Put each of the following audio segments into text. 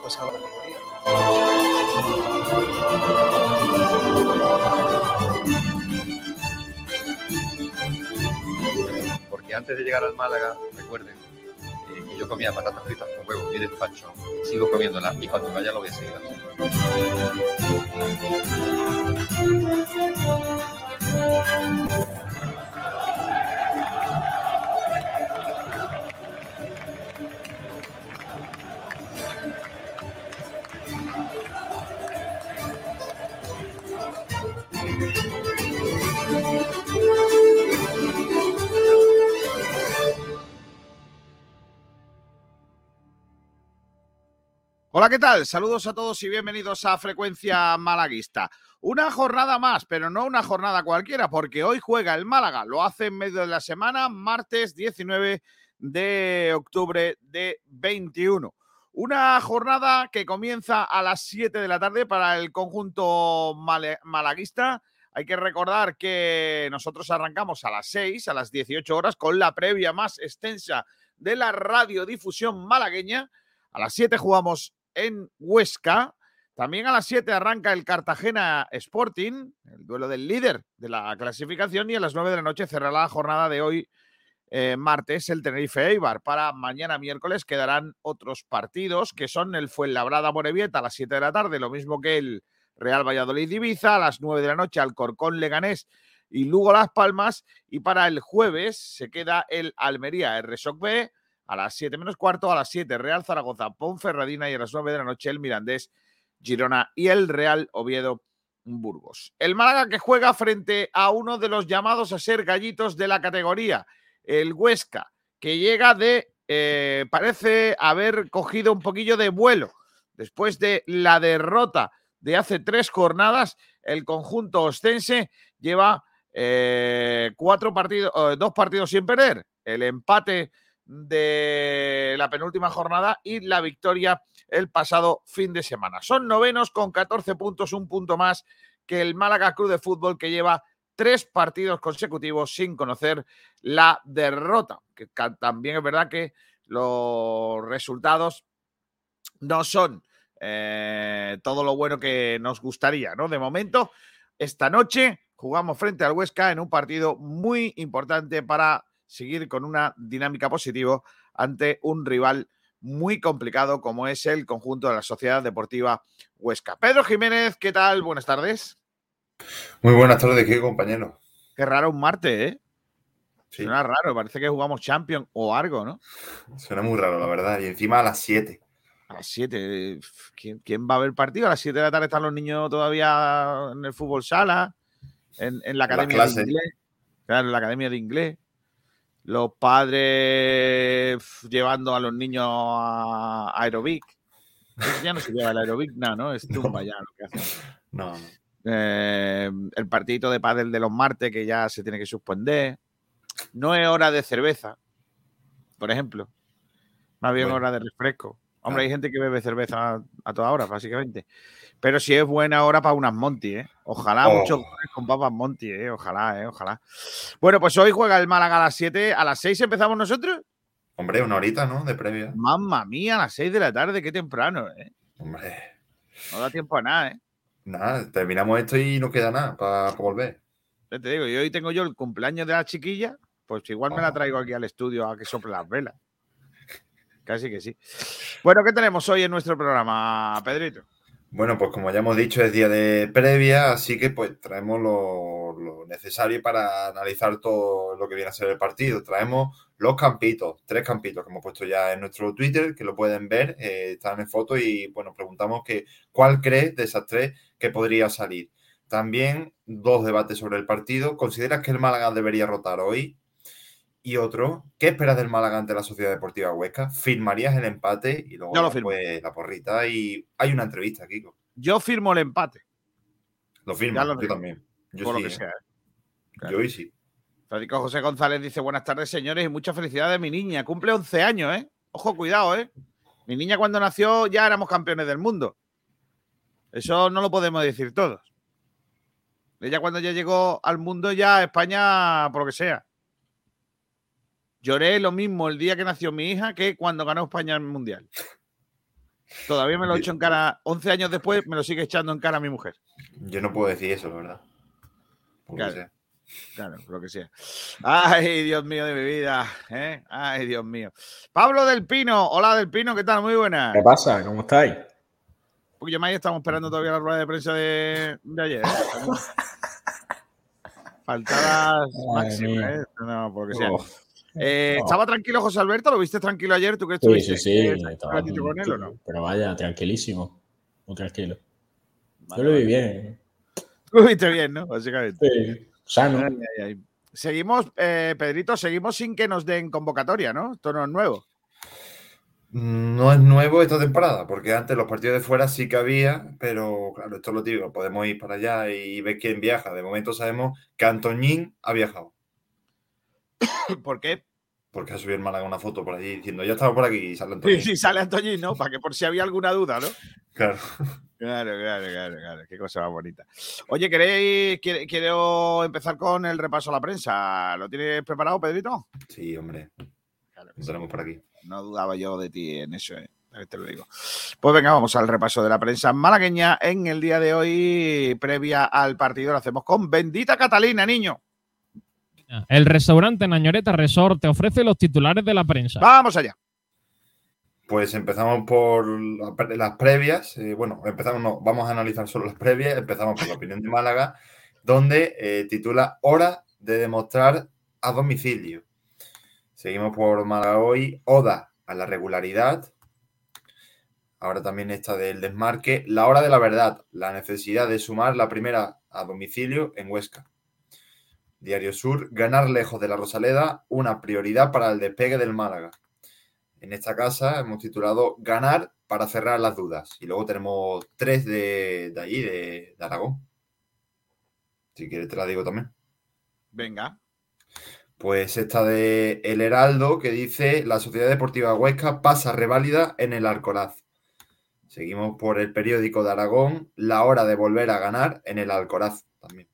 pues a la categoría. Porque antes de llegar al Málaga, recuerden eh, que yo comía patatas fritas con huevo y despacho, sigo comiéndolas y cuando vaya lo voy a seguir haciendo. Hola, ¿qué tal? Saludos a todos y bienvenidos a Frecuencia Malaguista. Una jornada más, pero no una jornada cualquiera, porque hoy juega el Málaga. Lo hace en medio de la semana, martes 19 de octubre de 21. Una jornada que comienza a las 7 de la tarde para el conjunto malaguista. Hay que recordar que nosotros arrancamos a las 6, a las 18 horas, con la previa más extensa de la radiodifusión malagueña. A las 7 jugamos en Huesca. También a las 7 arranca el Cartagena Sporting, el duelo del líder de la clasificación, y a las 9 de la noche cerrará la jornada de hoy, eh, martes, el Tenerife Eibar. Para mañana miércoles quedarán otros partidos que son el Fuenlabrada Morevieta a las 7 de la tarde, lo mismo que el Real Valladolid Ibiza, a las 9 de la noche Alcorcón Leganés y Lugo Las Palmas. Y para el jueves se queda el Almería RSOC B a las 7 menos cuarto, a las 7 Real Zaragoza Ponferradina y a las 9 de la noche el Mirandés Girona y el Real Oviedo Burgos. El Málaga que juega frente a uno de los llamados a ser gallitos de la categoría, el Huesca, que llega de, eh, parece haber cogido un poquillo de vuelo después de la derrota de hace tres jornadas. El conjunto ostense lleva eh, cuatro partidos, eh, dos partidos sin perder. El empate de la penúltima jornada y la victoria el pasado fin de semana. Son novenos con 14 puntos, un punto más que el Málaga Club de Fútbol que lleva tres partidos consecutivos sin conocer la derrota. Que también es verdad que los resultados no son eh, todo lo bueno que nos gustaría, ¿no? De momento, esta noche jugamos frente al Huesca en un partido muy importante para seguir con una dinámica positiva ante un rival muy complicado como es el conjunto de la Sociedad Deportiva Huesca. Pedro Jiménez, ¿qué tal? Buenas tardes. Muy buenas tardes, ¿qué compañero? Qué raro un martes, ¿eh? Sí, Suena raro, parece que jugamos Champions o algo, ¿no? suena muy raro, la verdad. Y encima a las 7. A las 7. ¿Quién, quién va a ver partido? A las 7 de la tarde están los niños todavía en el fútbol sala, en, en la academia de inglés. Claro, en la academia de inglés. Los padres llevando a los niños a aerobic. Eso ya no se lleva el aerobic, nada, ¿no? Es tumba ya lo que hacen. No. Eh, el partidito de pádel de los martes que ya se tiene que suspender. No es hora de cerveza, por ejemplo. Más bien Bueno. hora de refresco. Hombre, Claro. hay gente que bebe cerveza a, a toda hora, básicamente. Pero sí es buena hora para unas Monty, ¿eh? Ojalá Oh. muchos con papas Monty, ¿eh? Ojalá, ¿eh? Ojalá. Bueno, pues hoy juega el Málaga a las 7. ¿A las 6 empezamos nosotros? Hombre, una horita, ¿no? De previa. Mamma mía, a las 6 de la tarde, qué temprano, ¿eh? Hombre, No da tiempo a nada, ¿eh? nada, terminamos esto y no queda nada para volver. Ya te digo, y hoy tengo yo el cumpleaños de la chiquilla, pues igual me la Oh. traigo aquí al estudio a que sople las velas. Casi que sí. Bueno, ¿qué tenemos hoy en nuestro programa, Pedrito? Bueno, pues como ya hemos dicho, es día de previa, así que pues traemos lo, necesario para analizar todo lo que viene a ser el partido. Traemos los campitos, tres campitos que hemos puesto ya en nuestro Twitter, que lo pueden ver, eh, están en foto y bueno, preguntamos que cuál crees de esas tres que podría salir. También dos debates sobre el partido. ¿Consideras que el Málaga debería rotar hoy? Y otro, ¿qué esperas del Málaga ante la Sociedad Deportiva Huesca? ¿Firmarías el empate? Y luego Yo lo ya, firmo. la porrita. Y hay una entrevista, Kiko. Yo firmo el empate, Lo firmo, lo yo también. Yo por sí, lo que ¿eh? sea. Claro. Yo hoy sí. Federico José González dice: Buenas tardes, señores, y mucha felicidad de mi niña. Cumple 11 años, ¿eh? Ojo, cuidado, ¿eh? Mi niña cuando nació ya éramos campeones del mundo. Eso no lo podemos decir todos. Ella cuando ya llegó al mundo ya España, por lo que sea. Lloré lo mismo el día que nació mi hija que cuando ganó España el Mundial. Todavía me lo he hecho en cara, 11 años después me lo sigue echando en cara a mi mujer. Yo no puedo decir eso, la verdad. Por lo que Claro. sea. Claro, lo que sea. Ay, Dios mío de mi vida. ¿eh? Ay, Dios mío. Pablo del Pino. Hola del Pino, ¿qué tal? Muy buena. ¿Qué pasa? ¿Cómo estáis? Porque yo, Maya, estamos esperando todavía la rueda de prensa de, de ayer. ¿eh? Faltadas máximas. ¿eh? No, por lo que sea. Oh, Eh, no. ¿Estaba tranquilo José Alberto? ¿Lo viste tranquilo ayer? ¿Tú que sí, estuviste? sí, sí. Estaba- ¿Un ratito con él o no? Pero vaya, tranquilísimo. Muy tranquilo. Vale, Yo lo vi vale. bien. Lo viste bien, ¿no? Básicamente. Sí, sano. Ay, ay, ay. Seguimos, eh, Pedrito, seguimos sin que nos den convocatoria, ¿no? Esto no es nuevo. No es nuevo esta temporada, porque antes los partidos de fuera sí que había, pero claro, esto es lo digo, podemos ir para allá y ver quién viaja. De momento sabemos que Antoñín ha viajado, ¿Por qué? Porque ha subido el Málaga una foto por allí diciendo, ya estaba por aquí y sale Sí, Antoñín. sí, sale Antoñín, ¿no? Para que por si había alguna duda, ¿no? Claro. Claro, claro, claro, claro. Qué cosa más bonita. Oye, ¿queréis, quiere- quiero empezar con el repaso a la prensa. ¿Lo tienes preparado, Pedrito? Sí, hombre, Claro lo tenemos por aquí. No dudaba yo de ti en eso, eh. Te lo digo. Pues venga, vamos al repaso de la prensa malagueña en el día de hoy, previa al partido. Lo hacemos con Bendita Catalina, niño. El restaurante Nañoreta Resort te ofrece los titulares de la prensa. Vamos allá. Pues empezamos por las previas. eh, bueno, empezamos, no, vamos a analizar solo las previas. Empezamos por la opinión de Málaga, donde eh, titula Hora de demostrar a domicilio. Seguimos por Málaga hoy. Oda a la regularidad. Ahora también esta del desmarque. La hora de la verdad. La necesidad de sumar la primera a domicilio en Huesca. Diario Sur. Ganar lejos de la Rosaleda. Una prioridad para el despegue del Málaga. En esta casa hemos titulado Ganar para cerrar las dudas. Y luego tenemos tres de, de allí, de, de Aragón. Si quieres te la digo también. Venga. Pues esta de El Heraldo que dice la Sociedad Deportiva Huesca pasa reválida en el Alcoraz. Seguimos por el periódico de Aragón, la hora de volver a ganar en el Alcoraz también.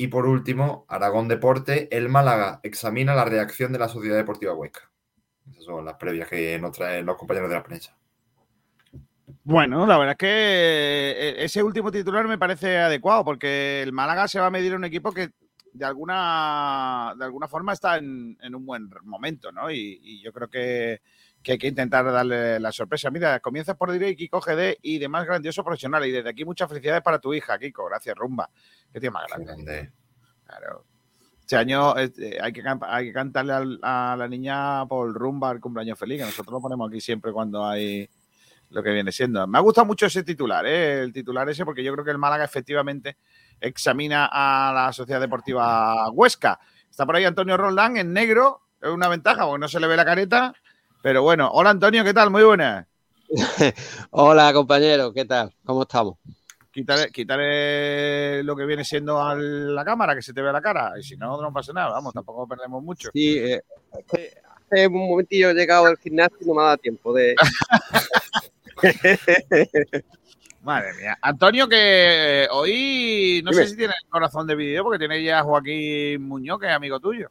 Y por último, Aragón Deporte, el Málaga examina la reacción de la Sociedad Deportiva Huesca. Esas son las previas que nos traen los compañeros de la prensa. Bueno, la verdad es que eh, ese último titular me parece adecuado porque el Málaga se va a medir a un equipo que de alguna, de alguna forma está en, un buen momento, ¿no? Y yo creo que, que hay que intentar darle la sorpresa. Mira, comienzas por diré Kiko GD y demás grandioso profesional. Y desde aquí muchas felicidades para tu hija, Kiko. Gracias, Rumba. Qué tío más grande. Claro. Este año eh, hay, que, hay que cantarle al- a la niña por rumba el cumpleaños feliz, que nosotros lo ponemos aquí siempre cuando hay lo que viene siendo. Me ha gustado mucho ese titular, ¿eh? el titular ese, porque yo creo que el Málaga efectivamente examina a la Sociedad Deportiva Huesca. Está por ahí Antonio Roldán en negro, es una ventaja porque no se le ve la careta. Pero bueno, hola Antonio, ¿qué tal? Muy buenas. Hola compañero, ¿qué tal? ¿Cómo estamos? Quítale, quítale lo que viene siendo a la cámara, que se te vea la cara. Y si no, no pasa nada, vamos, tampoco perdemos mucho. Sí, eh, hace un momentillo he llegado al gimnasio y no me ha dado tiempo de... Madre mía. Antonio, que hoy no Dime. sé si tiene el corazón de vídeo porque tiene ya a Joaquín Muñoz, que es amigo tuyo.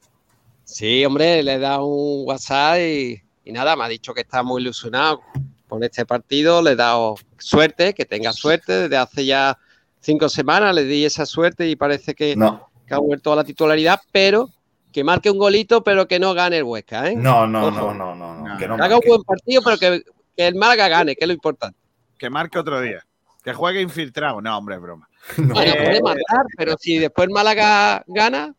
Sí, hombre, le dado un WhatsApp y, y nada, me ha dicho que está muy ilusionado con este partido, le he dado suerte, que tenga suerte, desde hace ya cinco semanas le di esa suerte y parece que, No, que ha vuelto a la titularidad, pero que marque un golito, pero que no gane el Huesca, ¿eh? no, no, Ojo. no, no, no, no, No. que no Que haga un buen partido, pero que, que el Málaga gane, que es lo importante. Que marque otro día. Que juegue infiltrado. No, hombre, es broma. No. Bueno, puede marcar, pero si después el Málaga gana,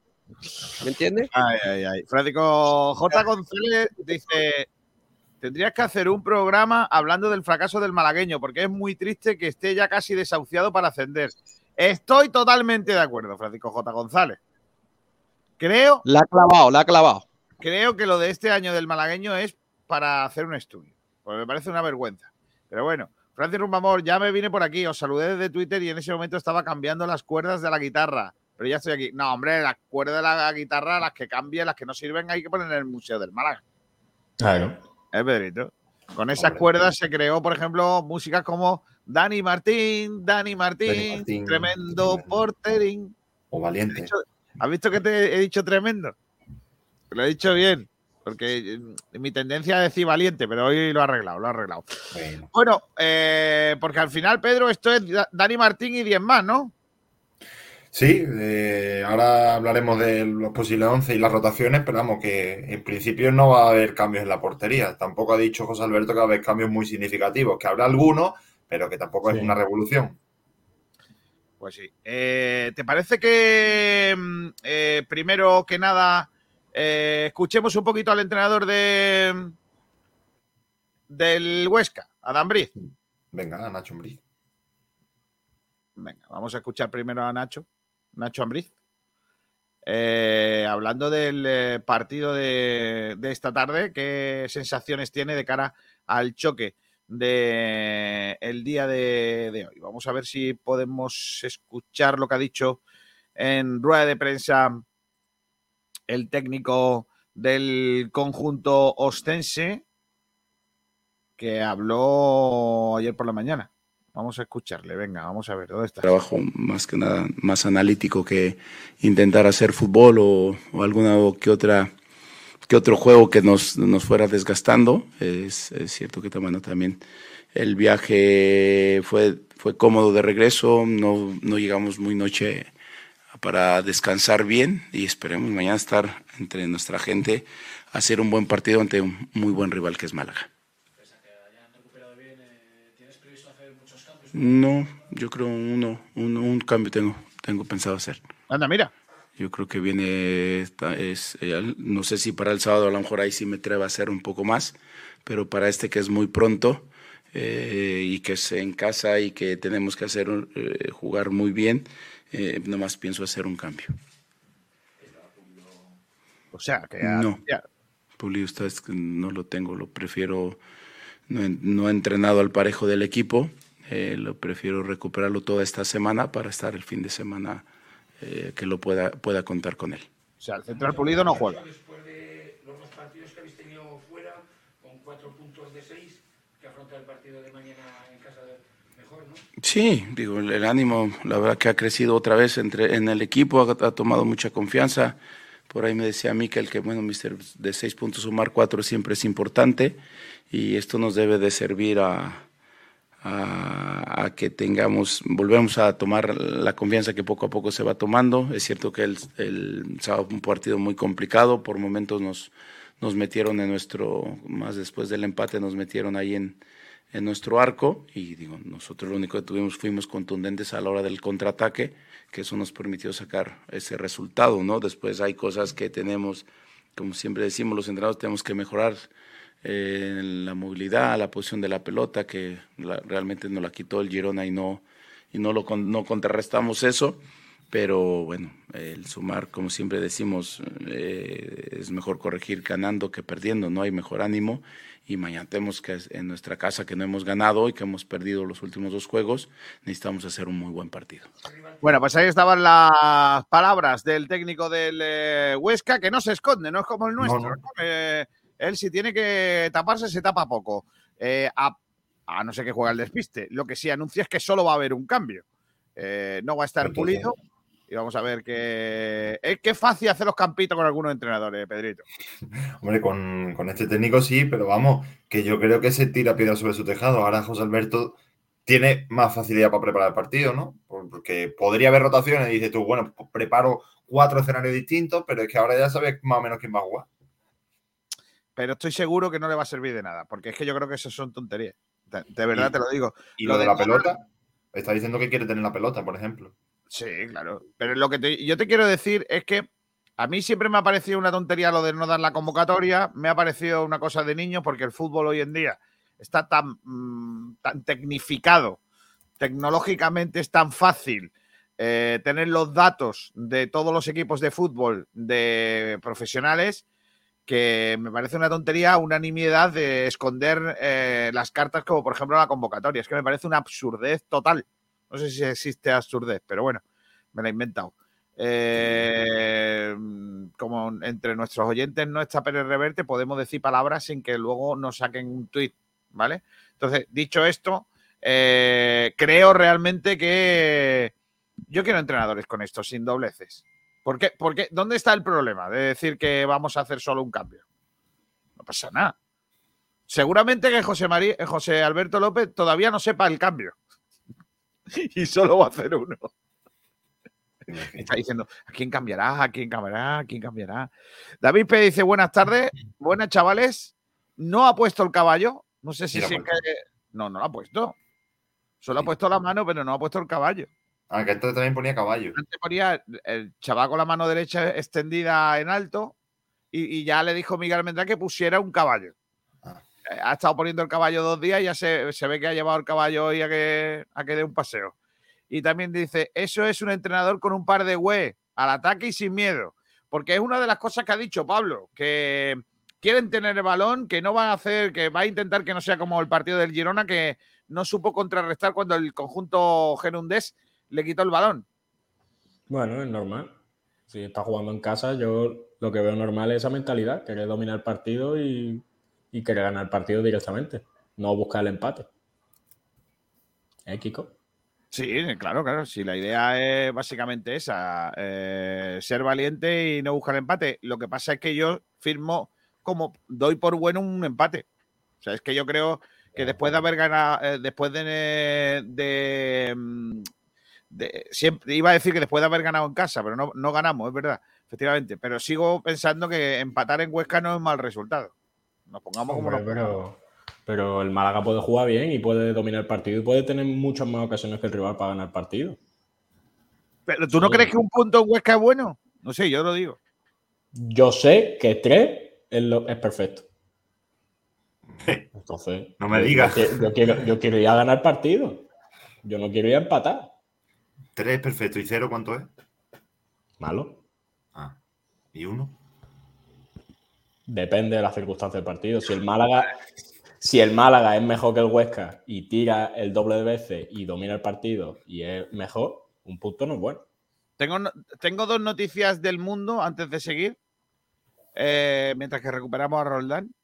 ¿me entiendes? Ay, ay, ay. Francisco J. González dice: Tendrías que hacer un programa hablando del fracaso del malagueño, porque es muy triste que esté ya casi desahuciado para ascender. Estoy totalmente de acuerdo, Francisco J. González. Creo La ha clavado, la ha clavado. creo que lo de este año del malagueño es para hacer un estudio. Porque me parece una vergüenza. Pero bueno, Francis Rumbamor, ya me vine por aquí, os saludé desde Twitter y en ese momento estaba cambiando las cuerdas de la guitarra. Pero ya estoy aquí. No, hombre, las cuerdas de la guitarra, las que cambien, las que no sirven, hay que poner en el Museo del Málaga. Claro. Es Pedrito. Con esas Hombre. cuerdas se creó, por ejemplo, músicas como Dani Martín, Dani Martín, Dani Martín, tremendo porterín. O valiente. ¿Has visto que te he dicho tremendo? Lo he dicho bien. Porque eh, mi tendencia es decir valiente, pero hoy lo ha arreglado, lo ha arreglado. Bueno. Bueno, eh, porque al final, Pedro, esto es Da- Dani Martín y 10 más, ¿no? Sí, eh, ahora hablaremos de los posibles 11 y las rotaciones, pero vamos, que en principio no va a haber cambios en la portería. Tampoco ha dicho José Alberto que va a haber cambios muy significativos, que habrá algunos, pero que tampoco es una revolución. Pues sí. Eh, ¿Te parece que mm, eh, primero que nada escuchemos un poquito al entrenador de del Huesca, Adam Briz? Venga, Nacho Umbriz. Venga, vamos a escuchar primero a Nacho, Nacho Ambriz. Eh, hablando del eh, partido de, esta tarde, ¿qué sensaciones tiene de cara al choque de el día de hoy? Vamos a ver si podemos escuchar lo que ha dicho en rueda de prensa el técnico del conjunto ostense que habló ayer por la mañana. Vamos a escucharle, venga, vamos a ver, ¿dónde está? trabajo más que nada más analítico que intentar hacer fútbol o, alguna que otra que otro juego que nos, nos fuera desgastando. Es, es cierto que bueno, también el viaje fue, fue cómodo de regreso, no, no llegamos muy noche para descansar bien y esperemos mañana estar entre nuestra gente, hacer un buen partido ante un muy buen rival que es Málaga. No, yo creo uno, uno, un cambio tengo, tengo pensado hacer. Anda, mira. Yo creo que viene, es, eh, no sé si para el sábado a lo mejor ahí sí me atreva a hacer un poco más, pero para este que es muy pronto eh, y que es en casa y que tenemos que hacer eh, jugar muy bien, eh, nomás pienso hacer un cambio. O sea, que No. ya- Pulido está, es que no lo tengo, lo prefiero, no no he entrenado al parejo del equipo, eh, lo prefiero recuperarlo toda esta semana para estar el fin de semana eh, que lo pueda, pueda contar con él. o sea, el central pulido no juega. después de los dos partidos que habéis tenido fuera, con cuatro puntos de seis, que afronta el partido de mañana en casa de- mejor, ¿no? Sí, digo, el, el ánimo, la verdad que ha crecido otra vez entre, en el equipo, ha, ha tomado mucha confianza. Por ahí me decía Mikel que, bueno, mister, de seis puntos sumar cuatro siempre es importante y esto nos debe de servir a, a, que tengamos, volvemos a tomar la confianza que poco a poco se va tomando. Es cierto que el, el sábado fue un partido muy complicado, por momentos nos, nos metieron en nuestro, más después del empate, nos metieron ahí en, en nuestro arco y digo, nosotros lo único que tuvimos fuimos contundentes a la hora del contraataque, que eso nos permitió sacar ese resultado, ¿no? Después hay cosas que tenemos, como siempre decimos los entrenadores, tenemos que mejorar eh, en la movilidad, la posición de la pelota, que la- realmente nos la quitó el Girona y no, y no, lo, con- no contrarrestamos eso. Pero bueno, el sumar, como siempre decimos, eh, es mejor corregir ganando que perdiendo, no hay mejor ánimo. Y mañana tenemos que en nuestra casa que no hemos ganado y que hemos perdido los últimos dos juegos, necesitamos hacer un muy buen partido. Bueno, pues ahí estaban las palabras del técnico del eh, Huesca, que no se esconde, no es como el nuestro. ¿no? Eh, él si tiene que taparse, se tapa poco. Eh, a, a no ser que juegue al despiste. Lo que sí anuncia es que solo va a haber un cambio. Eh, no va a estar pulido. Y vamos a ver que es que es fácil hacer los campitos con algunos entrenadores, Pedrito. Hombre, con, con este técnico sí, pero vamos, que yo creo que se tira piedra sobre su tejado. Ahora José Alberto tiene más facilidad para preparar el partido, ¿no? Por- Porque podría haber rotaciones y dices tú, bueno, pues preparo cuatro escenarios distintos, pero es que ahora ya sabes más o menos quién va a jugar. Pero estoy seguro que no le va a servir de nada, porque es que yo creo que eso son tonterías. De, de verdad Y- te lo digo. Y Lo lo, de de la pelota, está diciendo que quiere tener la pelota, por ejemplo. Sí, claro. Pero lo que te- yo te quiero decir es que a mí siempre me ha parecido una tontería lo de no dar la convocatoria. Me ha parecido una cosa de niño porque el fútbol hoy en día está tan, mm, tan tecnificado, tecnológicamente es tan fácil eh, tener los datos de todos los equipos de fútbol de profesionales que me parece una tontería, una nimiedad de esconder eh, las cartas como por ejemplo la convocatoria. Es que me parece una absurdez total. No sé si existe absurdez, pero bueno, me la he inventado. Eh, como entre nuestros oyentes no está Pérez Reverte, podemos decir palabras sin que luego nos saquen un tuit, ¿vale? Entonces, dicho esto, eh, creo realmente que yo quiero entrenadores con esto, sin dobleces. ¿Por qué? Porque, ¿Dónde está el problema de decir que vamos a hacer solo un cambio? No pasa nada. Seguramente que José, María, eh, José Alberto López todavía no sepa el cambio. y solo va a hacer uno. Está diciendo, ¿a quién cambiará? ¿A quién cambiará? ¿A quién cambiará? David P. dice, buenas tardes, buenas chavales. No ha puesto el caballo. No sé si Sí, que-. No, no lo ha puesto. Solo ha puesto la mano, pero no ha puesto el caballo. Ah, que entonces también ponía caballo. Antes ponía el chaval con la mano derecha extendida en alto y, y ya le dijo Miguel Almendrán que pusiera un caballo. Ah. Ha estado poniendo el caballo dos días y ya se, se ve que ha llevado el caballo hoy a que, a que dé un paseo. Y también dice, eso es un entrenador con un par de güey, al ataque y sin miedo. Porque es una de las cosas que ha dicho Pablo, que quieren tener el balón, que no van a hacer, que va a intentar que no sea como el partido del Girona, que no supo contrarrestar cuando el conjunto gerundés le quitó el balón. Bueno, es normal. Si está jugando en casa, yo lo que veo normal es esa mentalidad, querer dominar el partido y, y querer ganar el partido directamente, no buscar el empate. ¿Eh, Kiko? Sí, claro, claro. Si la idea es básicamente esa, eh, ser valiente y no buscar empate. Lo que pasa es que yo firmo como doy por bueno un empate. O sea, es que yo creo que después de haber ganado, eh, después de, de, mm, de- siempre iba a decir que después de haber ganado en casa, pero no, no ganamos, es verdad, efectivamente. Pero sigo pensando que empatar en Huesca no es mal resultado. Nos pongamos como nos pongamos. pero, pero el Málaga puede jugar bien y puede dominar el partido y puede tener muchas más ocasiones que el rival para ganar el partido. Pero ¿tú no crees que un punto en Huesca es bueno? No sé, yo lo digo. Yo sé que tres es, lo- es perfecto. Entonces, No me digas. Yo, quiero- yo quiero, yo quiero ir a ganar partido. Yo no quiero ir a empatar. Tres, perfecto. ¿Y cero cuánto es? Malo. Ah. ¿Y uno? Depende de las circunstancias del partido. Si el Málaga, si el Málaga es mejor que el Huesca y tira el doble de veces y domina el partido y es mejor, un punto no es bueno. Tengo, tengo dos noticias del mundo antes de seguir, eh, mientras que recuperamos a Roldán.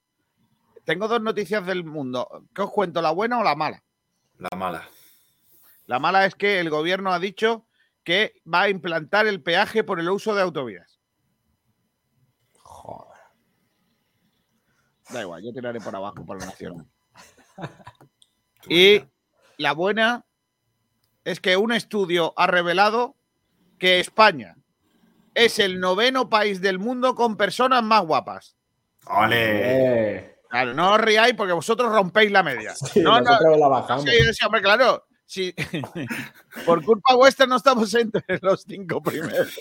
Tengo dos noticias del mundo. ¿Qué os cuento, la buena o la mala? La mala. La mala es que el gobierno ha dicho que va a implantar el peaje por el uso de autovías. Joder. Da igual, yo tiraré por abajo por la nacional. Y la buena es que un estudio ha revelado que España es el noveno país del mundo con personas más guapas. ¡Ole! Claro, no os riáis porque vosotros rompéis la media. sí, no, no, nosotros la bajamos. sí, sí, hombre, claro. Sí. Por culpa vuestra no estamos entre los cinco primeros.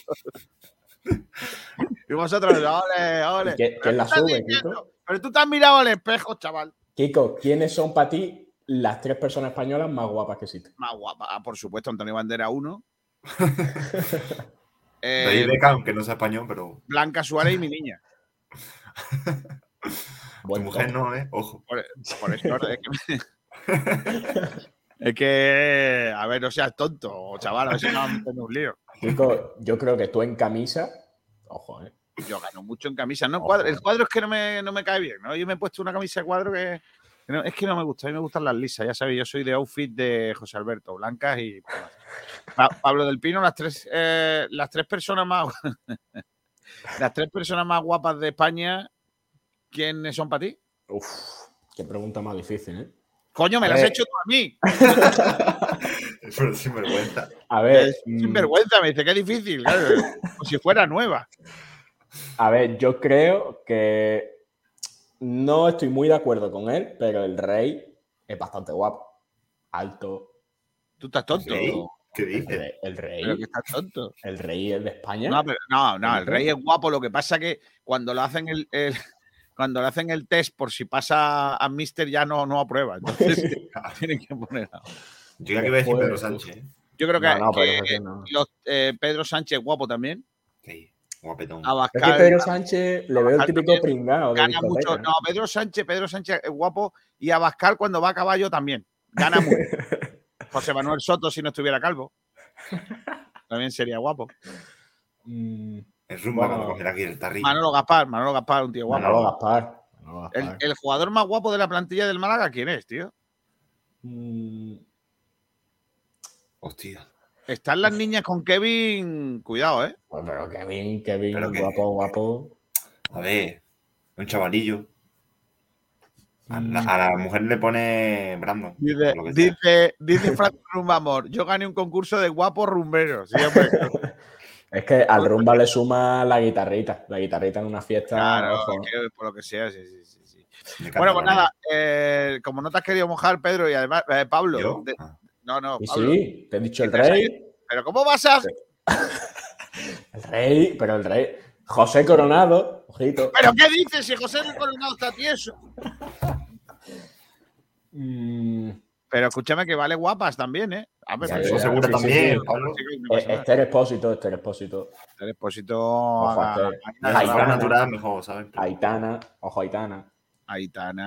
Y vosotros, ole, ole. ¿Y qué- Pero quién la sube, Kiko? Pero tú te has mirado al espejo, chaval. Kiko, ¿quiénes son para ti las tres personas españolas más guapas que existen? Más guapa. Ah, por supuesto, Antonio Bandera 1. David Beckham, que no sea español, pero Blanca Suárez y mi niña. tu mujer top. no, ¿eh? Ojo. Por, por eso, es que, es que, a ver, no seas tonto, chaval, a ver si no vamos a un lío. Kiko, yo creo que tú en camisa, ojo, eh. Yo gano mucho en camisa, no Ojo. cuadro. El cuadro es que no me, no me cae bien, ¿no? Yo me he puesto una camisa de cuadro que, que no- es que no me gusta. A mí me gustan las lisas, ya sabéis, yo soy de outfit de José Alberto, blancas y. Pa- Pablo del Pino, las tres, eh, las tres personas más. las tres personas más guapas de España, ¿quiénes son para ti? Uf, qué pregunta más difícil, ¿eh? Coño, me A las has hecho tú a mí. Pero sin vergüenza. A ver, Es mm, sinvergüenza, me dice que difícil, claro, como si fuera nueva. a ver, yo creo que no estoy muy de acuerdo con él, pero el rey es bastante guapo. Alto. Tú estás tonto. ¿Qué? ¿Qué El dices? el rey, Pero que estás tonto. el rey es de España. No, pero- no, no, el rey es guapo. Lo que pasa que cuando lo hacen el, el- cuando le hacen el test por si pasa a Mister ya no, no aprueba. Entonces tienen que poner. a- Yo creo que iba a decir Pedro Sánchez. ¿eh? Yo creo que, No, no, que pero ese no. los, eh, Pedro Sánchez guapo también. Sí, guapetón. Ah, Es que Abascal Pedro Sánchez le veo el Abascal típico también pringado de gana mucho. ¿eh? No, Pedro Sánchez, Pedro Sánchez es guapo y Abascal cuando va a caballo también. Gana mucho. José Manuel Soto si no estuviera calvo. También sería guapo. Mm, Es rumba Bueno. cuando cogerá aquí el tarrillo. Manolo Gaspar, Manolo Gaspar, un tío guapo. Manolo Gaspar. Manolo El, Gaspar. el jugador más guapo de la plantilla del Málaga, ¿quién es, tío? Mm, Hostia. Están las niñas con Kevin. Cuidado, ¿eh? pues pero Kevin, Kevin, Pero que- guapo, guapo. A ver, un chavalillo. A la, a la mujer le pone Brandon. Dice, dice, dice Franco Rumbamor, yo gané un concurso de guapos rumberos. Sí, Es que al rumba le suma la guitarrita. La guitarrita en una fiesta. claro, ojo. es que por lo que sea, sí, sí, sí. sí. Bueno, pues nada, eh, como no te has querido mojar, Pedro, y además, eh, Pablo, Ah. no, no, Y Pablo, sí, te he dicho el ¿Qué te has rey. pero ¿cómo vas a...? El rey, pero el rey. José Coronado, ojito. ¿Pero qué dices si José Coronado está tieso? Mm, Pero escúchame que vale guapas también, ¿eh? A ver, ya, eso seguro también, eh. Esther Expósito, Esther Expósito. El Expósito, Ojo, a- Esther. a- Si a- Aitana. natural, mejor, ¿sabes? Pero Aitana, ojo Aitana. Aitana.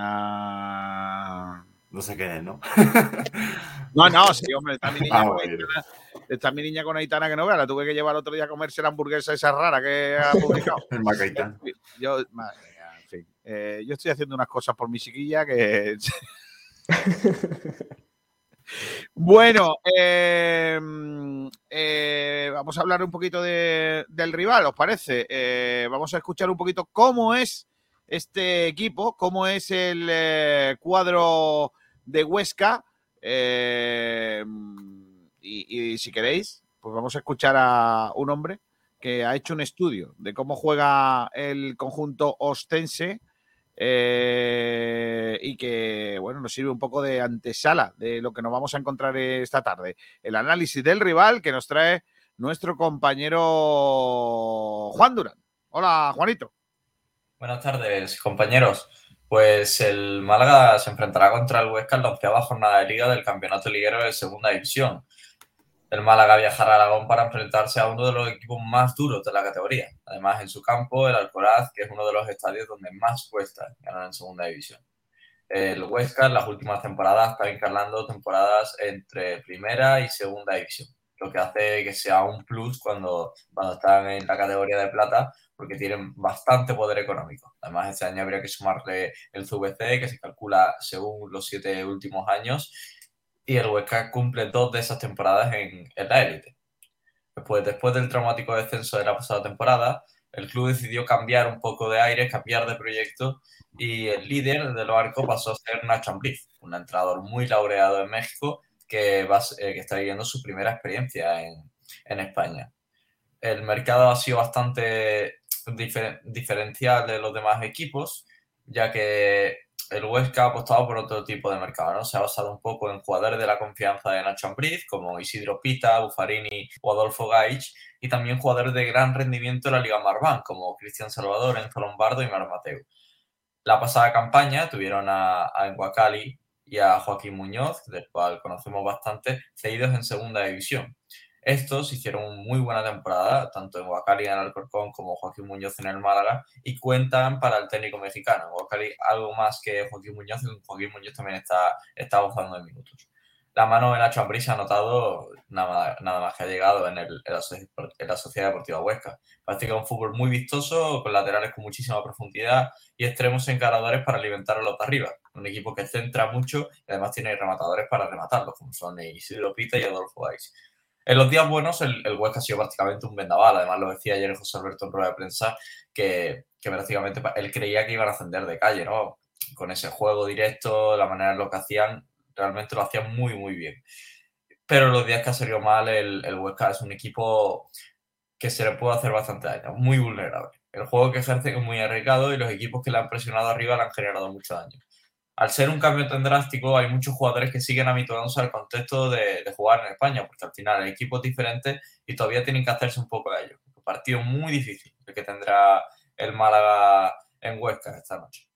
No sé qué es, ¿no? No, no, sí, hombre, está mi niña, Ah, con, bueno. Aitana, está mi niña con Aitana que no vea. La tuve que llevar otro día a comerse la hamburguesa esa rara que ha publicado. El Macaitán. Yo, madre mía, en fin. Eh, yo estoy haciendo unas cosas por mi chiquilla que. Bueno, eh, eh, vamos a hablar un poquito de- del rival, ¿os parece? Eh, vamos a escuchar un poquito cómo es este equipo, cómo es el eh, cuadro de Huesca. eh, y, y si queréis, pues vamos a escuchar a un hombre que ha hecho un estudio de cómo juega el conjunto ostense eh, y que, bueno, nos sirve un poco de antesala de lo que nos vamos a encontrar esta tarde. El análisis del rival que nos trae nuestro compañero Juan Durán. Hola, Juanito. Buenas tardes, compañeros. Pues el Málaga se enfrentará contra el Huesca en la onceava jornada de liga del Campeonato Liguero de Segunda División. El Málaga viajará a Aragón para enfrentarse a uno de los equipos más duros de la categoría. Además, en su campo, el Alcoraz, que es uno de los estadios donde más cuesta ganar en Segunda División. El Huesca en las últimas temporadas está encarnando temporadas entre Primera y Segunda División, lo que hace que sea un plus cuando, cuando están en la categoría de plata, porque tienen bastante poder económico. Además, este año habría que sumarle el CVC, que se calcula según los siete últimos años, y el Huesca cumple dos de esas temporadas en, en la élite. Después, después del traumático descenso de la pasada temporada, el club decidió cambiar un poco de aire, cambiar de proyecto, y el líder del barco pasó a ser Nacho Ambriz, un entrenador muy laureado en México que, va, eh, que está viviendo su primera experiencia en, en España. El mercado ha sido bastante difer diferencial de los demás equipos, ya que el Huesca ha apostado por otro tipo de mercado, ¿no? Se ha basado un poco en jugadores de la confianza de Nacho Ambriz, como Isidro Pita, Buffarini o Adolfo Gaich, y también jugadores de gran rendimiento en la Liga Marván, como Cristian Salvador, Enzo Lombardo y Mar Mateo. La pasada campaña tuvieron a, a Enguacali y a Joaquín Muñoz, del cual conocemos bastante, cedidos en segunda división. Estos hicieron muy buena temporada, tanto en Huacali en el Alcorcón como Joaquín Muñoz en el Málaga, y cuentan para el técnico mexicano. Huacali algo más que Joaquín Muñoz, y Joaquín Muñoz también está, está gozando de minutos. La mano de Nacho Ambriz ha notado nada, nada más que ha llegado en, el, en, la, en, la, Sociedad Deportiva Huesca. Practica un fútbol muy vistoso, con laterales con muchísima profundidad y extremos encaradores para alimentar a los de arriba. Un equipo que centra mucho y además tiene rematadores para rematarlos, como son Isidro Pita y Adolfo Ais. En los días buenos, el, el, Huesca ha sido prácticamente un vendaval. Además, lo decía ayer José Alberto en rueda de prensa, que, que prácticamente él creía que iban a ascender de calle, ¿no? Con ese juego directo, la manera en lo que hacían, realmente lo hacían muy, muy bien. Pero los días que ha salido mal, el, el Huesca es un equipo que se le puede hacer bastante daño, muy vulnerable. El juego que ejerce es muy arriesgado y los equipos que le han presionado arriba le han generado mucho daño al ser un cambio tan drástico, hay muchos jugadores que siguen habituándose al contexto de, jugar en España, porque al final el equipo es diferente y todavía tienen que hacerse un poco de ello. Un partido muy difícil el que tendrá el Málaga en Huesca esta noche.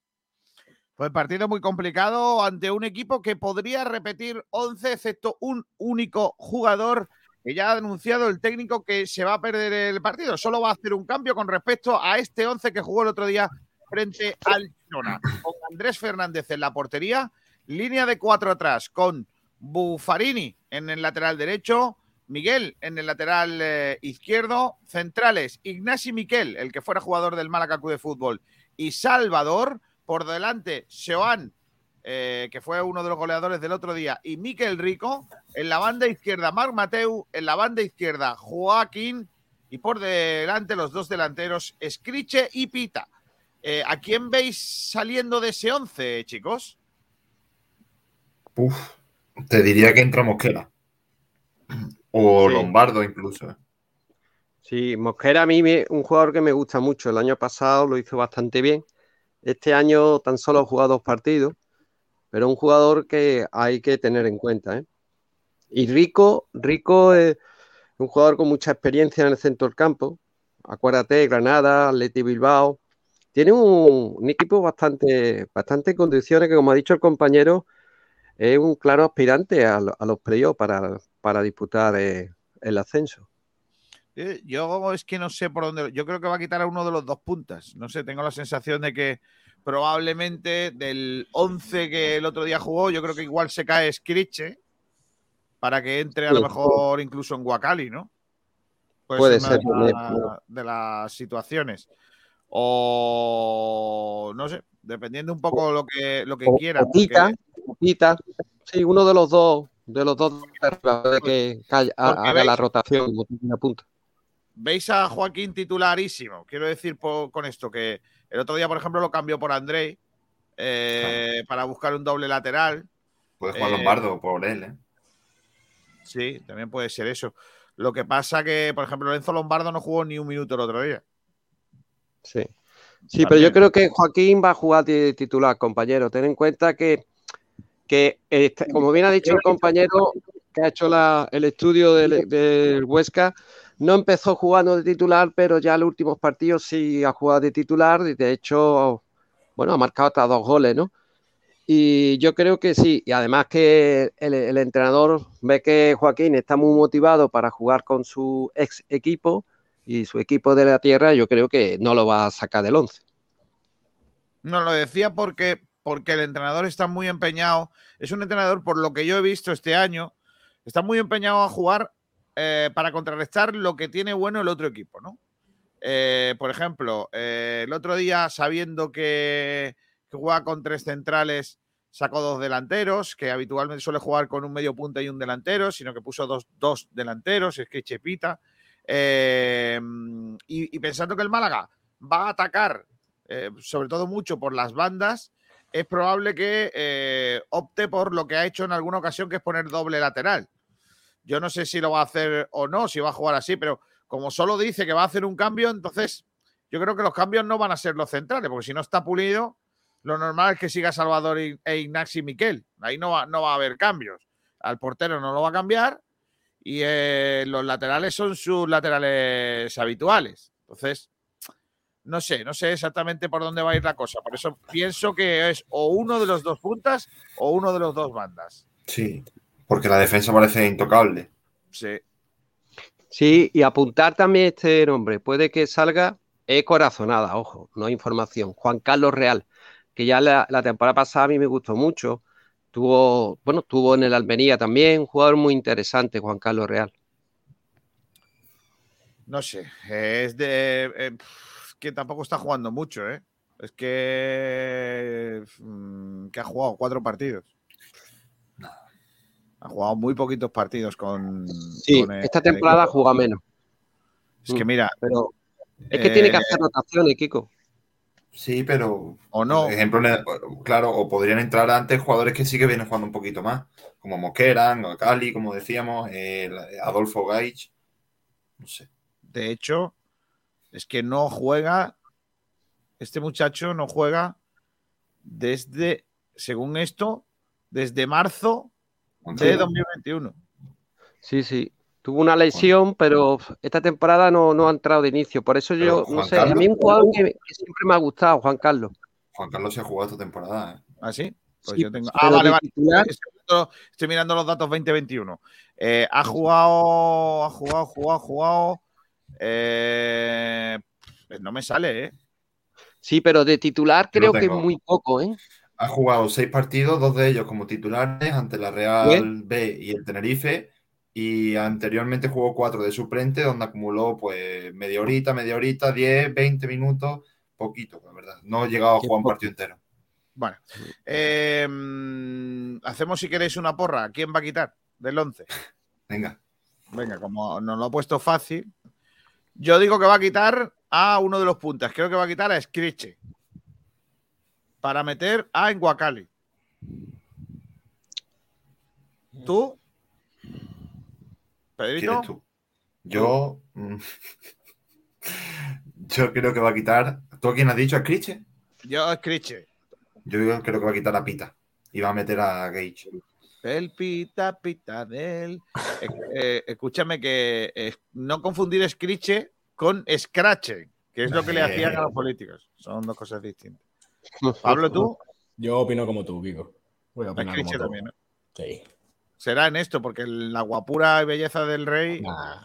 Pues partido muy complicado ante un equipo que podría repetir 11, excepto un único jugador que ya ha anunciado el técnico que se va a perder el partido. Solo va a hacer un cambio con respecto a este 11 que jugó el otro día frente al Girona, con Andrés Fernández en la portería, línea de cuatro atrás, con Buffarini en el lateral derecho, Miguel en el lateral eh, izquierdo, centrales, Ignasi Miquel, el que fuera jugador del Málaga de Fútbol, y Salvador, por delante, Seoán, eh, que fue uno de los goleadores del otro día, y Miquel Rico, en la banda izquierda, Marc Mateu, en la banda izquierda, Joaquín, y por delante los dos delanteros, Escriche y Pita. Eh, ¿A quién veis saliendo de ese 11, chicos? Uf, te diría que entra Mosquera. O Sí. Lombardo incluso. ¿eh? Sí, Mosquera a mí me- un jugador que me gusta mucho. El año pasado lo hizo bastante bien. Este año tan solo ha jugado dos partidos, pero un jugador que hay que tener en cuenta. ¿eh? Y Rico, Rico es un jugador con mucha experiencia en el centro del campo. Acuérdate, Granada, Atleti Bilbao. Tiene un, un equipo bastante, bastante en condiciones que, como ha dicho el compañero, es un claro aspirante a, lo- a los playoffs para, para disputar eh, el ascenso. Eh, Yo es que no sé por dónde. Yo creo que va a quitar a uno de los dos puntas. No sé, tengo la sensación de que probablemente del 11 que el otro día jugó, yo creo que igual se cae Scriche para que entre a lo mejor incluso en Guacali, ¿no? Puede una ser la- de las situaciones. O no sé, dependiendo un poco lo que, lo que O- Pita, porque- Pita. Sí, uno de los dos, de los dos de que calla- haga la rotación me apuntas. veis a Joaquín titularísimo. Quiero decir con esto que el otro día, por ejemplo, lo cambió por Andrei eh, para buscar un doble lateral. Puede jugar Eh, Lombardo por él, ¿eh? Sí, también puede ser eso. Lo que pasa que, por ejemplo, Lorenzo Lombardo no jugó ni un minuto el otro día. Sí. Sí, pero yo creo que Joaquín va a jugar de titular, compañero. Ten en cuenta que, que este- como bien ha dicho el compañero que ha hecho la- el estudio del, del Huesca, no empezó jugando de titular, pero ya en los últimos partidos sí ha jugado de titular y de hecho, bueno, ha marcado hasta dos goles, ¿no? Y yo creo que sí, y además que el, el entrenador ve que Joaquín está muy motivado para jugar con su ex equipo y su equipo de la tierra, yo creo que no lo va a sacar del 11. No, lo decía porque, porque el entrenador está muy empeñado. Es un entrenador, por lo que yo he visto este año, está muy empeñado a jugar eh, para contrarrestar lo que tiene bueno el otro equipo, ¿no? Eh, por ejemplo, eh, el otro día, sabiendo que, que juega con tres centrales, sacó dos delanteros, que habitualmente suele jugar con un medio punta y un delantero, sino que puso dos, dos delanteros, es que Chepita. Eh, y, y pensando que el Málaga va a atacar, eh, sobre todo mucho por las bandas, es probable que eh, opte por lo que ha hecho en alguna ocasión, que es poner doble lateral. Yo no sé si lo va a hacer o no, si va a jugar así, pero como solo dice que va a hacer un cambio, entonces yo creo que los cambios no van a ser los centrales, porque si no está pulido, lo normal es que siga Salvador y- e Ignacio Miquel. Ahí no va, no va a haber cambios. Al portero no lo va a cambiar y eh, los laterales son sus laterales habituales. Entonces, no sé, no sé exactamente por dónde va a ir la cosa. Por eso pienso que es o uno de los dos puntas o uno de los dos bandas. Sí, porque la defensa parece intocable. Sí. Sí, y apuntar también este nombre. Puede que salga, es corazonada, ojo, no hay información. Juan Carlos Real, que ya la, la temporada pasada a mí me gustó mucho. Tuvo, bueno, estuvo en el Almería también, un jugador muy interesante, Juan Carlos Real. No sé, es de. eh, que tampoco está jugando mucho, ¿eh? Es que. mm, que ha jugado cuatro partidos. Ha jugado muy poquitos partidos con. Sí, con el- esta temporada juega menos. Es que mira. Pero es que tiene que eh, hacer rotaciones, Kiko. Sí, pero. O no. Por ejemplo, claro, o podrían entrar antes jugadores que sí que vienen jugando un poquito más, como Mosquera, o Cali, como decíamos, el Adolfo Gaich. No sé. De hecho, es que no juega. Este muchacho no juega desde, según esto, desde marzo de 2021. Sí, sí. Tuvo una lesión, pero esta temporada no, no ha entrado de inicio. Por eso yo, no sé, a mí un jugador que, que siempre me ha gustado, Juan Carlos. Juan Carlos se ha jugado esta temporada. ¿eh? ¿Ah, sí? Pues Sí, yo tengo. Ah, vale, vale. titular- Estoy mirando, los datos 2021. Eh, ha jugado, ha jugado, jugado, jugado. eh, pues no me sale, ¿eh? Sí, pero de titular creo que es muy poco, ¿eh? Ha jugado seis partidos, dos de ellos como titulares ante la Real B y el Tenerife. Y anteriormente jugó cuatro de suplente, donde acumuló pues media horita, media horita, 10, 20 minutos, poquito, la verdad. No ha llegado a jugar un partido entero. Bueno, eh, mm, hacemos si queréis una porra. ¿Quién va a quitar del 11? Venga. Venga, como nos lo ha puesto fácil. Yo digo que va a quitar a uno de los puntas. Creo que va a quitar a Scriche. para meter a Enguacali. ¿Tú? ¿Pedrito? ¿Quieres tú? Yo. mm, Yo creo que va a quitar. ¿Tú a quién has dicho? ¿A Criche? Yo, Scriche. Yo creo que va a quitar a Pita. Y va a meter a Gage. El pita, pita del. Eh, eh, escúchame que eh, no confundir Scriche con Scratche, que es lo que le hacían a los políticos. Son dos cosas distintas. Pablo, tú, Yo opino como tú, Kiko. Voy a opinar como tú. también. ¿no? Sí. Será en esto, porque la guapura y belleza del rey. Nah.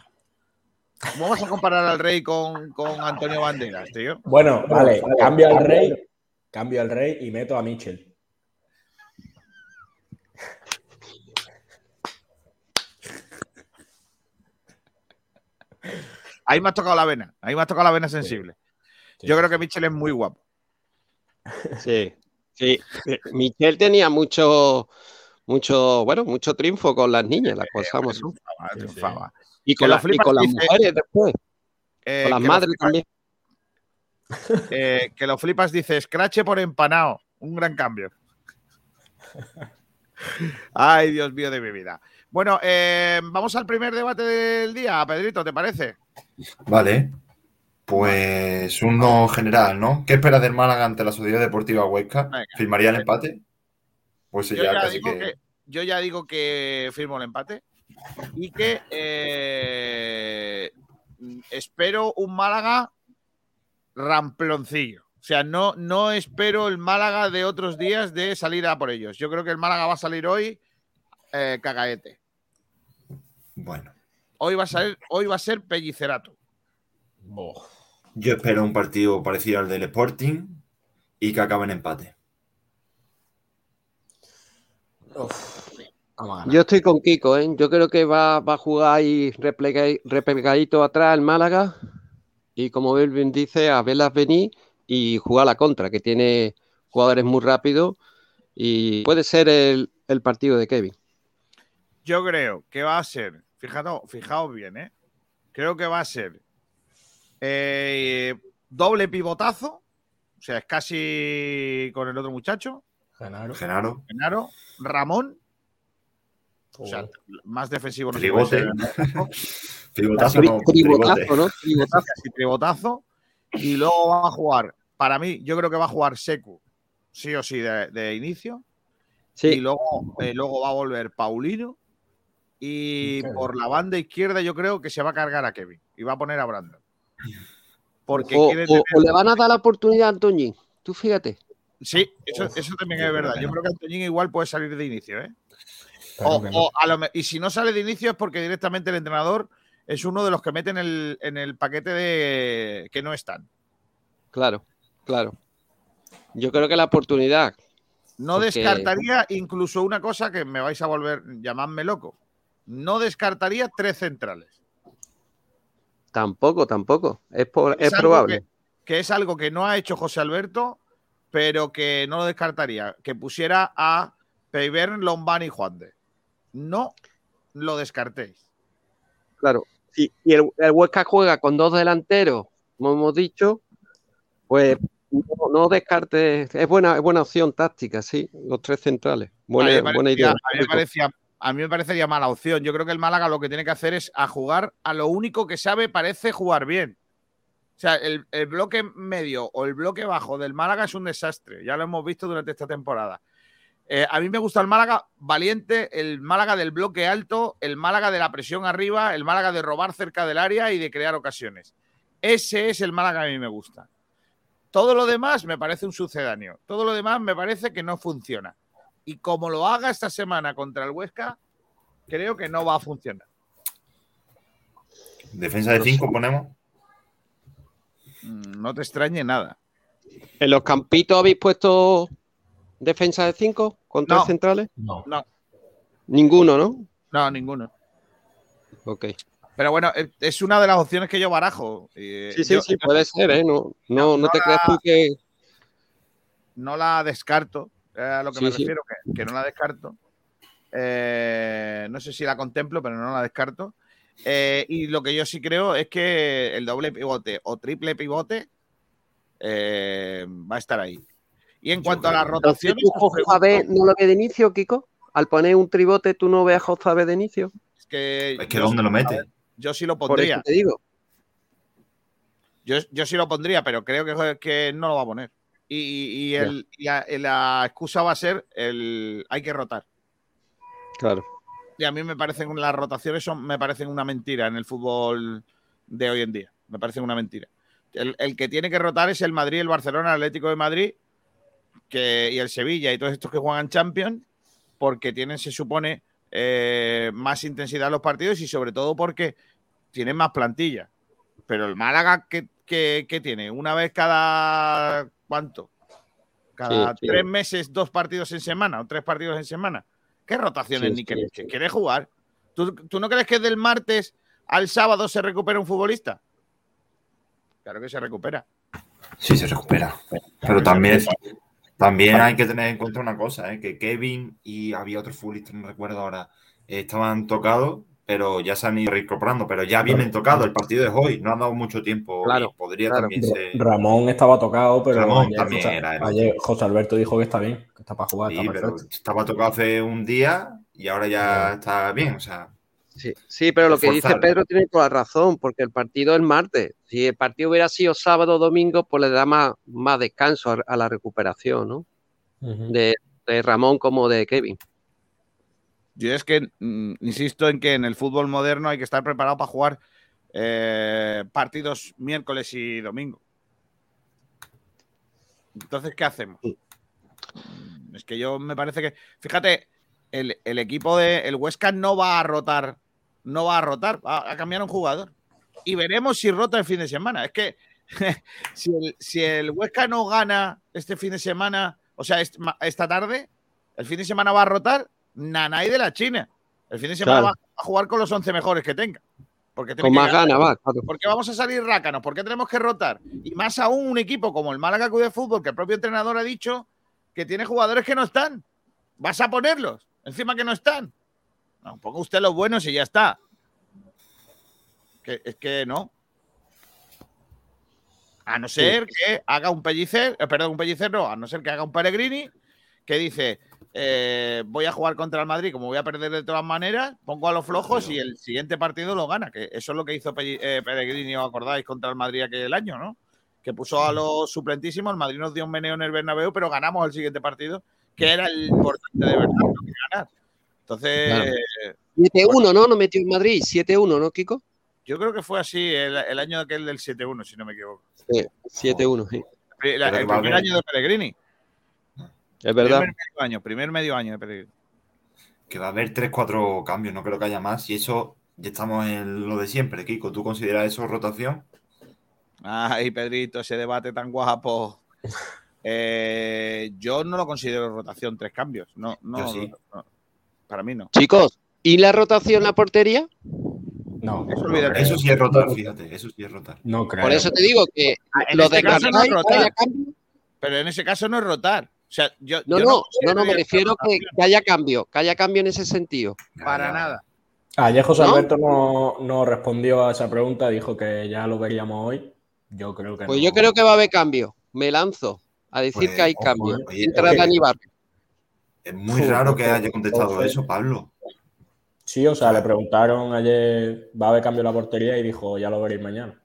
¿Cómo vas a comparar al rey con, con Antonio Banderas, tío? Bueno, vale, cambio al rey, cambio al rey y meto a Mitchell. Ahí me has tocado la vena, ahí me has tocado la vena sensible. Sí. Yo creo que Michel es muy guapo. Sí, sí. Michel tenía mucho, mucho, bueno, mucho triunfo con las niñas, las cosas como son. Triunfaba. Y con, la- y con las dice- mujeres después, Eh, con las madres flipas- también. eh, que lo flipas, dice Scratche por empanado. Un gran cambio. Ay, Dios mío de mi vida. Bueno, eh, vamos al primer debate del día, Pedrito, ¿te parece? Vale. Pues uno general, ¿no? ¿Qué esperas del Málaga ante la Sociedad Deportiva Huesca? ¿Firmaría el empate? Pues Yo ya ya, casi digo que... que, yo ya digo que firmo el empate y que eh, espero un Málaga ramploncillo. O sea, no, no espero el Málaga de otros días de salir a por ellos. Yo creo que el Málaga va a salir hoy eh, cagaete. Bueno, Hoy va a ser, hoy va a ser pellicerato. Yo espero un partido parecido al del Sporting y que acabe en empate. Uf, vamos a ganar. Yo estoy con Kiko, ¿eh? Yo creo que va, va a jugar ahí replega- replegadito atrás el Málaga y como Belvin dice, a verlas venir y jugar la contra, que tiene jugadores muy rápidos y puede ser el, el partido de Kevin. Yo creo que va a ser, fijaos, fijaos bien, ¿eh? Creo que va a ser eh, doble pivotazo, o sea, es casi con el otro muchacho, Genaro. Genaro, Genaro, Ramón, o sea, más defensivo no se Tribote. no, tribotazo. Tribotazo. casi tribotazo, y luego va a jugar, para mí, yo creo que va a jugar Secu, sí o sí, de, de inicio, y Sí, luego, eh, luego va a volver Paulino, y por la banda izquierda yo creo que se va a cargar a Kevin, y va a poner a Brandon. Porque o- tener- o le van a dar la oportunidad a Antoñín. Tú fíjate. Sí, eso, Uf, eso también es verdad. Yo creo que Antoñín igual puede salir de inicio, ¿eh? O- o a lo me- y si no sale de inicio es porque directamente el entrenador es uno de los que meten el, en el paquete de que no están. Claro, claro. Yo creo que la oportunidad. No Porque- descartaría incluso una cosa que me vais a volver, llamadme loco. No descartaría tres centrales. Tampoco, tampoco. Es, es probable. Que, que es algo que no ha hecho José Alberto, pero que no lo descartaría. Que pusiera a Peivern, Lombán y Juan de. No lo descartéis. Claro. Y el, el Huesca juega con dos delanteros, como hemos dicho, pues no, no descartes. Es buena, es buena opción táctica, sí. Los tres centrales. Buena, a, mí me buena parecía- idea. a mí me parecía- a mí me parecería mala opción. Yo creo que el Málaga lo que tiene que hacer es a jugar a lo único que sabe, parece jugar bien. O sea, el, el bloque medio o el bloque bajo del Málaga es un desastre. Ya lo hemos visto durante esta temporada. Eh, a mí me gusta el Málaga valiente, el Málaga del bloque alto, el Málaga de la presión arriba, el Málaga de robar cerca del área y de crear ocasiones. Ese es el Málaga que a mí me gusta. Todo lo demás me parece un sucedáneo. Todo lo demás me parece que no funciona. Y como lo haga esta semana contra el Huesca, creo que no va a funcionar. Defensa de 5 ponemos. Mm, No te extrañe nada. ¿En los campitos habéis puesto defensa de cinco con tres No. centrales? No. Ninguno, ¿no? No, ninguno. Ok. Pero bueno, es- es una de las opciones que yo barajo. Eh, Sí, sí, yo sí, puede ser, ¿eh? No, no, no, no te la- creas tú que. No la descarto. es a lo que Sí, me sí. refiero, que, que no la descarto. Eh, no sé si la contemplo, pero no la descarto. Eh, y lo que yo sí creo es que el doble pivote o triple pivote eh, va a estar ahí. Y en cuanto a las rotaciones, ¿tú José no lo ves de inicio, Kiko? Al poner un tribote, ¿tú no ves a José de inicio? es que, Es que ¿dónde sí- lo mete? Yo sí lo Por pondría. eso te digo. Yo, yo sí lo pondría, pero creo que, que no lo va a poner. Y, y- el- y la, y la excusa va a ser el hay que rotar. Claro. Y a mí me parecen las rotaciones son, me parecen una mentira en el fútbol de hoy en día. Me parecen una mentira. El, el que tiene que rotar es el Madrid, el Barcelona, el Atlético de Madrid que, y el Sevilla y todos estos que juegan Champions, porque tienen, se supone, eh, más intensidad en los partidos y sobre todo porque tienen más plantilla. Pero el Málaga, ¿qué, qué- qué tiene? ¿Una vez cada cuánto? Cada Sí, sí. tres meses, dos partidos en semana o tres partidos en semana. ¿Qué rotaciones Sí, ni sí, quieres? sí. ¿Quieres jugar? ¿Tú, tú no crees que del martes al sábado se recupera un futbolista? Claro que se recupera. Sí, se recupera. Pero también, también hay que tener en cuenta una cosa, ¿eh? que Kevin y había otro futbolista, no recuerdo ahora, estaban tocados, pero ya se han ido reincorporando, pero ya vienen tocados. El partido es hoy, no han dado mucho tiempo. Claro, podría claro. también ser. Ramón estaba tocado, pero Ramón ayer, también José, era, ayer José Alberto dijo que está bien, que está para jugar, Sí, está pero estaba tocado hace un día y ahora ya está bien. O sea, Sí, sí, pero lo que dice. Pedro tiene toda la razón, porque el partido es martes. Si el partido hubiera sido sábado o domingo, pues le da más, más descanso a, a la recuperación, ¿no? De Ramón como de Kevin. Yo es que mm, insisto en que en el fútbol moderno hay que estar preparado para jugar eh, partidos miércoles y domingo. Entonces, ¿qué hacemos? Mm, Es que yo me parece que, fíjate, el, el equipo de el Huesca no va a rotar, no va a rotar, va a cambiar un jugador. Y veremos si rota el fin de semana. Es que si el, si el Huesca no gana este fin de semana, o sea, esta tarde, el fin de semana va a rotar Nanay de la China. El fin de semana Claro. va a jugar con los 11 mejores que tenga. Porque Con más ganas, va, claro. ¿Por qué vamos a salir rácanos? ¿Por qué tenemos que rotar? Y más aún un equipo como el Málaga Club de Fútbol, que el propio entrenador ha dicho que tiene jugadores que no están. ¿Vas a ponerlos? Encima que no están. No, ponga usted los buenos y ya está. Que, es que no. A no ser que haga un pellicer, eh, perdón, un pellicer no, a no ser que haga un Pellegrini que dice, eh, voy a jugar contra el Madrid, como voy a perder de todas maneras, pongo a los flojos y el siguiente partido lo gana, que eso es lo que hizo eh, Pellegrini, ¿os acordáis? Contra el Madrid aquel año, ¿no? Que puso a los suplentísimos, el Madrid nos dio un meneo en el Bernabéu, pero ganamos el siguiente partido, que era el importante de verdad, no que ganar. Entonces, Claro. 7-1, ¿no? No metió en Madrid. 7-1, ¿no, Kiko? yo creo que fue así el, el año aquel del 7-1, si no me equivoco. Sí, 7-1, sí. El, primer año de Pellegrini. Es verdad. Primer medio año, primer medio año de Pellegrini. que va a haber 3-4 cambios, no creo que haya más. Y eso, ya estamos en lo de siempre, Kiko. ¿Tú consideras eso rotación? Ay, Pedrito, ese debate tan guapo. Eh, yo no lo considero rotación, tres cambios. No, no, Yo sí. no, para mí no. Chicos, ¿y la rotación a portería? No, Eso no. Eso sí es rotar, fíjate. Eso sí es rotar. No creo. Por eso te digo que Ah, lo este caso no es rotar, pero en ese caso no es rotar. O sea, yo, No, yo no, no, no, me refiero que, que haya cambio, que haya cambio en ese sentido. Para nada. Ayer José ¿No? Alberto no, no respondió a esa pregunta, dijo que ya lo veríamos hoy. Yo creo que Pues no. yo creo que va a haber cambio. Me lanzo a decir Pues, que hay ojo, cambio. eh. Oye, Entra es que- Dani Barrio. Es muy Uf, raro que haya contestado ojo. eso, Pablo. Sí, o sea, le preguntaron ayer, ¿va a haber cambio en la portería? Y dijo, ya lo veréis mañana.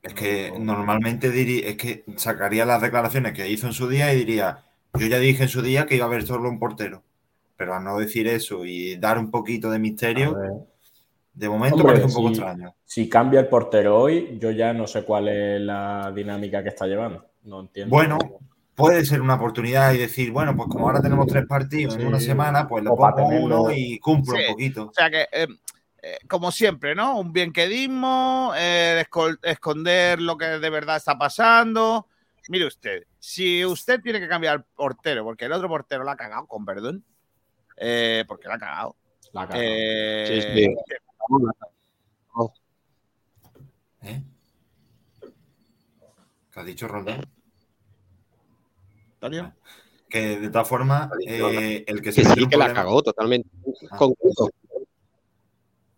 Es que normalmente diría, es que sacaría las declaraciones que hizo en su día y diría, yo ya dije en su día que iba a haber solo un portero. Pero a no decir eso y dar un poquito de misterio, de momento Hombre, parece un poco sí. extraño. Si cambia el portero hoy, yo ya no sé cuál es la dinámica que está llevando. No entiendo. Bueno, puede ser una oportunidad y decir, bueno, pues como ahora tenemos tres partidos en una semana, pues le O para pongo tenerlo- uno y cumplo Sí. un poquito. O sea que, eh, eh, como siempre, ¿no? Un bienquedismo, eh, esconder lo que de verdad está pasando. Mire usted, si usted tiene que cambiar portero, porque el otro portero la ha cagado, con perdón, eh, porque la ha cagado. La cara. eh, Sí, sí. ¿Eh? ¿Qué has dicho, Roldán? Antonio, Que de todas formas, eh, el que se Que mete en sí, un que la problema- cagó totalmente. Ah.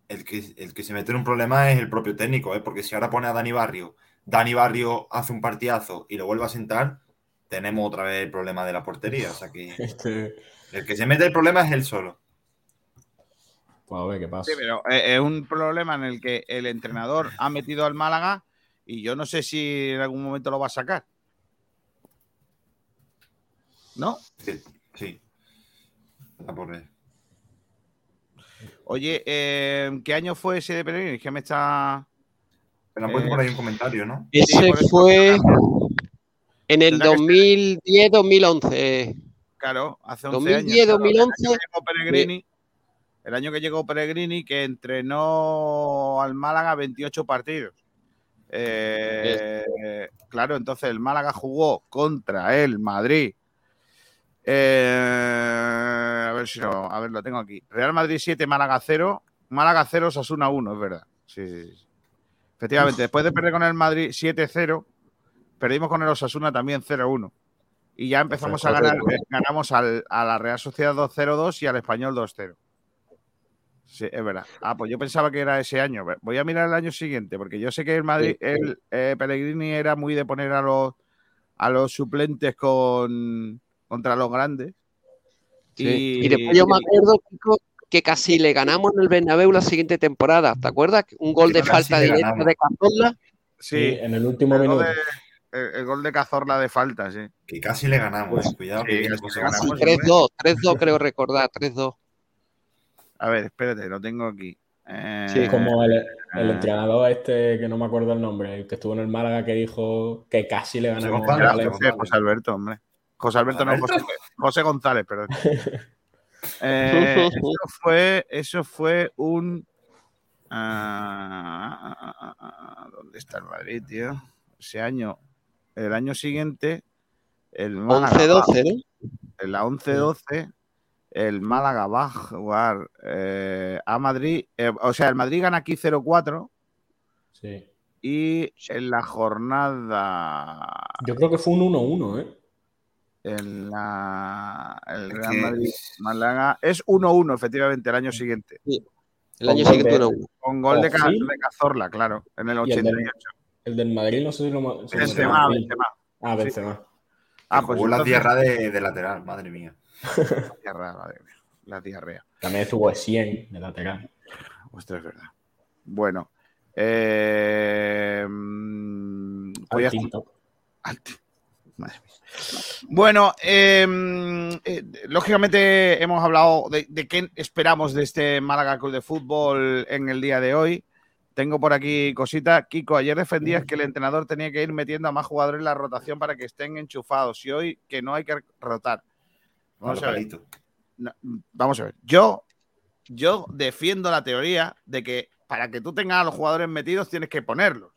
El que, el que se mete en un problema es el propio técnico, ¿eh? porque si ahora pone a Dani Barrio, Dani Barrio hace un partidazo y lo vuelve a sentar, tenemos otra vez el problema de la portería. O sea que el que se mete el problema es él solo. pues a ver qué pasa. Sí, pero eh, es un problema en el que el entrenador ha metido al Málaga y yo no sé si en algún momento lo va a sacar. ¿No? Sí. sí. Está por ver. Oye, eh, ¿qué año fue ese de Pellegrini? Que me está. Me han puesto Eh, por ahí un comentario, ¿no? Ese fue en el Tendrá que ser- 2010-2011. Claro, hace 11 2010, años. claro, 2011. El año que llegó Pellegrini, el año que llegó Pellegrini, que entrenó al Málaga 28 partidos. Eh, claro, entonces el Málaga jugó contra el Madrid. Eh, a ver si lo, a ver, lo tengo aquí. Real Madrid 7, Málaga 0. Málaga 0, Sasuna 1, es verdad. Sí, sí, sí. Efectivamente, después de perder con el Madrid 7-0, perdimos con el Osasuna también 0-1. Y ya empezamos a ganar, eh, ganamos al- a la Real Sociedad 2-0-2 y al Español 2-0. Sí, es verdad. Ah, pues yo pensaba que era ese año. Voy a mirar el año siguiente, porque yo sé que el Madrid, el eh, Pellegrini era muy de poner a los a los suplentes con contra los grandes. Sí. Y después yo me acuerdo, Kiko, que casi le ganamos en el Bernabéu la siguiente temporada. ¿Te acuerdas? Un gol de falta directa de Cazorla. Sí, Sí, en el último minuto. de, el- el gol de Cazorla de falta, sí. Que casi le ganamos, eh. Cuidado, que sí, viene casi cosa le buena. ganamos. Sí, 3-2, 3-2 creo recordar, 3-2. A ver, espérate, lo tengo aquí. Eh, Sí, Como el, el Ah. entrenador este, que no me acuerdo el nombre, el que estuvo en el Málaga, que dijo que casi le ganamos González, Era Valencia. José, José Alberto, hombre. José Alberto no, José, José González, perdón. Eh, eso fue, eso fue un. ah, ¿Dónde está el Madrid, tío? Ese año, el año siguiente, el Málaga va- 11-12, ¿no? en la 11-12, el Málaga va a jugar eh, a Madrid. eh, o sea, el Madrid gana aquí 0-4 Sí. y en la jornada. Yo creo que fue un 1-1, ¿eh? En la, el Real Madrid Málaga es 1-1, efectivamente, el año siguiente. El año Con siguiente gol 1-1. Con gol de, Cazorla, claro, en el Y el del, 88. El del Madrid, no sé si lo si lo Benzema, mató. Benzema. Ah, Benzema. Ah, pues jugó la entonces- tierra de, de lateral, madre mía. La diarrea, madre mía, la diarrea. También estuvo 100 de lateral. Ostras, es verdad. Bueno. Eh, mm, voy a- Al tinto. Alti. Madre mía. Bueno, eh, eh, lógicamente hemos hablado de, de qué esperamos de este Málaga Club de Fútbol en el día de hoy. Tengo por aquí cosita. Kiko, ayer defendías que el entrenador tenía que ir metiendo a más jugadores en la rotación para que estén enchufados y hoy que no hay que rotar. Vamos a ver. No, vamos a ver. Yo, yo defiendo la teoría de que para que tú tengas a los jugadores metidos tienes que ponerlos.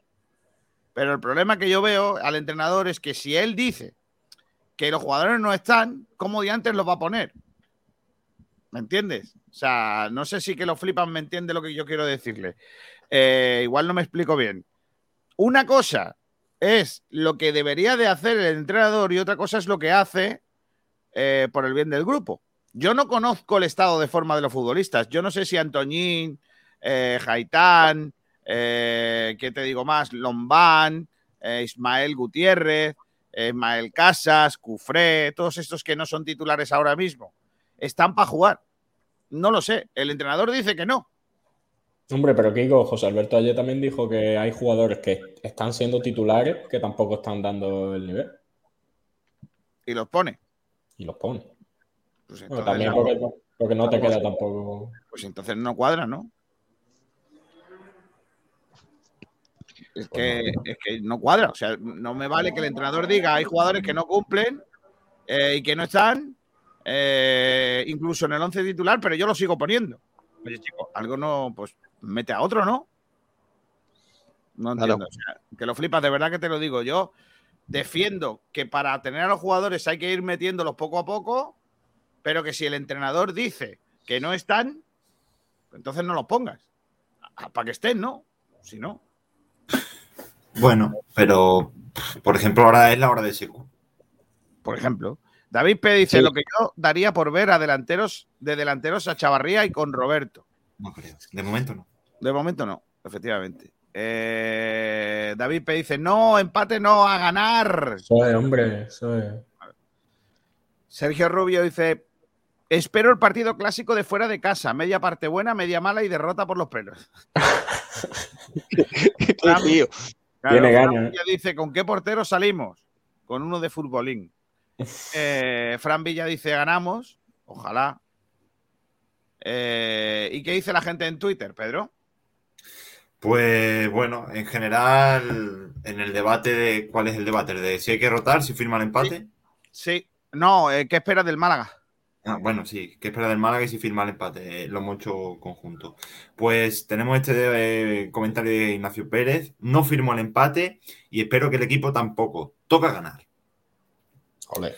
Pero el problema que yo veo al entrenador es que si él dice que los jugadores no están, ¿cómo de antes los va a poner? ¿Me entiendes? O sea, no sé si que lo flipan me entiende lo que yo quiero decirle. Eh, igual no me explico bien. Una cosa es lo que debería de hacer el entrenador y otra cosa es lo que hace eh, por el bien del grupo. Yo no conozco el estado de forma de los futbolistas. Yo no sé si Antoñín, eh, Jaitán, eh, ¿qué te digo más? Lombán, Ismael Gutiérrez, Ismael Casas, Cufré, todos estos que no son titulares ahora mismo, están para jugar. No lo sé. El entrenador dice que no. Hombre, pero Kiko, José Alberto ayer también dijo que hay jugadores que están siendo titulares que tampoco están dando el nivel. Y los pone. Y los pone. Pues Bueno, entonces, también porque, porque no te queda tampoco. pues entonces no cuadra, ¿no? Es que, es que no cuadra. O sea, no me vale que el entrenador diga hay jugadores que no cumplen eh, y que no están, eh, incluso en el 11 titular, pero yo lo sigo poniendo. Oye, chico, algo no, pues mete a otro, ¿no? No Claro. entiendo. O sea, que lo flipas, de verdad que te lo digo. Yo defiendo que para tener a los jugadores hay que ir metiéndolos poco a poco, pero que si el entrenador dice que no están, entonces no los pongas. Para que estén, ¿no? Si no. Bueno, pero por ejemplo, ahora es la hora de Secu. por ejemplo. David P. dice Sí. lo que yo daría por ver a delanteros de delanteros a Chavarría y con Roberto. No creo. De momento no. De momento no, efectivamente. Eh, David P dice, no, empate no, a ganar. Hombre. Sergio Rubio dice, espero el partido clásico de fuera de casa, media parte buena, media mala y derrota por los pelos. Claro, Tiene ganas. Villa dice, ¿con qué portero salimos? Con uno de futbolín. Eh, Fran Villa dice, ganamos. Ojalá. Eh, ¿Y qué dice la gente en Twitter, Pedro? Pues bueno, en general, en el debate de cuál es el debate, ¿El de si hay que rotar, si firma el empate. Sí. No, eh, ¿qué esperas del Málaga? Ah, bueno, sí, ¿qué espera del Málaga y si firma el empate? Eh, Lo hemos hecho conjunto. Pues tenemos este eh, comentario de Ignacio Pérez. No firmo el empate y espero que el equipo tampoco. Toca ganar. Ole.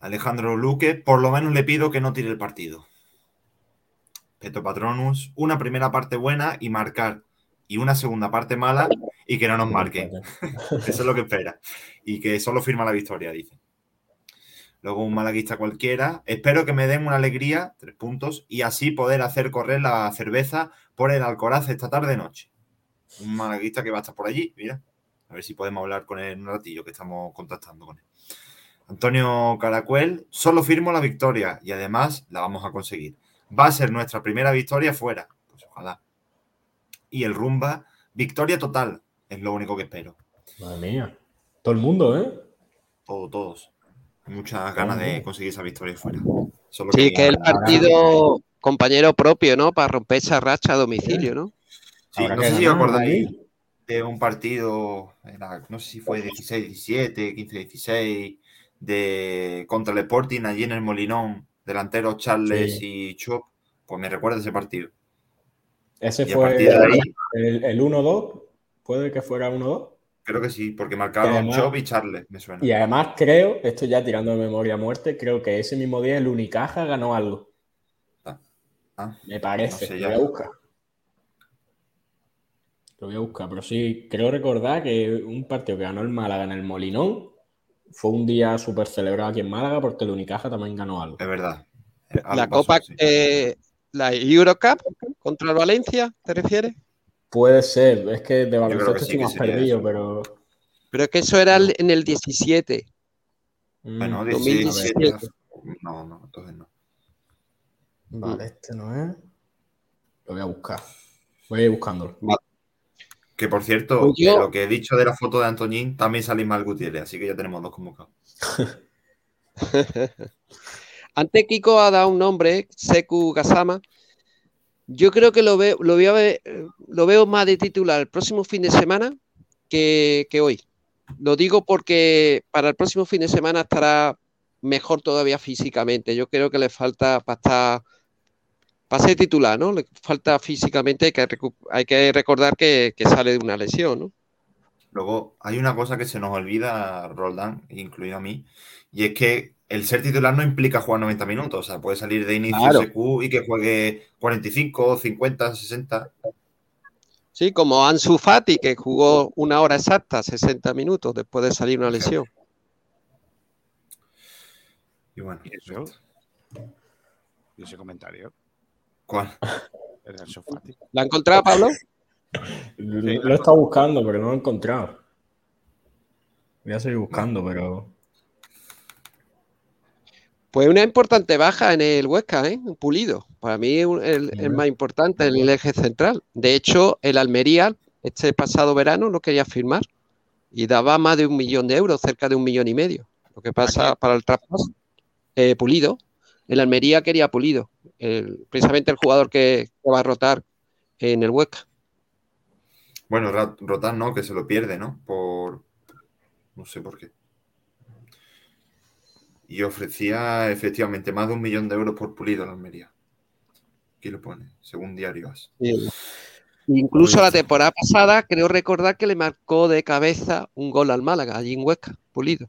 Alejandro Luque, por lo menos le pido que no tire el partido. Peto Patronus, una primera parte buena y marcar. Y una segunda parte mala y que no nos marquen. Eso es lo que espera. Y que solo firma la victoria, dice. Luego un malaguista cualquiera. Espero que me den una alegría, tres puntos, y así poder hacer correr la cerveza por el Alcoraz esta tarde noche. Un malaguista que va a estar por allí, mira. A ver si podemos hablar con él un ratillo, que estamos contactando con él. Antonio Caracuel, solo firmo la victoria y además la vamos a conseguir. Va a ser nuestra primera victoria fuera. Pues ojalá. Y el Rumba, victoria total, es lo único que espero. Madre mía. Todo el mundo, ¿eh? Todo, todos. Muchas ganas de conseguir esa victoria fuera. Solo Sí, que el partido compañero propio, ¿no? Para romper esa racha a domicilio, ¿no? Sí, no sé si os acordáis de un partido, era- no sé si fue 16-17, 15-16, de, contra el Sporting allí en el Molinón, delanteros Charles Sí. y Chop. Pues me recuerda ese partido. Ese Y fue partir de ahí, el, el 1-2. Puede que fuera 1-2. creo que sí, porque marcaron Chop y Charles, me suena. Y además creo, esto ya tirando de memoria a muerte, creo que ese mismo día el Unicaja ganó algo. Ah, Me parece. No sé lo voy a buscar. Lo voy a buscar, pero sí, creo recordar que un partido que ganó el Málaga en el Molinón fue un día súper celebrado aquí en Málaga porque el Unicaja también ganó algo. es verdad. Algo La pasó, Copa, sí. eh, la Eurocup contra el Valencia, ¿te refieres? Puede ser, es que de baloncesto sí sería perdido, eso. pero. Pero es que eso era el- en el 17. mm, Bueno, a ver, 16, 2017. 17. No, no, entonces no. Vale, este no es. Lo voy a buscar. Voy a ir buscándolo. Que por cierto, Pues yo- lo que he dicho de la foto de Antoñín, también sale mal Gutiérrez, así que ya tenemos dos convocados. Antes Kiko ha dado un nombre, Seku Gasama. Yo creo que lo veo, lo veo, lo veo más de titular el próximo fin de semana que, que hoy. Lo digo porque para el próximo fin de semana estará mejor todavía físicamente. Yo creo que le falta para estar, para ser titular, ¿no? Le falta físicamente, hay que, hay que recordar que, que sale de una lesión, ¿no? Luego, hay una cosa que se nos olvida, Roldán, incluido a mí, y es que el ser titular no implica jugar 90 minutos. O sea, puede salir de inicio Claro. SQ y que juegue 45, 50, 60. Sí, como Ansu Fati, que jugó una hora exacta, 60 minutos después de salir una lesión. Y bueno, ¿Y eso? ¿Y ese comentario? ¿cuál? El del Sofati. ¿La ha encontrado, Pablo? Lo lo he estado buscando, pero no lo he encontrado. Voy a seguir buscando, pero. Pues una importante baja en el Huesca, ¿eh? Pulido. Para mí el, el más importante en el eje central. De hecho, el Almería, este pasado verano, lo quería firmar y daba más de un millón de euros, cerca de un millón y medio. Lo que pasa para el traspaso, eh, Pulido. El Almería quería Pulido, el- precisamente el jugador que, que va a rotar en el Huesca. Bueno, Rotan no, que se lo pierde, ¿no? Por. No sé por qué. Y ofrecía efectivamente más de un millón de euros por pulido la Almería. Aquí lo pone, según Diario As. Sí. Incluso la temporada pasada, creo recordar que le marcó de cabeza un gol al Málaga, allí en Huesca, Pulido.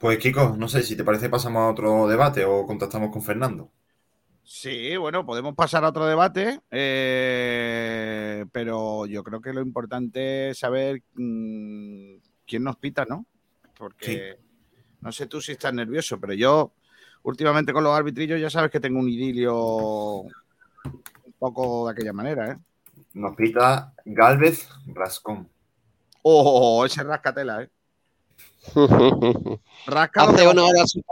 Pues Kiko, no sé si te parece pasamos a otro debate o contactamos con Fernando. Sí, bueno, podemos pasar a otro debate, eh, pero yo creo que lo importante es saber mm, quién nos pita, ¿no? Porque no sé tú si estás nervioso, pero yo últimamente con los arbitrillos ya sabes que tengo un idilio un poco de aquella manera, ¿eh? Nos pita Galvez Rascón. Oh, ese rascatela, ¿eh? Rasca Hace honor a su,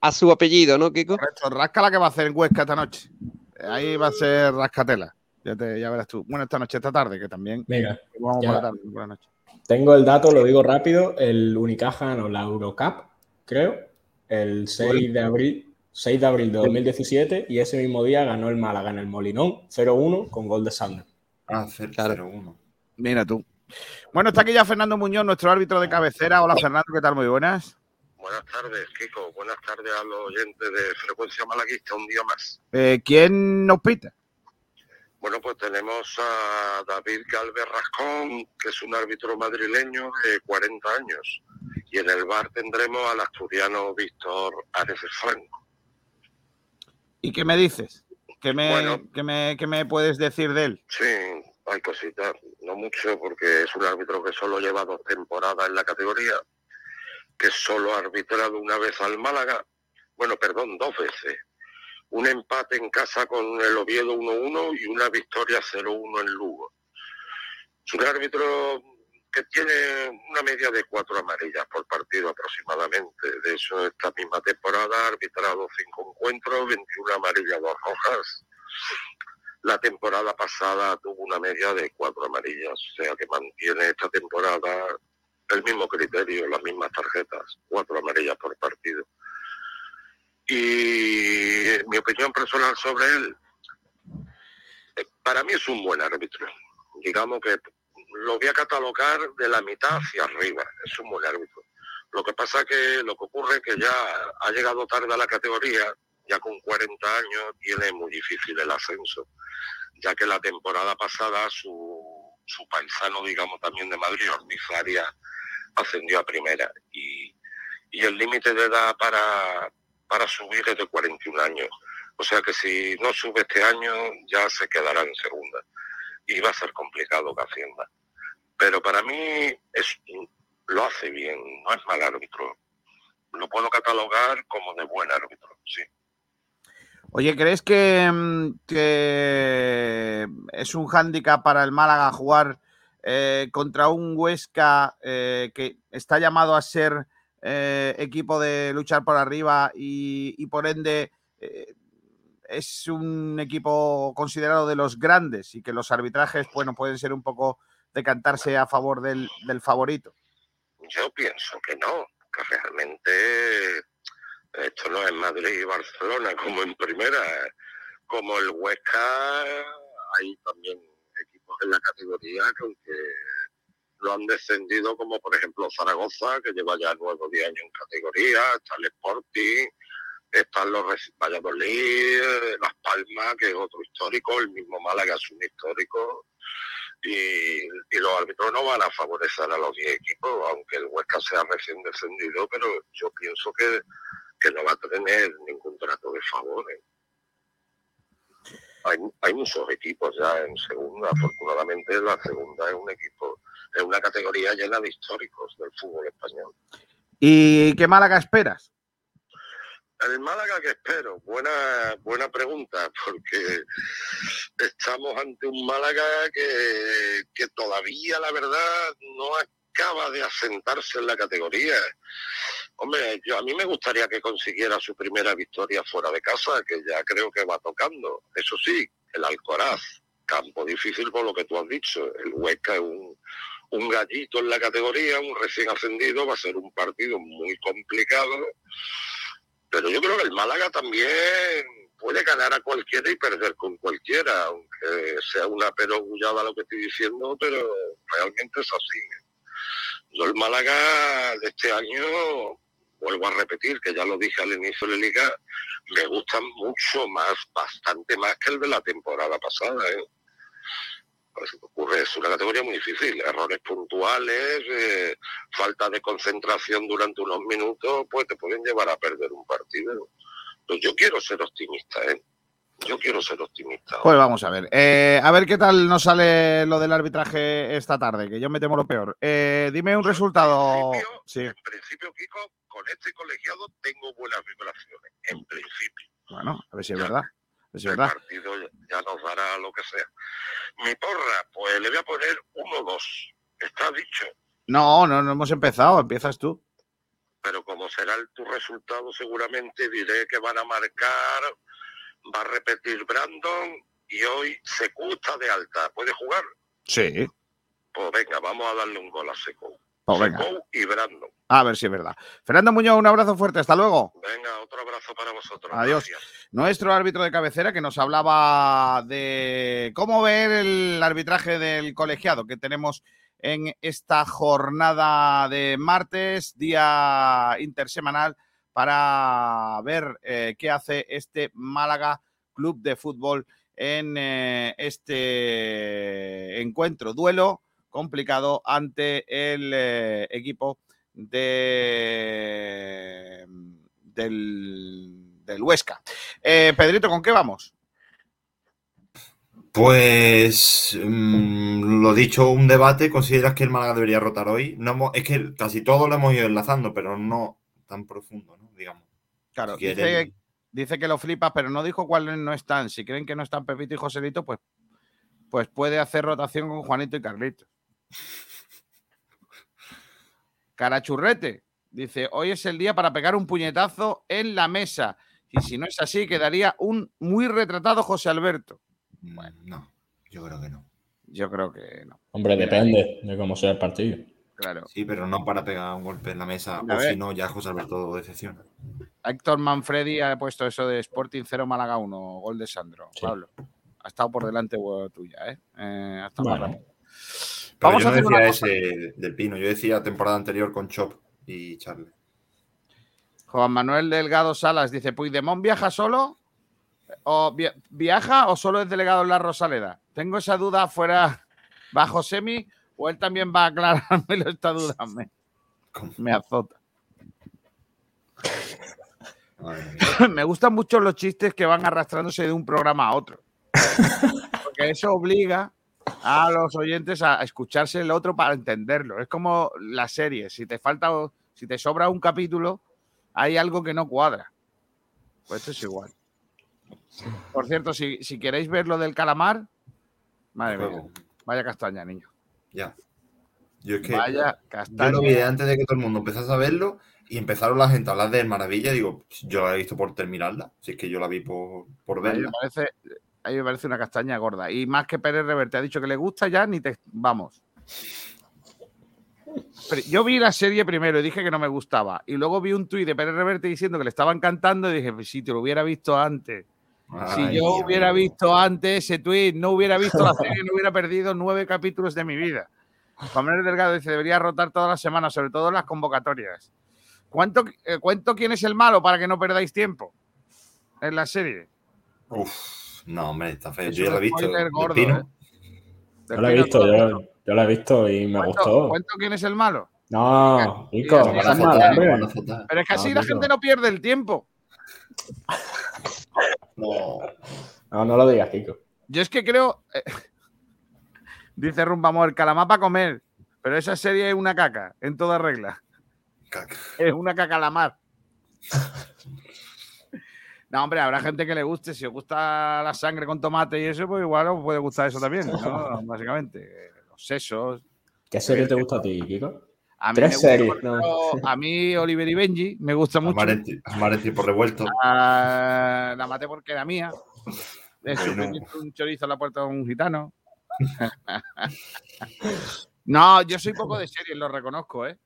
a su apellido, ¿no, Kiko? Correcto, rasca la que va a hacer en Huesca esta noche. Ahí va a ser rascatela. Ya, te, ya verás tú. Bueno, esta noche, esta tarde, que también. Venga, Vamos Ya. por la tarde, por la noche. Tengo el dato, lo digo rápido. El Unicaja ganó la Eurocup, creo, el 6 de abril, 6 de abril de 2017 y ese mismo día ganó el Málaga en el Molinón 0-1 con gol de Sander. Ah, 0 Claro. 1 Mira tú. Bueno, está aquí ya Fernando Muñoz, nuestro árbitro de cabecera. Hola, Fernando, ¿qué tal? Muy buenas. Buenas tardes, Kiko. Buenas tardes a los oyentes de Frecuencia Malaguista, un día más. Eh, ¿Quién nos pita? Bueno, pues tenemos a David Galvez Rascón, que es un árbitro madrileño de 40 años. Y en el bar tendremos al asturiano Víctor Ares Franco. ¿Y qué me dices? ¿Qué me, Bueno. qué me, qué me puedes decir de él? Sí, hay cositas, no mucho, porque es un árbitro que solo lleva dos temporadas en la categoría, que solo ha arbitrado una vez al Málaga, bueno, perdón, dos veces. Un empate en casa con el Oviedo 1-1 y una victoria 0-1 en Lugo. Es un árbitro que tiene una media de cuatro amarillas por partido aproximadamente. De eso, esta misma temporada ha arbitrado cinco encuentros, 21 amarillas, dos rojas. La temporada pasada tuvo una media de cuatro amarillas, o sea que mantiene esta temporada el mismo criterio, las mismas tarjetas, cuatro amarillas por partido. Y mi opinión personal sobre él, eh, para mí es un buen árbitro. Digamos que lo voy a catalogar de la mitad hacia arriba, es un buen árbitro. Lo que pasa que lo que ocurre es que ya ha llegado tarde a la categoría, ya con 40 años tiene muy difícil el ascenso, ya que la temporada pasada su, su paisano, digamos también de Madrid, Ortiz Arias, ascendió a primera y, y el límite de edad para, para subir es de 41 años. O sea que si no sube este año ya se quedará en segunda y va a ser complicado que ascienda. Pero para mí es, lo hace bien, no es mal árbitro. Lo puedo catalogar como de buen árbitro, sí. Oye, ¿crees que, mm, es un hándicap para el Málaga jugar eh, contra un Huesca eh, que está llamado a ser eh, equipo de luchar por arriba y, y por ende eh, es un equipo considerado de los grandes y que los arbitrajes bueno, pueden ser un poco decantarse a favor del, del favorito? Yo pienso que no, que realmente esto no es Madrid y Barcelona como en primera, como el Huesca, hay también equipos en la categoría que aunque lo han descendido, como por ejemplo Zaragoza, que lleva ya nueve o diez años en categoría, está el Sporting, están los Valladolid, Las Palmas, que es otro histórico, el mismo Málaga es un histórico, y, y los árbitros no van a favorecer a los 10 equipos, aunque el Huesca sea recién descendido, pero yo pienso que, que no va a tener ningún trato de favores. Hay, hay muchos equipos ya en segunda, afortunadamente la segunda es un equipo, es una categoría llena de históricos del fútbol español. ¿Y qué Málaga esperas? El Málaga que espero, buena, buena pregunta, porque estamos ante un Málaga que, que todavía, la verdad, no acaba de asentarse en la categoría. Hombre, yo, a mí me gustaría que consiguiera su primera victoria fuera de casa, que ya creo que va tocando. Eso sí, el Alcoraz, campo difícil por lo que tú has dicho. El Huesca es un, un gallito en la categoría, un recién ascendido, va a ser un partido muy complicado. Pero yo creo que el Málaga también puede ganar a cualquiera y perder con cualquiera, aunque sea una perogullada lo que estoy diciendo, pero realmente es así. Yo el Málaga de este año, vuelvo a repetir, que ya lo dije al inicio de la liga, me gusta mucho más, bastante más que el de la temporada pasada. ¿eh? Ocurre, es una categoría muy difícil, errores puntuales, eh, falta de concentración durante unos minutos, pues te pueden llevar a perder un partido. Pues yo quiero ser optimista, ¿eh? Yo quiero ser optimista. Pues vamos a ver. Eh, a ver qué tal nos sale lo del arbitraje esta tarde, que yo me temo lo peor. Eh, dime un resultado. Sí, En principio, Kiko, con este colegiado tengo buenas vibraciones, en principio. bueno, a ver si es verdad. Es el partido ya- ya nos dará lo que sea. Mi porra, pues le voy a poner 1-2. Está dicho. No, no, no hemos empezado. Empiezas tú. pero como será el, tu resultado, seguramente diré que van a marcar, va a repetir Brandon y hoy Secu está de alta. ¿Puede jugar? Sí. Pues venga, vamos a darle un gol a Secu. Pues venga. Secu y Brandon. A ver si es verdad. Fernando Muñoz, un abrazo fuerte. Hasta luego. Venga, otro abrazo para vosotros. Adiós. Gracias. Nuestro árbitro de cabecera que nos hablaba de cómo ver el arbitraje del colegiado que tenemos en esta jornada de martes, día intersemanal, para ver eh, qué hace este Málaga Club de Fútbol en eh, este encuentro, duelo complicado ante el eh, equipo de, del, del Huesca. Eh, Pedrito, ¿con qué vamos? Pues mm, lo dicho, un debate. ¿Consideras que el Málaga debería rotar hoy? No hemos- es que casi todo lo hemos ido enlazando, pero no tan profundo, ¿no? Digamos. Claro, Si dice, quieren- dice que lo flipas, pero no dijo cuáles no están. Si creen que no están Pepito y Joselito, pues, pues puede hacer rotación con Juanito y Carlitos. Carachurrete dice: Hoy es el día para pegar un puñetazo en la mesa. Y si no es así, quedaría un muy retratado José Alberto. Bueno, no, yo creo que no. Yo creo que no. Hombre, depende de cómo sea el partido. Claro. Sí, pero no para pegar un golpe en la mesa, A o ver. si no, ya José Alberto decepciona. Héctor Manfredi ha puesto eso de Sporting 0 Málaga 1, gol de Sandro. Sí. Pablo, ha estado por delante eh, tuya, ¿eh? Eh, ha estado más Bueno. rápido. Vamos yo a hacer una decía cosa. ese del Pino, yo decía temporada anterior con Chop y Charlie. Juan Manuel Delgado Salas dice: ¿Puigdemont viaja solo? ¿O via- viaja o solo es delegado en la Rosaleda? Tengo esa duda fuera bajo semi o él también va a aclarármelo esta duda. Me, azota. Me gustan mucho los chistes que van arrastrándose de un programa a otro. Porque eso obliga a los oyentes a escucharse el otro para entenderlo. Es como la serie. Si te falta, o- si te sobra un capítulo, hay algo que no cuadra. Pues esto es igual. Por cierto, si, si queréis ver lo del calamar, madre mía, vaya castaña, niño. Ya. Yo es que Vaya yo castaña. lo vi antes de que todo el mundo empezase a verlo y empezaron la gente a hablar de maravilla. Digo, yo la he visto por terminarla. Si es que yo la vi por, por A mí, me verla. parece, a mí me parece una castaña gorda. Y más que Pérez Reverte ha dicho que le gusta ya, ni te. Vamos. Pero yo vi la serie primero y dije que no me gustaba. Y luego vi un tuit de Pérez Reverte diciendo que le estaba encantando y dije, pues si te lo hubiera visto antes. Si yo hubiera visto antes ese tuit, no hubiera visto la serie, no hubiera perdido nueve capítulos de mi vida. Juan Manuel Delgado dice, debería rotar todas las semanas, sobre todo en las convocatorias. ¿Cuánto, eh, ¿Cuento quién es el malo para que no perdáis tiempo en la serie? Uf, no, hombre, está feo. Es Yo ya la he visto. gordo. ¿eh? Yo la he visto, yo, yo la he visto y me ¿Cuento, gustó. cuento quién es el malo? No, Nico, no a azotar. Pero es que así No, la Nico. gente no pierde el tiempo. No. No, no lo digas, Kiko. Yo es que creo. eh, dice Rumbamor, el calamar para comer. Pero esa serie es una caca, en toda regla. Caca. Es una caca a la mar. No, hombre, habrá gente que le guste. Si os gusta la sangre con tomate y eso, pues igual os puede gustar eso también, ¿no? Básicamente. Los sesos. ¿Qué serie te gusta a ti, Kiko? A mí, Tres gusta, series, a mí Oliver y Benji me gusta mucho. Amarenti por revuelto. Ah, la maté porque era mía. Un chorizo a la puerta de un gitano. no, yo soy poco de series, lo reconozco, ¿eh?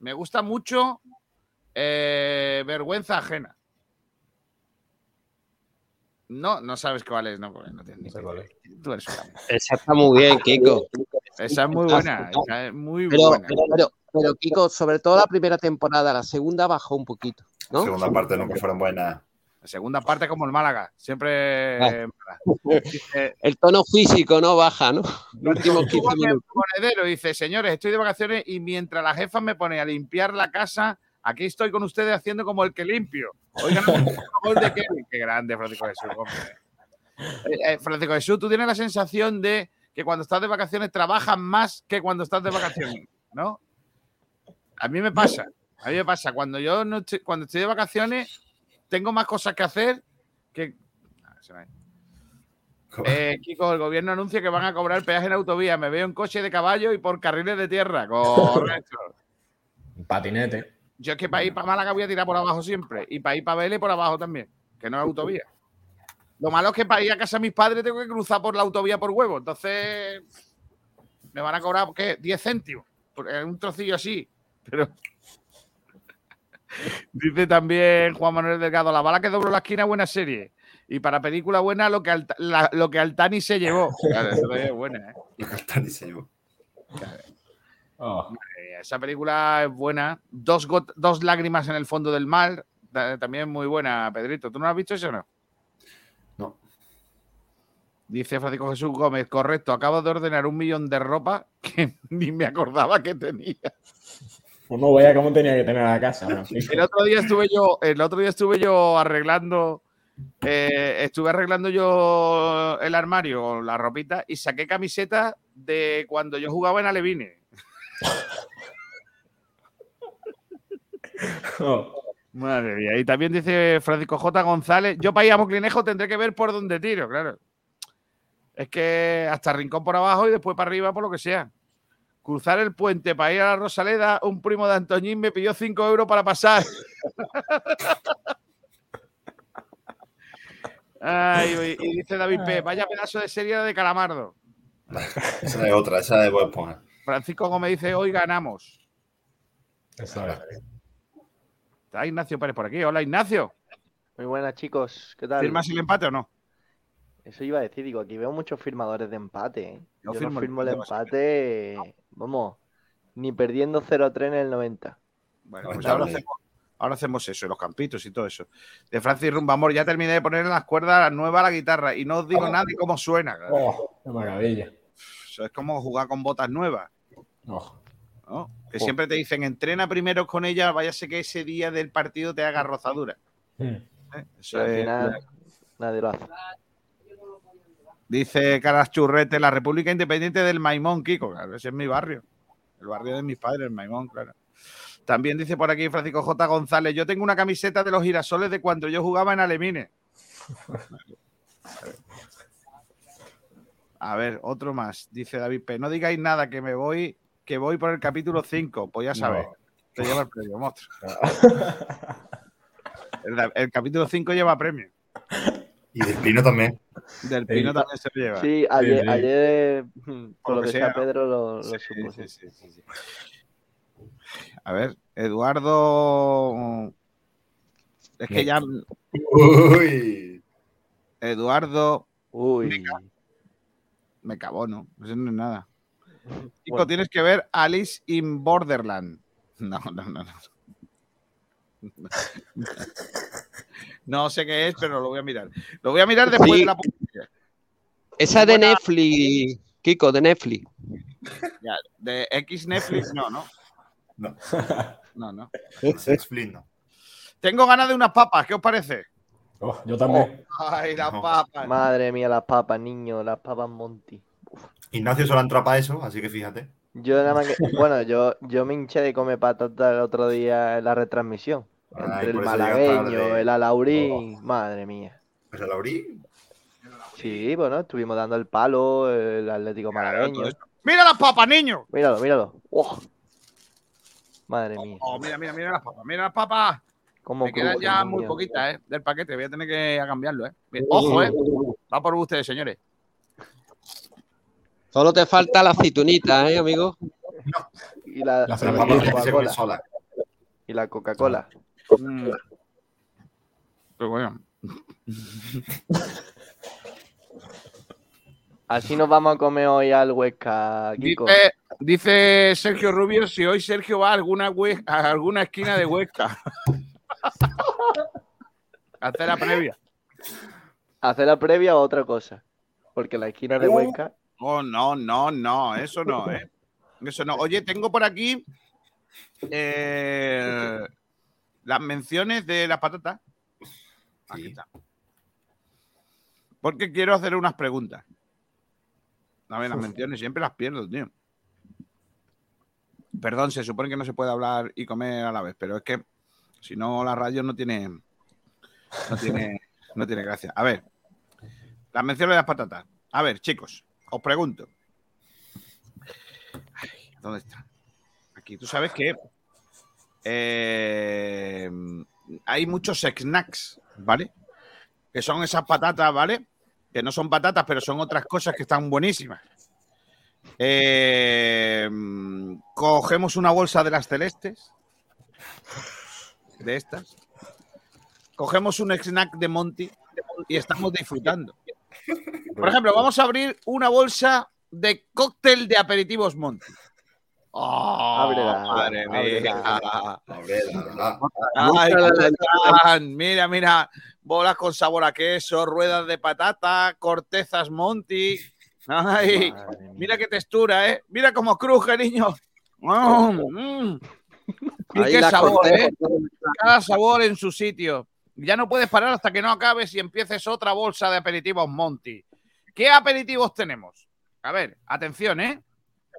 Me gusta mucho eh, Vergüenza Ajena. No, no sabes cuál es, no, porque no tienes ni No sé cuál es. Tú eres. Esa está muy bien, Kiko. Esa es muy buena, esa es muy Pero, buena. pero, pero, pero, Kiko, sobre todo la primera temporada, la segunda bajó un poquito, ¿no? Segunda parte nunca fueron buenas. La segunda parte como el Málaga, siempre... Ah. Dice, El tono físico no baja, ¿no? Los últimos 15 Estuvo en el minutos. monedero, dice, señores, estoy de vacaciones y mientras la jefa me pone a limpiar la casa, aquí estoy con ustedes haciendo como el que limpio. Oigan, gol de Kevin. Qué grande, Francisco Jesús. Eh, eh, Francisco Jesús, tú tienes la sensación de que cuando estás de vacaciones trabajas más que cuando estás de vacaciones, ¿no? A mí me pasa, a mí me pasa. Cuando yo no estoy, cuando estoy de vacaciones, tengo más cosas que hacer que me- Eh, Kiko, el gobierno anuncia que van a cobrar peaje en autovía. Me veo en coche de caballo y por carriles de tierra. Correcto. Un patinete. Yo es que para ir para Málaga voy a tirar por abajo siempre. Y para ir para Vélez por abajo también. Que no es autovía. Lo malo es que para ir a casa de mis padres tengo que cruzar por la autovía por huevo. Entonces me van a cobrar, ¿qué? 10 céntimos. Eh, un trocillo así. Pero. Dice también Juan Manuel Delgado, la bala que dobló la esquina, buena serie. Y para película buena, lo que, la- lo que Altani se llevó. Claro, eso también es buena, ¿eh? Lo que Altani se llevó. Oh, Esa película es buena. Dos, got- dos lágrimas en el fondo del mar. ta- También muy buena, Pedrito. ¿Tú no has visto eso o no? No. Dice Francisco Jesús Gómez, correcto. Acabo de ordenar un millón de ropa que ni me acordaba que tenía. pues no veía cómo tenía que tener la casa. Francisco. El otro día estuve yo, el otro día estuve yo arreglando, eh, estuve arreglando yo el armario, la ropita, y saqué camisetas de cuando yo jugaba en Alevine. Oh, Madre mía. Y también dice Francisco J. González, yo para ir a Moclinejo tendré que ver por dónde tiro, claro. Es que hasta Rincón por abajo y después para arriba por lo que sea. Cruzar el puente para ir a la Rosaleda, un primo de Antoñín me pidió 5 euros para pasar. Ay, y dice David P. Vaya pedazo de serie de Calamardo. Esa es otra, esa de Bob Esponja. Francisco Gómez dice, hoy ganamos. eso es. Está Ignacio Pérez por aquí. Hola, Ignacio. Muy buenas, chicos. ¿Qué tal? ¿Firmas el empate o no? Eso iba a decir, digo, aquí veo muchos firmadores de empate. ¿eh? Yo Yo, firmo no el firmo el empate, empate, vamos, ni perdiendo 0-3 en el 90. Bueno, No, pues ahora hacemos, ahora hacemos eso, los campitos y todo eso. De Francis Rumbamor, ya terminé de poner las cuerdas nuevas a la guitarra y no os digo nada de cómo suena. Oh, qué maravilla. Eso es como jugar con botas nuevas. Oh, ¿no? Que siempre te dicen, entrena primero con ella, váyase que ese día del partido te haga rozadura. mm. ¿eh? Y Eso al es- final, nadie lo hace. Dice Caras Churrete, la República Independiente del Maimón, Kiko. Claro, ese es mi barrio. El barrio de mis padres, el Maimón, claro. También dice por aquí Francisco J. González, yo tengo una camiseta de los girasoles de cuando yo jugaba en Alemine. A ver, otro más. Dice David P. No digáis nada, que me voy, que voy por el capítulo 5. Pues ya sabes. No. Te lleva el premio, monstruo. El, el capítulo 5 lleva premio. Y del Pino también. Del Sí. Pino también se lo lleva. Sí, ayer, sí. ayer por lo que sea. Pedro lo, lo Sí, supo. sí, sí. sí, sí, sí. A ver, Eduardo. Es que ya. Uy. Eduardo. Uy, Me acabó, ¿no? Eso no es nada. Chico, Bueno. tienes que ver Alice in Borderland. No, no, no, no. No sé qué es, pero lo voy a mirar. Lo voy a mirar después Sí. de la publicidad. Esa es de Netflix, Kiko, de Netflix. Ya, de X Netflix, no, no. No. No, no. Sex Flint, no. Tengo ganas de unas papas, ¿qué os parece? Oh, yo también. Ay, las No. papas. madre mía, las papas, niño, las papas Monty. Ignacio solo entró para eso, así que fíjate. Yo nada más que, bueno, yo, yo me hinché de comer patatas el otro día en la retransmisión. Ay, Entre el malagueño, el alaurín, madre mía. Pues el Aurí, Sí, bueno, estuvimos dando el palo, el Atlético malagueño. ¡Mira las papas, niño! Míralo, míralo. ¡Oh! Madre mía. Oh, mira, mira, mira las papas, mira las papas. Me quedan ya muy poquitas, ¿eh? Del paquete. Voy a tener que a cambiarlo, ¿eh? Ojo, ¿eh? Va por ustedes, señores. Solo te falta la aceitunita, ¿eh, amigo? Y la, La Coca-Cola. sola. Y la Coca-Cola. Mm. Pero bueno. Así nos vamos a comer hoy al Huesca, Kiko. Dice, dice Sergio Rubio si hoy Sergio va a alguna, a alguna esquina de Huesca. Hacer la previa. ¿Hacer la previa o otra cosa? Porque la esquina de Huesca. Oh, no, no, no, eso no, ¿eh? Eso no. Oye, tengo por aquí eh, las menciones de las patatas. Aquí está. Porque quiero hacer unas preguntas. A ver, las menciones siempre las pierdo, tío. Perdón, se supone que no se puede hablar y comer a la vez, pero es que si no la radio no tiene no tiene no tiene gracia. A ver, Las menciono de las patatas. A ver, chicos, os pregunto. ¿Dónde está? Aquí, tú sabes que eh, hay muchos snacks, ¿vale? Que son esas patatas, ¿vale? Que no son patatas, pero son otras cosas que están buenísimas. Eh, cogemos una bolsa de las celestes, de estas. Cogemos un snack de Monty y estamos disfrutando. Por ejemplo, vamos a abrir una bolsa de cóctel de aperitivos Monty. Oh, Ábrela, madre ábrela. mía. Están. Mira, mira, bolas con sabor a queso, ruedas de patata, cortezas Monty. Ay, mira qué textura, ¿eh? Mira cómo cruje, niño. Mm, mm. Y Ahí qué sabor, corté ¿eh? Cada sabor en su sitio. Ya no puedes parar hasta que no acabes y empieces otra bolsa de aperitivos Monty. ¿Qué aperitivos tenemos? A ver, atención, ¿eh?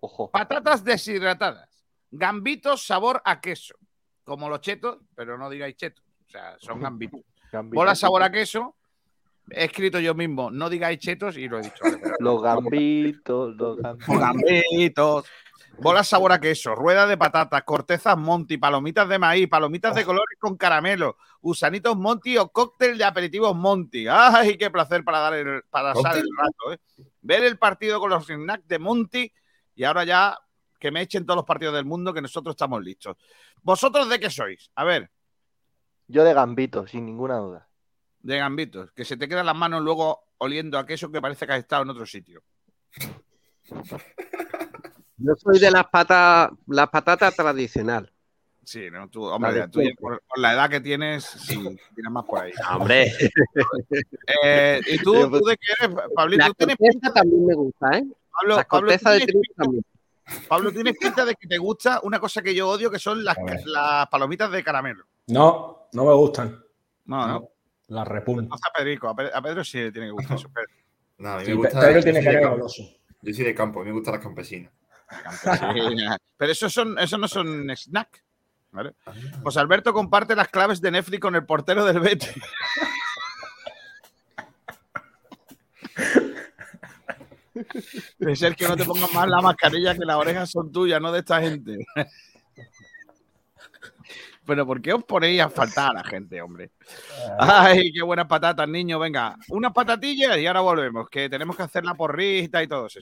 Ojo. Patatas deshidratadas. Gambitos sabor a queso. Como los chetos, pero no digáis chetos. O sea, son gambitos. Gambito. Bola sabor a queso. He escrito yo mismo, no digáis chetos y lo he dicho. vale, Los gambitos, los gambitos. Bolas sabor a queso, rueda de patatas, cortezas Monty, palomitas de maíz, palomitas de colores con caramelo, gusanitos Monty o cóctel de aperitivos Monty. ¡Ay, qué placer para dar el, para pasar el rato! ¿eh? Ver el partido con los snacks de Monty y ahora ya que me echen todos los partidos del mundo que nosotros estamos listos. ¿Vosotros de qué sois? A ver, Yo de gambito, sin ninguna duda. de gambitos, que se te quedan las manos luego oliendo a queso que parece que has estado en otro sitio. Yo soy de las patas, las patatas tradicional. Sí, ¿no? Tú, hombre, tú pues. por, por la edad que tienes, sí, tienes más por ahí. Hombre, Eh, ¿Y tú, tú de qué eres, Pablito? la ¿Tú tienes corteza también me gusta, ¿eh? Pablo, La Pablo, de pinta- también. Pablo, tienes pinta de que te gusta una cosa que yo odio, que son las, las palomitas de caramelo. No, no me gustan. No, no. No, la repun. No a Pedrico, a Pe- a Pedro sí le tiene que gustar eso. pero- No, a mí Sí, me gusta. Pedro yo tiene que. Yo soy de campo, a mí me gustan las campesinas. Pero esos son, esos no son snack. ¿vale? José Alberto comparte las claves de Netflix con el portero del Betis. Es el que no te pongas más la mascarilla que las orejas son tuyas, no de esta gente. Pero ¿por qué os ponéis a faltar a la gente, hombre? Ay, qué buenas patatas, niño. Venga, unas patatillas y ahora volvemos, que tenemos que hacer la porrita y todo eso.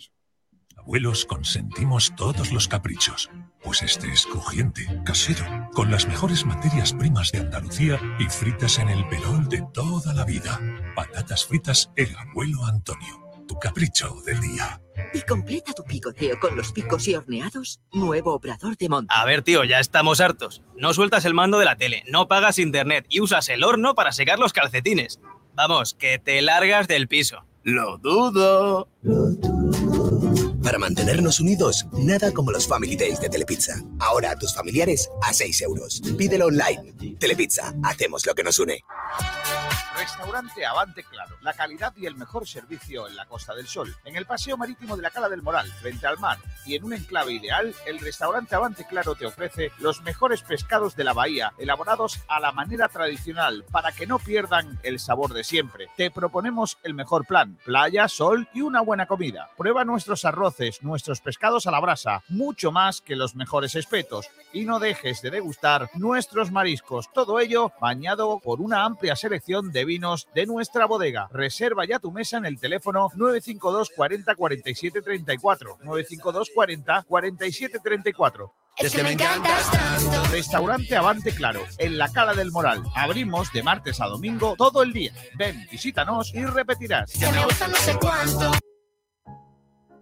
Abuelos consentimos todos los caprichos, pues este es crujiente, casero, con las mejores materias primas de Andalucía y fritas en el pelón de toda la vida. Patatas fritas El Abuelo Antonio, tu capricho del día. Y completa tu picoteo con los picos y horneados, nuevo obrador de monte. A ver, tío, ya estamos hartos. No sueltas el mando de la tele, no pagas internet y usas el horno para secar los calcetines. Vamos, que te largas del piso. Lo dudo. Para mantenernos unidos, nada como los Family Days de Telepizza. Ahora a tus familiares a 6 euros. Pídelo online. Telepizza, hacemos lo que nos une. Restaurante Avante Claro, la calidad y el mejor servicio en la Costa del Sol, en el paseo marítimo de la Cala del Moral, frente al mar, y en un enclave ideal, el restaurante Avante Claro te ofrece los mejores pescados de la bahía, elaborados a la manera tradicional, para que no pierdan el sabor de siempre. Te proponemos el mejor plan, playa, sol y una buena comida. Prueba nuestros nuestros pescados a la brasa, mucho más que los mejores espetos, y no dejes de degustar nuestros mariscos, todo ello bañado por una amplia selección de vinos de nuestra bodega. Reserva ya tu mesa en el teléfono 952 40 47 34. 952 40 47 34. Es que me encantas tanto. Restaurante Avante Claro, en la Cala del Moral. Abrimos de martes a domingo todo el día. Ven, visítanos y repetirás.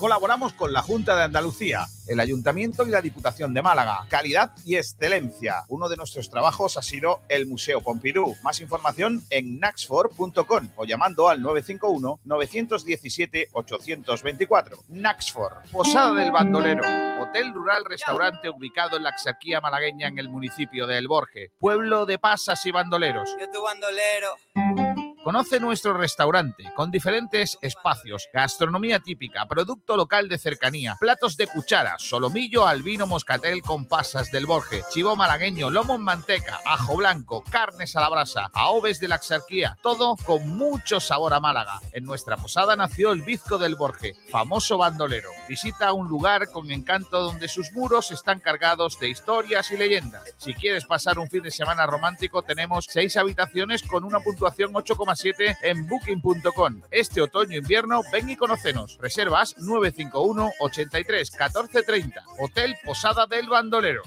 Colaboramos con la Junta de Andalucía, el Ayuntamiento y la Diputación de Málaga. Calidad y excelencia. Uno de nuestros trabajos ha sido el Museo Pompidou. Más información en naxfor.com o llamando al 951-917-824. Naxfor, Posada del Bandolero, hotel rural restaurante ubicado en la Axarquía malagueña en el municipio de El Borje, pueblo de pasas y bandoleros. Yo tu bandolero. Conoce nuestro restaurante con diferentes espacios, gastronomía típica, producto local de cercanía, platos de cuchara, solomillo al vino moscatel con pasas del Borje, chivo malagueño, lomo en manteca, ajo blanco, carnes a la brasa, aoves de la Axarquía, todo con mucho sabor a Málaga. En nuestra posada nació el Bizco del Borje, famoso bandolero. Visita un lugar con encanto donde sus muros están cargados de historias y leyendas. Si quieres pasar un fin de semana romántico, tenemos seis habitaciones con una puntuación 8,7 en booking.com. Este otoño-invierno, ven y conocenos. Reservas 951 83 14 30. Hotel Posada del Bandolero.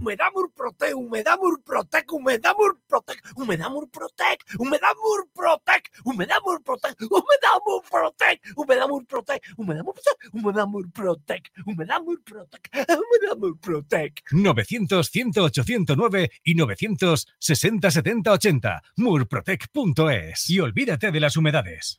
Humedad Murprotec, Humedad Murprotec, Humedad Murprotec, Humedad Murprotec, Humedad Murprotec, Humedad Murprotec, Humedad Murprotec, Humedad Murprotec, Humedad Murprotec, Humedad Murprotec, Humedad Murprotec, Humedad Murprotec. 900 108 109 y 900 60 70 80 murprotec.es y olvídate de las humedades.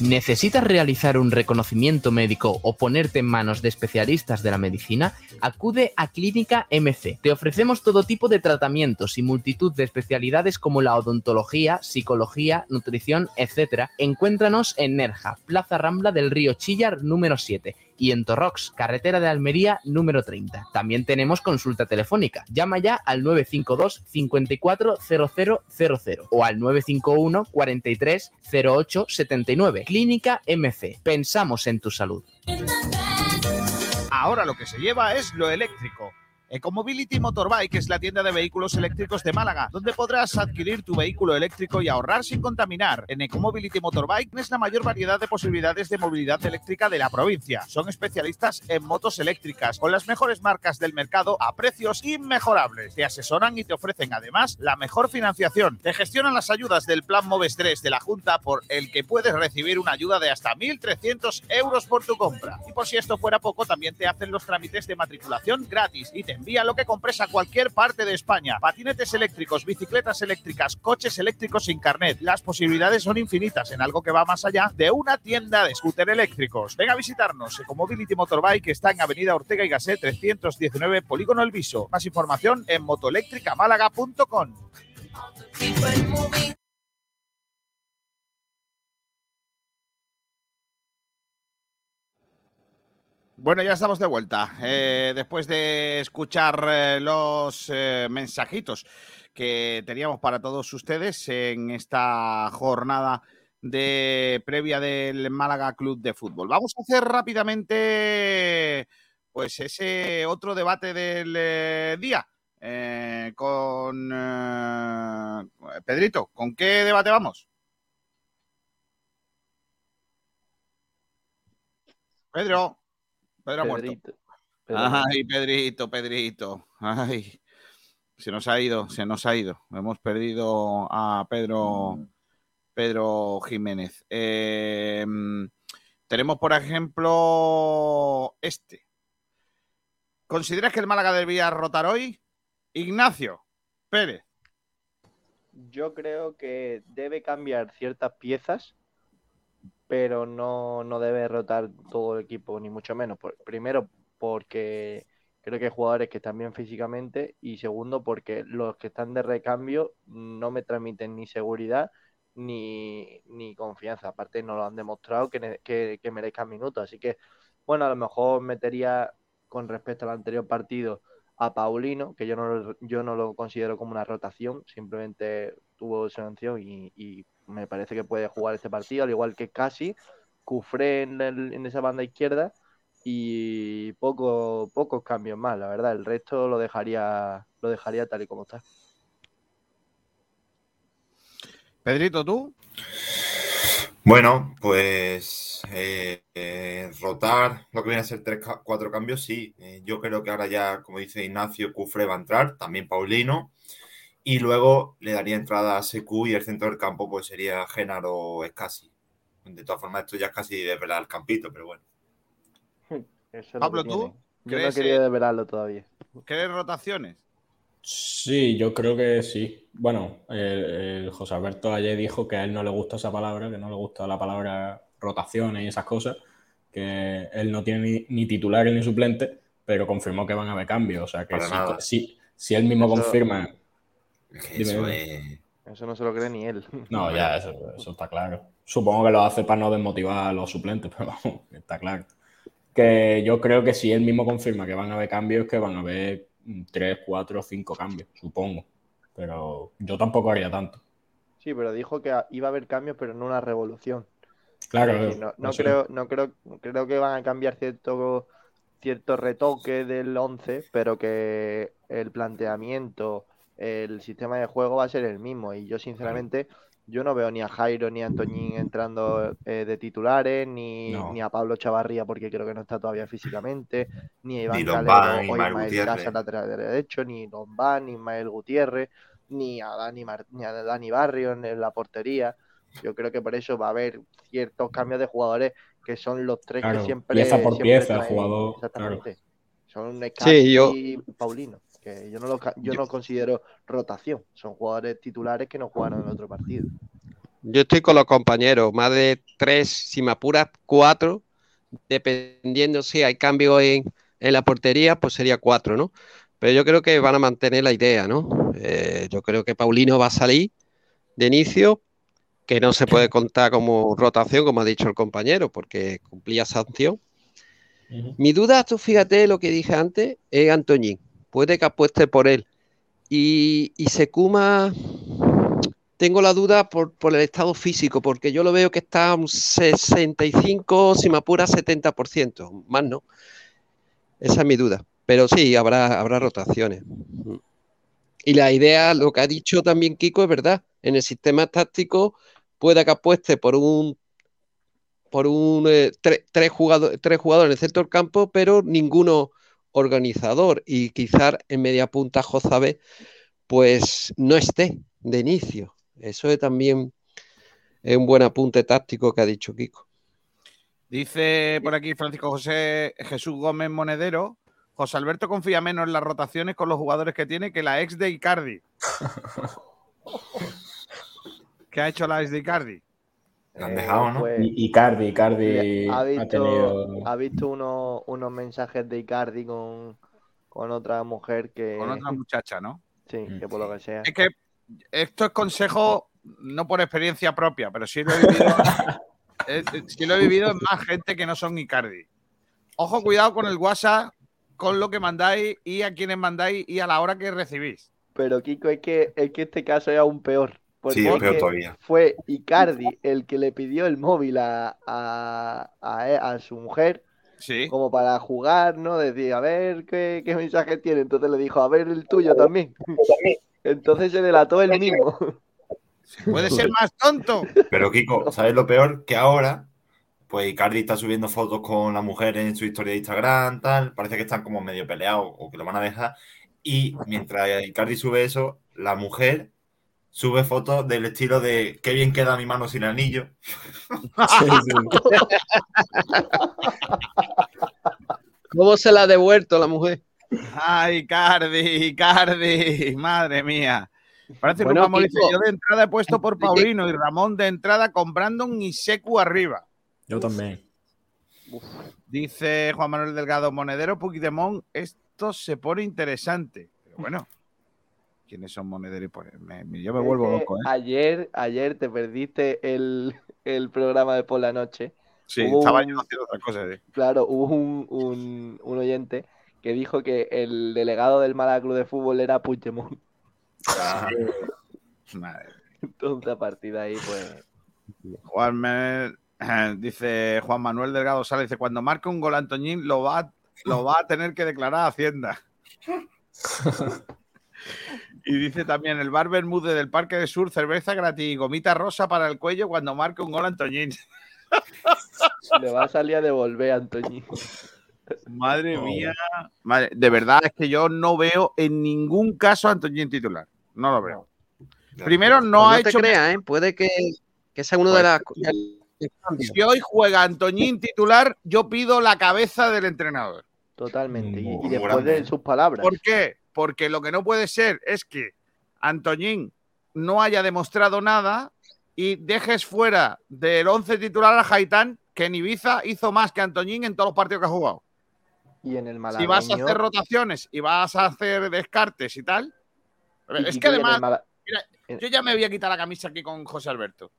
¿Necesitas realizar un reconocimiento médico o ponerte en manos de especialistas de la medicina? Acude a Clínica MC. Te ofrecemos todo tipo de tratamientos y multitud de especialidades como la odontología, psicología, nutrición, etc. Encuéntranos en Nerja, Plaza Rambla del Río Chillar número 7 y en Torrox, carretera de Almería número 30. También tenemos consulta telefónica. Llama ya al 952 54 0000 o al 951 43 08 79. Clínica MC. Pensamos en tu salud. Ahora lo que se lleva es lo eléctrico. Ecomobility Motorbike es la tienda de vehículos eléctricos de Málaga, donde podrás adquirir tu vehículo eléctrico y ahorrar sin contaminar. En Ecomobility Motorbike tienes la mayor variedad de posibilidades de movilidad eléctrica de la provincia. Son especialistas en motos eléctricas, con las mejores marcas del mercado a precios inmejorables. Te asesoran y te ofrecen además la mejor financiación. Te gestionan las ayudas del Plan Moves 3 de la Junta por el que puedes recibir una ayuda de hasta 1.300 euros por tu compra. Y por si esto fuera poco, también te hacen los trámites de matriculación gratis y te envía lo que compres a cualquier parte de España. Patinetes eléctricos, bicicletas eléctricas, coches eléctricos sin carnet. Las posibilidades son infinitas en algo que va más allá de una tienda de scooter eléctricos. Ven a visitarnos. Ecomobility Motorbike está en Avenida Ortega y Gasset 319, Polígono El Viso. Más información en motoeléctricamálaga.com. Bueno, ya estamos de vuelta. Eh, después de escuchar eh, los eh, mensajitos que teníamos para todos ustedes en esta jornada de previa del Málaga Club de Fútbol. Vamos a hacer rápidamente pues ese otro debate del día con Pedrito. ¿Con qué debate vamos? Pedro. Pedro ha muerto. Pedrito. Pedro. Ay, Pedrito, Pedrito. Ay, se nos ha ido, se nos ha ido. Hemos perdido a Pedro, Pedro Jiménez. Eh, tenemos, por ejemplo, este. ¿Consideras que el Málaga debía rotar hoy? Ignacio Pérez. Yo creo que debe cambiar ciertas piezas, pero no, no debe rotar todo el equipo, ni mucho menos. Por- primero, porque creo que hay jugadores que están bien físicamente, y segundo, porque los que están de recambio no me transmiten ni seguridad ni, ni confianza. Aparte, no lo han demostrado que, que, que merezcan minutos. Así que, bueno, a lo mejor metería con respecto al anterior partido a Paulino, que yo no, yo no lo considero como una rotación, simplemente tuvo sanción y me parece que puede jugar este partido, al igual que casi Cufré en, el- en esa banda izquierda y poco, pocos cambios más, la verdad. El resto lo dejaría, lo dejaría tal y como está. Pedrito, ¿tú? Bueno, pues eh, eh, rotar lo que viene a ser tres, cuatro cambios, sí. Eh, yo creo que ahora ya, como dice Ignacio, Cufre va a entrar, también Paulino. Y luego le daría entrada a Secu y el centro del campo pues sería Genaro Escasi. De todas formas, esto ya es casi desvelar el campito, pero bueno. Eso es lo Pablo, ¿tú? Yo no he ¿Crees, querido eh, desvelarlo todavía. ¿Crees rotaciones? Sí, yo creo que sí. Bueno, el, el José Alberto ayer dijo que a él no le gusta esa palabra, que no le gusta la palabra rotaciones y esas cosas, que él no tiene ni, ni titulares ni suplentes, pero confirmó que van a haber cambios. O sea que si, si- si él mismo Eso- confirma. Dime, Eso dime. es. Eso no se lo cree ni él. No, ya, eso, eso está claro. Supongo que lo hace para no desmotivar a los suplentes, pero vamos, está claro. Que yo creo que si él mismo confirma que van a haber cambios, que van a haber mm, tres, cuatro, cinco cambios, supongo. Pero yo tampoco haría tanto. Sí, pero dijo que iba a haber cambios, pero no una revolución. Claro, decir, no, no creo, no creo, creo que van a cambiar cierto, cierto retoque del 11, pero que el planteamiento, el sistema de juego va a ser el mismo. Y yo, sinceramente, yo no veo ni a Jairo ni a Antoñín entrando eh, de titulares, ni, No. ni a Pablo Chavarría porque creo que no está todavía físicamente, ni a Iván Ni Calero Lombán, o ni Ismael. Casa lateral derecho, ni Lombán, ni Ismael Gutiérrez, ni a Dani, Mar- ni a Dani Barrio en la portería. Yo creo que por eso va a haber ciertos cambios de jugadores que son los tres Claro, que siempre. pieza por siempre pieza, traen- jugador, Exactamente. Son Sí, Escasi yo- y Paulino. Que yo no lo yo no considero rotación. Son jugadores titulares que no jugaron en otro partido. Yo estoy con los compañeros, más de tres, si me apuras, cuatro, dependiendo si hay cambio en, en la portería, pues sería cuatro, ¿no? Pero yo creo que van a mantener la idea, ¿no? Eh, yo creo que Paulino va a salir de inicio, que no se puede contar como rotación, como ha dicho el compañero, porque cumplía sanción. Mi duda, tú fíjate lo que dije antes, es Antoñín. Puede que apueste por él. Y, y Sekuma, tengo la duda por, por el estado físico, porque yo lo veo que está un 65, si me apura, 70%, más no. Esa es mi duda. Pero sí, habrá, habrá rotaciones. Y la idea, lo que ha dicho también Kiko, es verdad. En el sistema táctico puede que apueste por un por un eh, tre- tres, jugadores, tres jugadores en el centro del campo, pero ninguno organizador. Y quizás en media punta Jozabe pues no esté de inicio. Eso es también es un buen apunte táctico que ha dicho Kiko. Dice por aquí Francisco José Jesús Gómez Monedero. José Alberto confía menos en las rotaciones con los jugadores que tiene que la ex de Icardi. ¿Qué ha hecho la ex de Icardi? La han dejado, ¿no? pues- I- Icardi, Icardi ha ha visto, tenido. ha visto unos, unos mensajes de Icardi con, con otra mujer que. Con otra muchacha, ¿no? Sí, que por lo que sea. Es que esto es consejo no por experiencia propia, pero sí lo he vivido. eh, eh, sí lo he vivido en más gente que no son Icardi. Ojo, cuidado con el WhatsApp, con lo que mandáis y a quienes mandáis y a la hora que recibís. Pero Kiko, es que, es que este caso es aún peor. Porque Sí, es peor todavía. Fue Icardi el que le pidió el móvil a, a, a e- a su mujer como para jugar, ¿no? Decir, a ver qué, qué mensaje tiene. Entonces le dijo, a ver el tuyo también. Entonces se delató él mismo. Puede ser más tonto. Pero Kiko, ¿sabes lo peor? Que ahora, pues Icardi está subiendo fotos con la mujer en su historia de Instagram, tal. Parece que están como medio peleados o que lo van a dejar. Y mientras Icardi sube eso, la mujer sube fotos del estilo de qué bien queda mi mano sin anillo. ¿Cómo se la ha devuelto la mujer? Ay, Icardi, Icardi, madre mía. Parece Bueno, Kiko. Yo de entrada he puesto por Paulino y Ramón de entrada con Brandon y Secu arriba. Yo también. Dice Juan Manuel Delgado Monedero, Puigdemont, esto se pone interesante. Pero bueno, ¿quiénes son Monedero? y Pues me- me- yo me vuelvo loco, ¿eh? Ayer, ayer te perdiste el, el programa de por la noche. Sí, Hubo estaba un- yo haciendo otra cosa. ¿eh? Claro, hubo un, un, un oyente que dijo que el delegado del Málaga Club de Fútbol era Puigdemont. Madre. Entonces, a partir de ahí, pues. Juan Manuel- dice Juan Manuel Delgado Sala, dice, cuando marque un gol Antoñín lo va, lo va a tener que declarar a Hacienda. y dice también el bar Bermúdez del Parque de Sur, cerveza gratis y gomita rosa para el cuello cuando marque un gol Antoñín. Le va a salir a devolver a Antoñín. Madre No. mía. Madre- de verdad es que yo no veo en ningún caso a Antoñín titular. No lo veo. Primero no Pues ha no te hecho... creas, ¿eh? Puede que, que sea uno de, las- de si hoy juega Antoñín titular, yo pido la cabeza del entrenador. Totalmente. Y, y después de sus palabras. ¿Por qué? Porque lo que no puede ser es que Antoñín no haya demostrado nada y dejes fuera del 11 titular a Haitán, que en Ibiza hizo más que Antoñín en todos los partidos que ha jugado. Y en el Si malagueño. vas a hacer rotaciones y vas a hacer descartes y tal. Y es que además, Mala- mira, yo ya me voy a quitar la camisa aquí con José Alberto.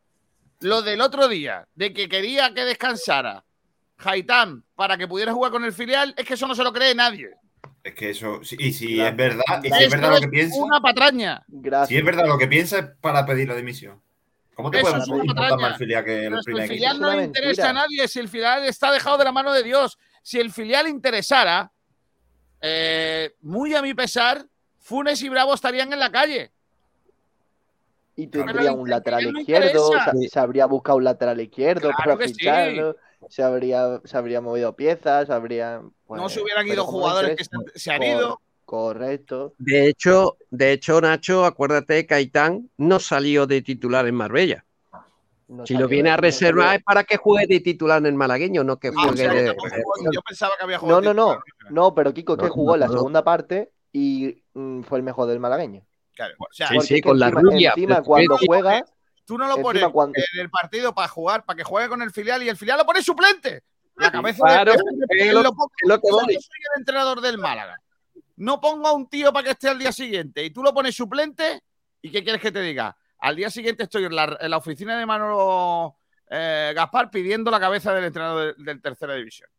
Lo del otro día, de que quería que descansara Haitán para que pudiera jugar con el filial, es que eso no se lo cree nadie. Es que eso, y si es verdad, y si es verdad lo que piensa, Una patraña. si es verdad lo que piensa es para pedir la dimisión. ¿Cómo te Eso puede es una importar más el filial que el el filial no le interesa a nadie, si el filial está dejado de la mano de Dios, si el filial interesara, eh, muy a mi pesar, Funes y Bravo estarían en la calle. Y tendría un lateral no izquierdo, se, se habría buscado un lateral izquierdo Claro para sí. ficharlo, se, habría, se habría movido piezas, se habría. No se hubieran ido jugadores que se, se han ido. Correcto. De hecho, de hecho, Nacho, acuérdate, Caitán no salió de titular en Marbella. No si lo viene a no reservar es para que juegue de titular en el malagueño, no que Ah, o juegue sea, de. yo pensaba que había jugado. No, no, no. No, pero Kiko, que No, jugó en la no. segunda parte y mm, fue el mejor del malagueño. Claro, o sea, Sí, sí, que con la rubia, encima pero cuando juega, Tú no lo pones cuando- en el partido para jugar, para que juegue con el filial y el filial lo pone suplente. La cabeza Claro, de, es es lo- lo poco- es lo que o sea, voy. yo soy el entrenador del Málaga. No pongo a un tío para que esté al día siguiente y tú lo pones suplente. ¿Y qué quieres que te diga? Al día siguiente estoy en la, en la oficina de Manolo eh, Gaspar pidiendo la cabeza del entrenador del, del tercera división.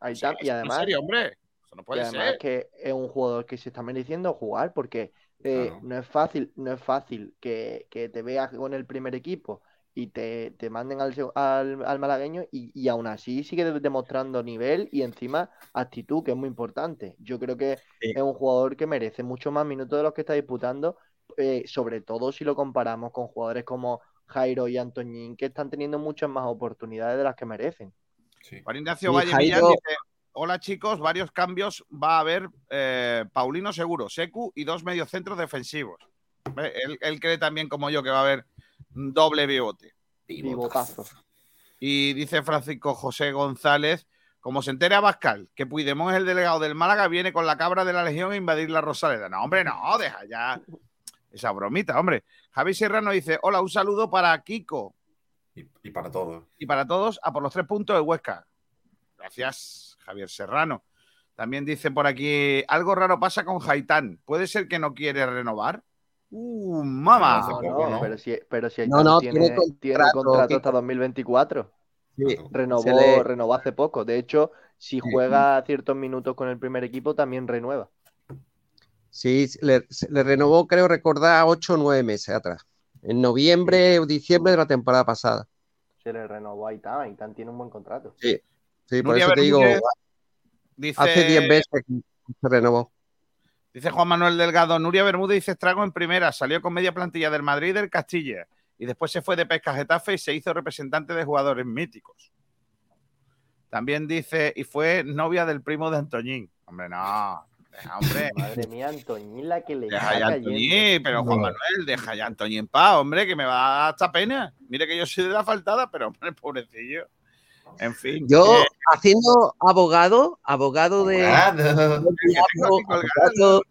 ahí O sea, está. Y además, En serio, hombre. Eso no y puede además ser. que es un jugador que se está mereciendo jugar porque eh, Claro. no es fácil, no es fácil que, que te veas con el primer equipo y te, te manden al, al, al malagueño y, y aún así sigue de- demostrando nivel y encima actitud, que es muy importante. Yo creo que Sí. es un jugador que merece mucho más minutos de los que está disputando, eh, sobre todo si lo comparamos con jugadores como Jairo y Antoñín, que están teniendo muchas más oportunidades de las que merecen. Juan Ignacio Sí, Valle Jairo- Millán dice: Hola chicos, varios cambios va a haber eh, Paulino seguro, Secu y dos mediocentros defensivos. Él, él cree también como yo que va a haber doble. Pivotazo. Y dice Francisco José González, como se entere Abascal que Puigdemont es el delegado del Málaga, viene con la cabra de la Legión a invadir la Rosaleda. No, hombre, no, deja ya esa bromita, hombre. Javi Serrano dice, hola, un saludo para Kiko Y, y para todos. y para todos a por los tres puntos de Huesca. Gracias, Javier Serrano. También dice por aquí, algo raro pasa con Haitán. ¿Puede ser que no quiere renovar? ¡Uh, mamá! Hace No, poco, no, ¿no? pero si, pero si No, tiene, tiene tiene contrato, hasta 2024. Sí, Renovó, le- renovó hace poco. De hecho, si juega ciertos minutos con el primer equipo, también renueva. Sí, le, renovó, creo recordar, 8 o 9 meses atrás. En noviembre o diciembre de la temporada pasada. Se le renovó a Aitán. Aitán tiene un buen contrato. Sí, sí por Nuria eso te digo, dice, hace 10 meses que se renovó. Dice Juan Manuel Delgado, Nuria Bermúdez dice estrago en primera, salió con media plantilla del Madrid y del Castilla y después se fue de pesca a Getafe y se hizo representante de jugadores míticos. También dice, y fue novia del primo de Antoñín. Hombre, no, deja, hombre. Madre mía, Antoñín la que le Deja ya. Antoñín, pero Juan Manuel, deja ya Antoñín en paz, hombre, que me va hasta pena. Mire que yo soy de la faltada, pero hombre, pobrecillo. En fin. Yo, eh, haciendo abogado, abogado de, Abogado. abogado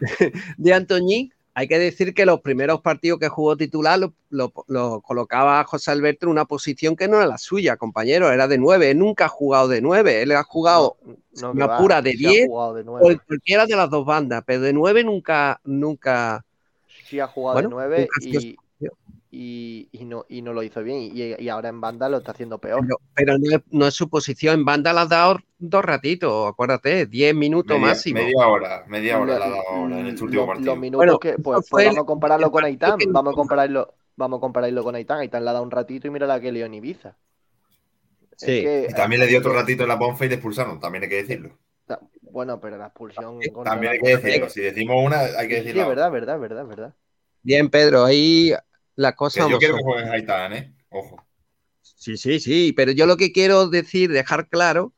de Antoñín, hay que decir que los primeros partidos que jugó titular lo, lo- lo colocaba José Alberto en una posición que no era la suya, compañero, era de 9. Él nunca ha jugado de 9, él ha jugado No, una va, pura de sí ha 10 jugado de o nueve. en cualquiera de las dos bandas, pero de 9 nunca, nunca. Sí ha jugado Bueno, de 9 nunca ha sido y, y, y no, y no lo hizo bien. Y, y ahora en banda lo está haciendo peor. Pero, pero no, es, no es su posición. En banda la has dado dos ratitos, acuérdate, 10 minutos Media, máximo. media hora, media hora Lo- la ha dado ahora en este último Lo- partido. Los minutos Bueno, que, pues, pues el- vamos a compararlo con Aitán. Vamos a compararlo, vamos a compararlo con Aitán. Aitán le ha dado un ratito y mira la que lió en Ibiza. Es Sí. que- Y también le dio otro que- ratito en la Bonfa y le expulsaron, también hay que decirlo. Bueno, pero la expulsión. También hay la que decirlo. Si decimos una, hay que Sí, sí, decirlo. es verdad, verdad, verdad, verdad. Bien, Pedro, ahí la Que cosa. yo como quiero son. que Haitán, ¿eh? Ojo. Sí, sí, sí, pero yo lo que quiero decir, dejar claro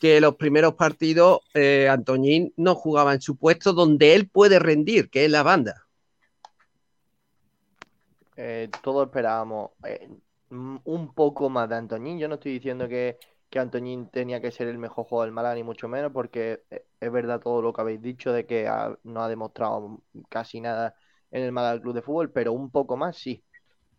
que los primeros partidos eh, Antoñín no jugaba en su puesto donde él puede rendir, que es la banda. Eh, todos esperábamos. eh, un poco más de Antoñín. Yo no estoy diciendo que, que Antoñín tenía que ser el mejor jugador del Málaga, ni mucho menos, porque eh, es verdad todo lo que habéis dicho de que ha- no ha demostrado casi nada en el Málaga Club de Fútbol, pero un poco más sí.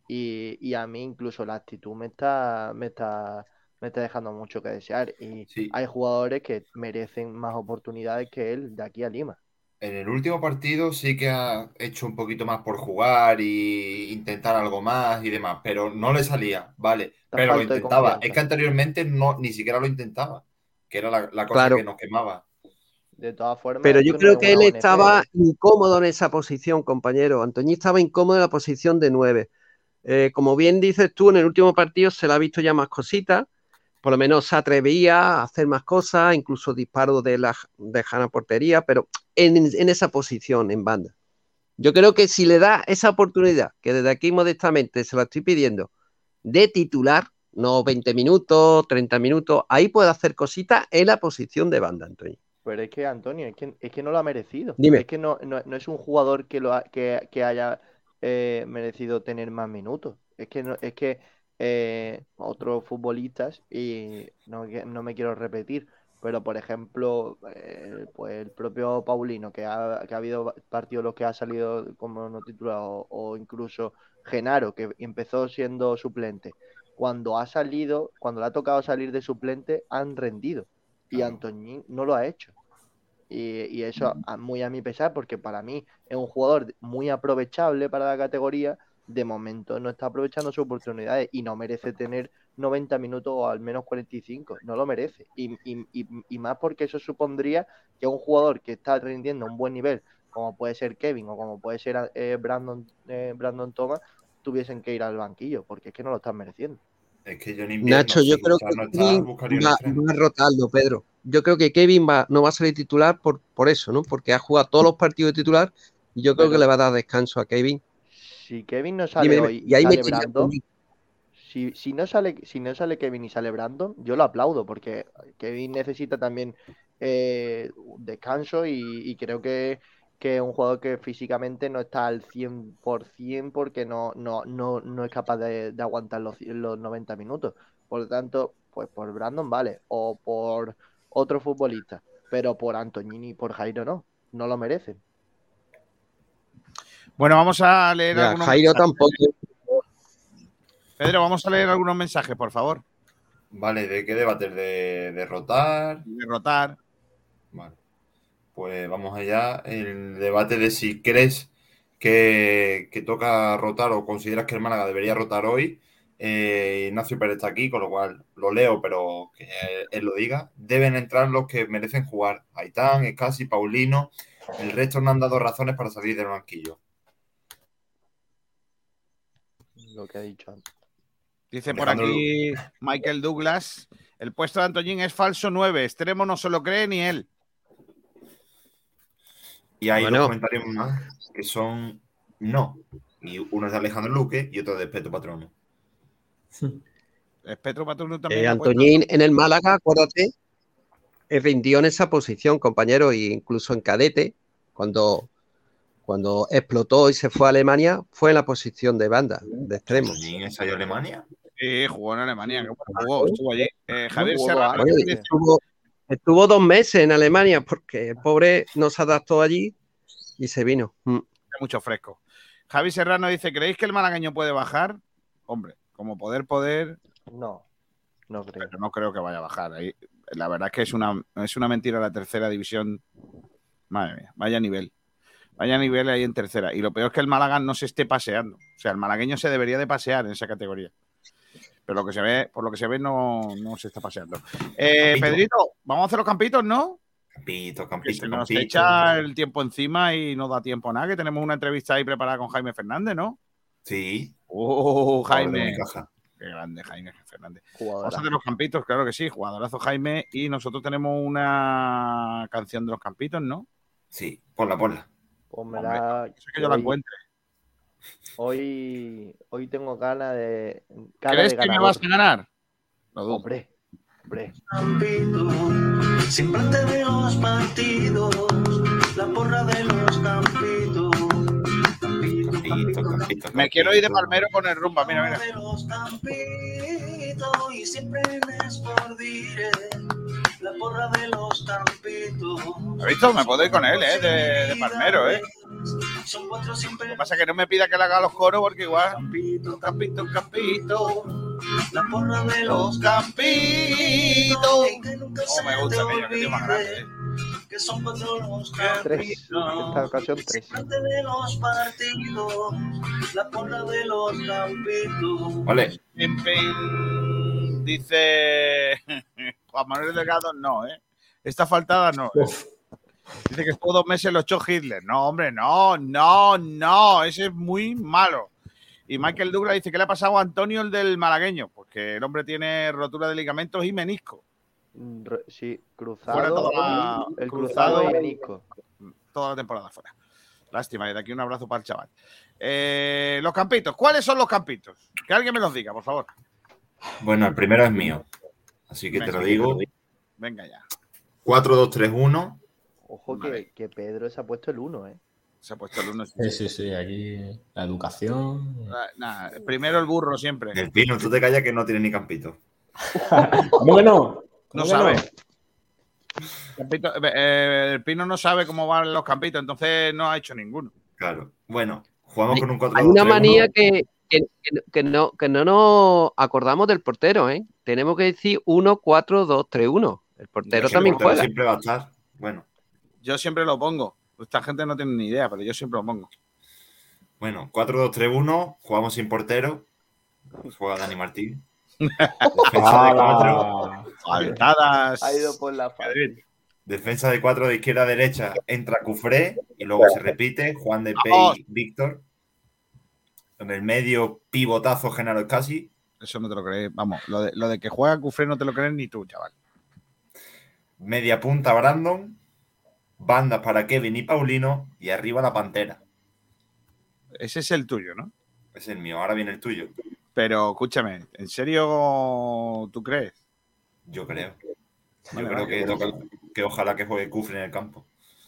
Y, y a mí incluso la actitud me está, me está, me está dejando mucho que desear. Y hay jugadores que merecen más oportunidades que él de aquí a Lima. En el último partido sí que ha hecho un poquito más por jugar y intentar algo más y demás, pero no le salía, vale, pero lo intentaba. Es que anteriormente no, ni siquiera lo intentaba, que era la, la cosa Claro. que nos quemaba. De todas formas, Pero yo no creo que él estaba incómodo en esa posición, compañero. Antoñín estaba incómodo en la posición de 9. como bien dices tú, en el último partido se le ha visto ya más cositas. Por lo menos se atrevía a hacer más cosas, incluso disparos de la de Jana portería, pero en, en esa posición, en banda. Yo creo que si le da esa oportunidad, que desde aquí modestamente se la estoy pidiendo, de titular, no 20 minutos, 30 minutos, ahí puede hacer cositas en la posición de banda, Antonio. Pero es que, Antonio, es que, es que no lo ha merecido. Dime. Es que no, no, no es un jugador que, lo ha- que, que haya eh, merecido tener más minutos. Es que, no, es que eh, otros futbolistas, y no, no me quiero repetir, pero por ejemplo, eh, pues el propio Paulino, que ha, que ha habido partidos los que ha salido como no titulado, o incluso Genaro, que empezó siendo suplente. Cuando ha salido, cuando le ha tocado salir de suplente, han rendido. Y Antoñín no lo ha hecho. Y, y eso muy a mi pesar, porque para mí es un jugador muy aprovechable para la categoría. De momento no está aprovechando sus oportunidades y no merece tener 90 minutos o al menos 45. No lo merece. Y, y- y- y más porque eso supondría que un jugador que está rindiendo un buen nivel, como puede ser Kevin o como puede ser eh, Brandon, eh, Brandon Thomas, tuviesen que ir al banquillo, porque es que no lo están mereciendo. Es que yo ni Nacho, yo creo que Kevin va, va a rotarlo, Pedro. Yo creo que Kevin va, no va a salir titular por, por eso, ¿no? Porque ha jugado todos los partidos de titular y yo creo que le va a dar descanso a Kevin. Si Kevin no sale dime. hoy Y ahí me sale chilla Brandon, si, si no sale, si no sale Kevin y sale Brandon, yo lo aplaudo porque Kevin necesita también eh, descanso y, y creo que, que es un jugador que físicamente no está al 100% porque no, no, no, no es capaz de, de aguantar los, los 90 minutos. Por lo tanto, pues por Brandon vale, o por otro futbolista, pero por Antoñini y por Jairo no, no lo merecen. Bueno, vamos a leer Ya, algunos Jairo mensajes. tampoco. Pedro, vamos a leer algunos mensajes, por favor. Vale, ¿de qué debates? ¿De derrotar? Derrotar. Vale. Pues vamos allá. El debate de si crees que, que toca rotar o consideras que el Málaga debería rotar hoy. Eh, Ignacio Pérez está aquí, con lo cual lo leo, pero que él lo diga. Deben entrar los que merecen jugar. Aitán, Escasi, Paulino. El resto no han dado razones para salir del banquillo. Lo que ha dicho antes. Dice por aquí Michael Douglas, el puesto de Antoñín es falso 9, extremo no se lo cree ni él. Y hay Bueno. dos comentarios más que son no. Y uno es de Alejandro Luque y otro de Peto Patrono. Petro Patrono también. Eh. Antoñín en el Málaga, acuérdate, eh, rindió en esa posición, compañero, e incluso en cadete, cuando, cuando explotó y se fue a Alemania, fue en la posición de banda, de extremo. ¿Antoñín ensayó Alemania? Sí, jugó en Alemania, jugó, estuvo allí. Eh, Javier Jugó Serrano Bueno, estuvo, estuvo dos meses en Alemania porque el pobre no se adaptó allí y se vino. Mm. mucho fresco. Javi Serrano dice, ¿creéis que el malagueño puede bajar? Hombre, como poder, poder, No, no creo. pero no creo que vaya a bajar. Ahí, la verdad es que es una, es una mentira la tercera división. Madre mía, vaya nivel. Vaya nivel ahí en tercera. Y lo peor es que el Málaga no se esté paseando. O sea, el malagueño se debería de pasear en esa categoría. Pero lo que se ve, por lo que se ve, no, no se está paseando. Eh. Pedrito, vamos a hacer los campitos, ¿no? Campito, Que campito, se nos campito. echa el tiempo encima y no da tiempo a nada, que tenemos una entrevista ahí preparada con Jaime Fernández, ¿no? Sí. Oh, Jaime. Qué grande Jaime Fernández. Vamos a hacer los campitos, claro que sí, jugadorazo Jaime. Y nosotros tenemos una canción de los campitos, ¿no? Sí, ponla, ponla. Pues me Hombre, da- eso es que yo la encuentre. Hoy, hoy tengo ganas de. cara ¿Crees de que me vas a ganar? Dudo. Hombre, hombre. Siempre te veo los partidos, la porra de los campitos. Campito, campito, Me quiero ir de campito. palmero con el rumba, mira, mira. y siempre les por dire la porra de los campitos. ¿Has visto? Me puedo ir con él, ¿eh? De, de palmero, ¿eh? Son cuatro siempre Lo que pasa es que no me pida que le haga los coros porque igual. Campito, campito, campito. la porra de Los campitos. Oh, me gusta, niño, que tío más grande, ¿eh? Que son cuatro los Tres. Esta ocasión tres. Parte de los partidos, la porra de los campitos. Vale. Dice Juan Manuel Delgado, no, ¿eh? Esta faltada no. ¿eh? Dice que estuvo dos meses lo echó Hitler. No, hombre, no, no, no. Ese es muy malo. Y Michael Douglas dice que le ha pasado a Antonio el del malagueño. Porque el hombre tiene rotura de ligamentos y menisco. Re- Sí, Fuera cruzado. toda la- el cruzado cruzado y menisco. Toda la temporada fuera. Lástima, y de aquí un abrazo para el chaval. Eh, los campitos, ¿cuáles son los campitos? Que alguien me los diga, por favor. Bueno, el primero es mío. Así que te lo digo. Venga ya. 4-2-3-1. Ojo que, que Pedro se ha puesto el 1, ¿eh? Se ha puesto el uno. Sí, sí, sí, aquí la educación. Ah, Nada, primero el burro siempre. El Pino, tú te callas que no tiene ni campito. ¿Cómo no? No ¿Cómo que sabe. Campito- eh, el Pino no sabe cómo van los campitos, entonces no ha hecho ninguno. Claro. Bueno, jugamos con un 4 Hay una manía que, que, que- no, que no nos acordamos del portero, ¿eh? Tenemos que decir 1-4-2-3-1. El portero también Pero juega. siempre va a estar. Bueno, Yo siempre lo pongo. Esta gente no tiene ni idea, pero yo siempre lo pongo. bueno, 4-2-3-1. Jugamos sin portero. Juega Dani Martín. Defensa de 4. Faltadas. Ha ido por la falta. Defensa de 4 de izquierda a derecha. Entra Cufré y luego se repite. Juan de. Pey, Víctor. En el medio, pivotazo Genaro Casi. Eso no te lo crees. Vamos, lo de, lo de que juega Cufré no te lo crees ni tú, chaval. Media punta Brandon. Bandas para Kevin y Paulino. Y arriba la Pantera. Ese es el tuyo, ¿no? Es el mío. Ahora viene el tuyo. Pero escúchame, ¿en serio tú crees? Yo creo. Yo creo que, toca- que ojalá que juegue Cufre en el campo.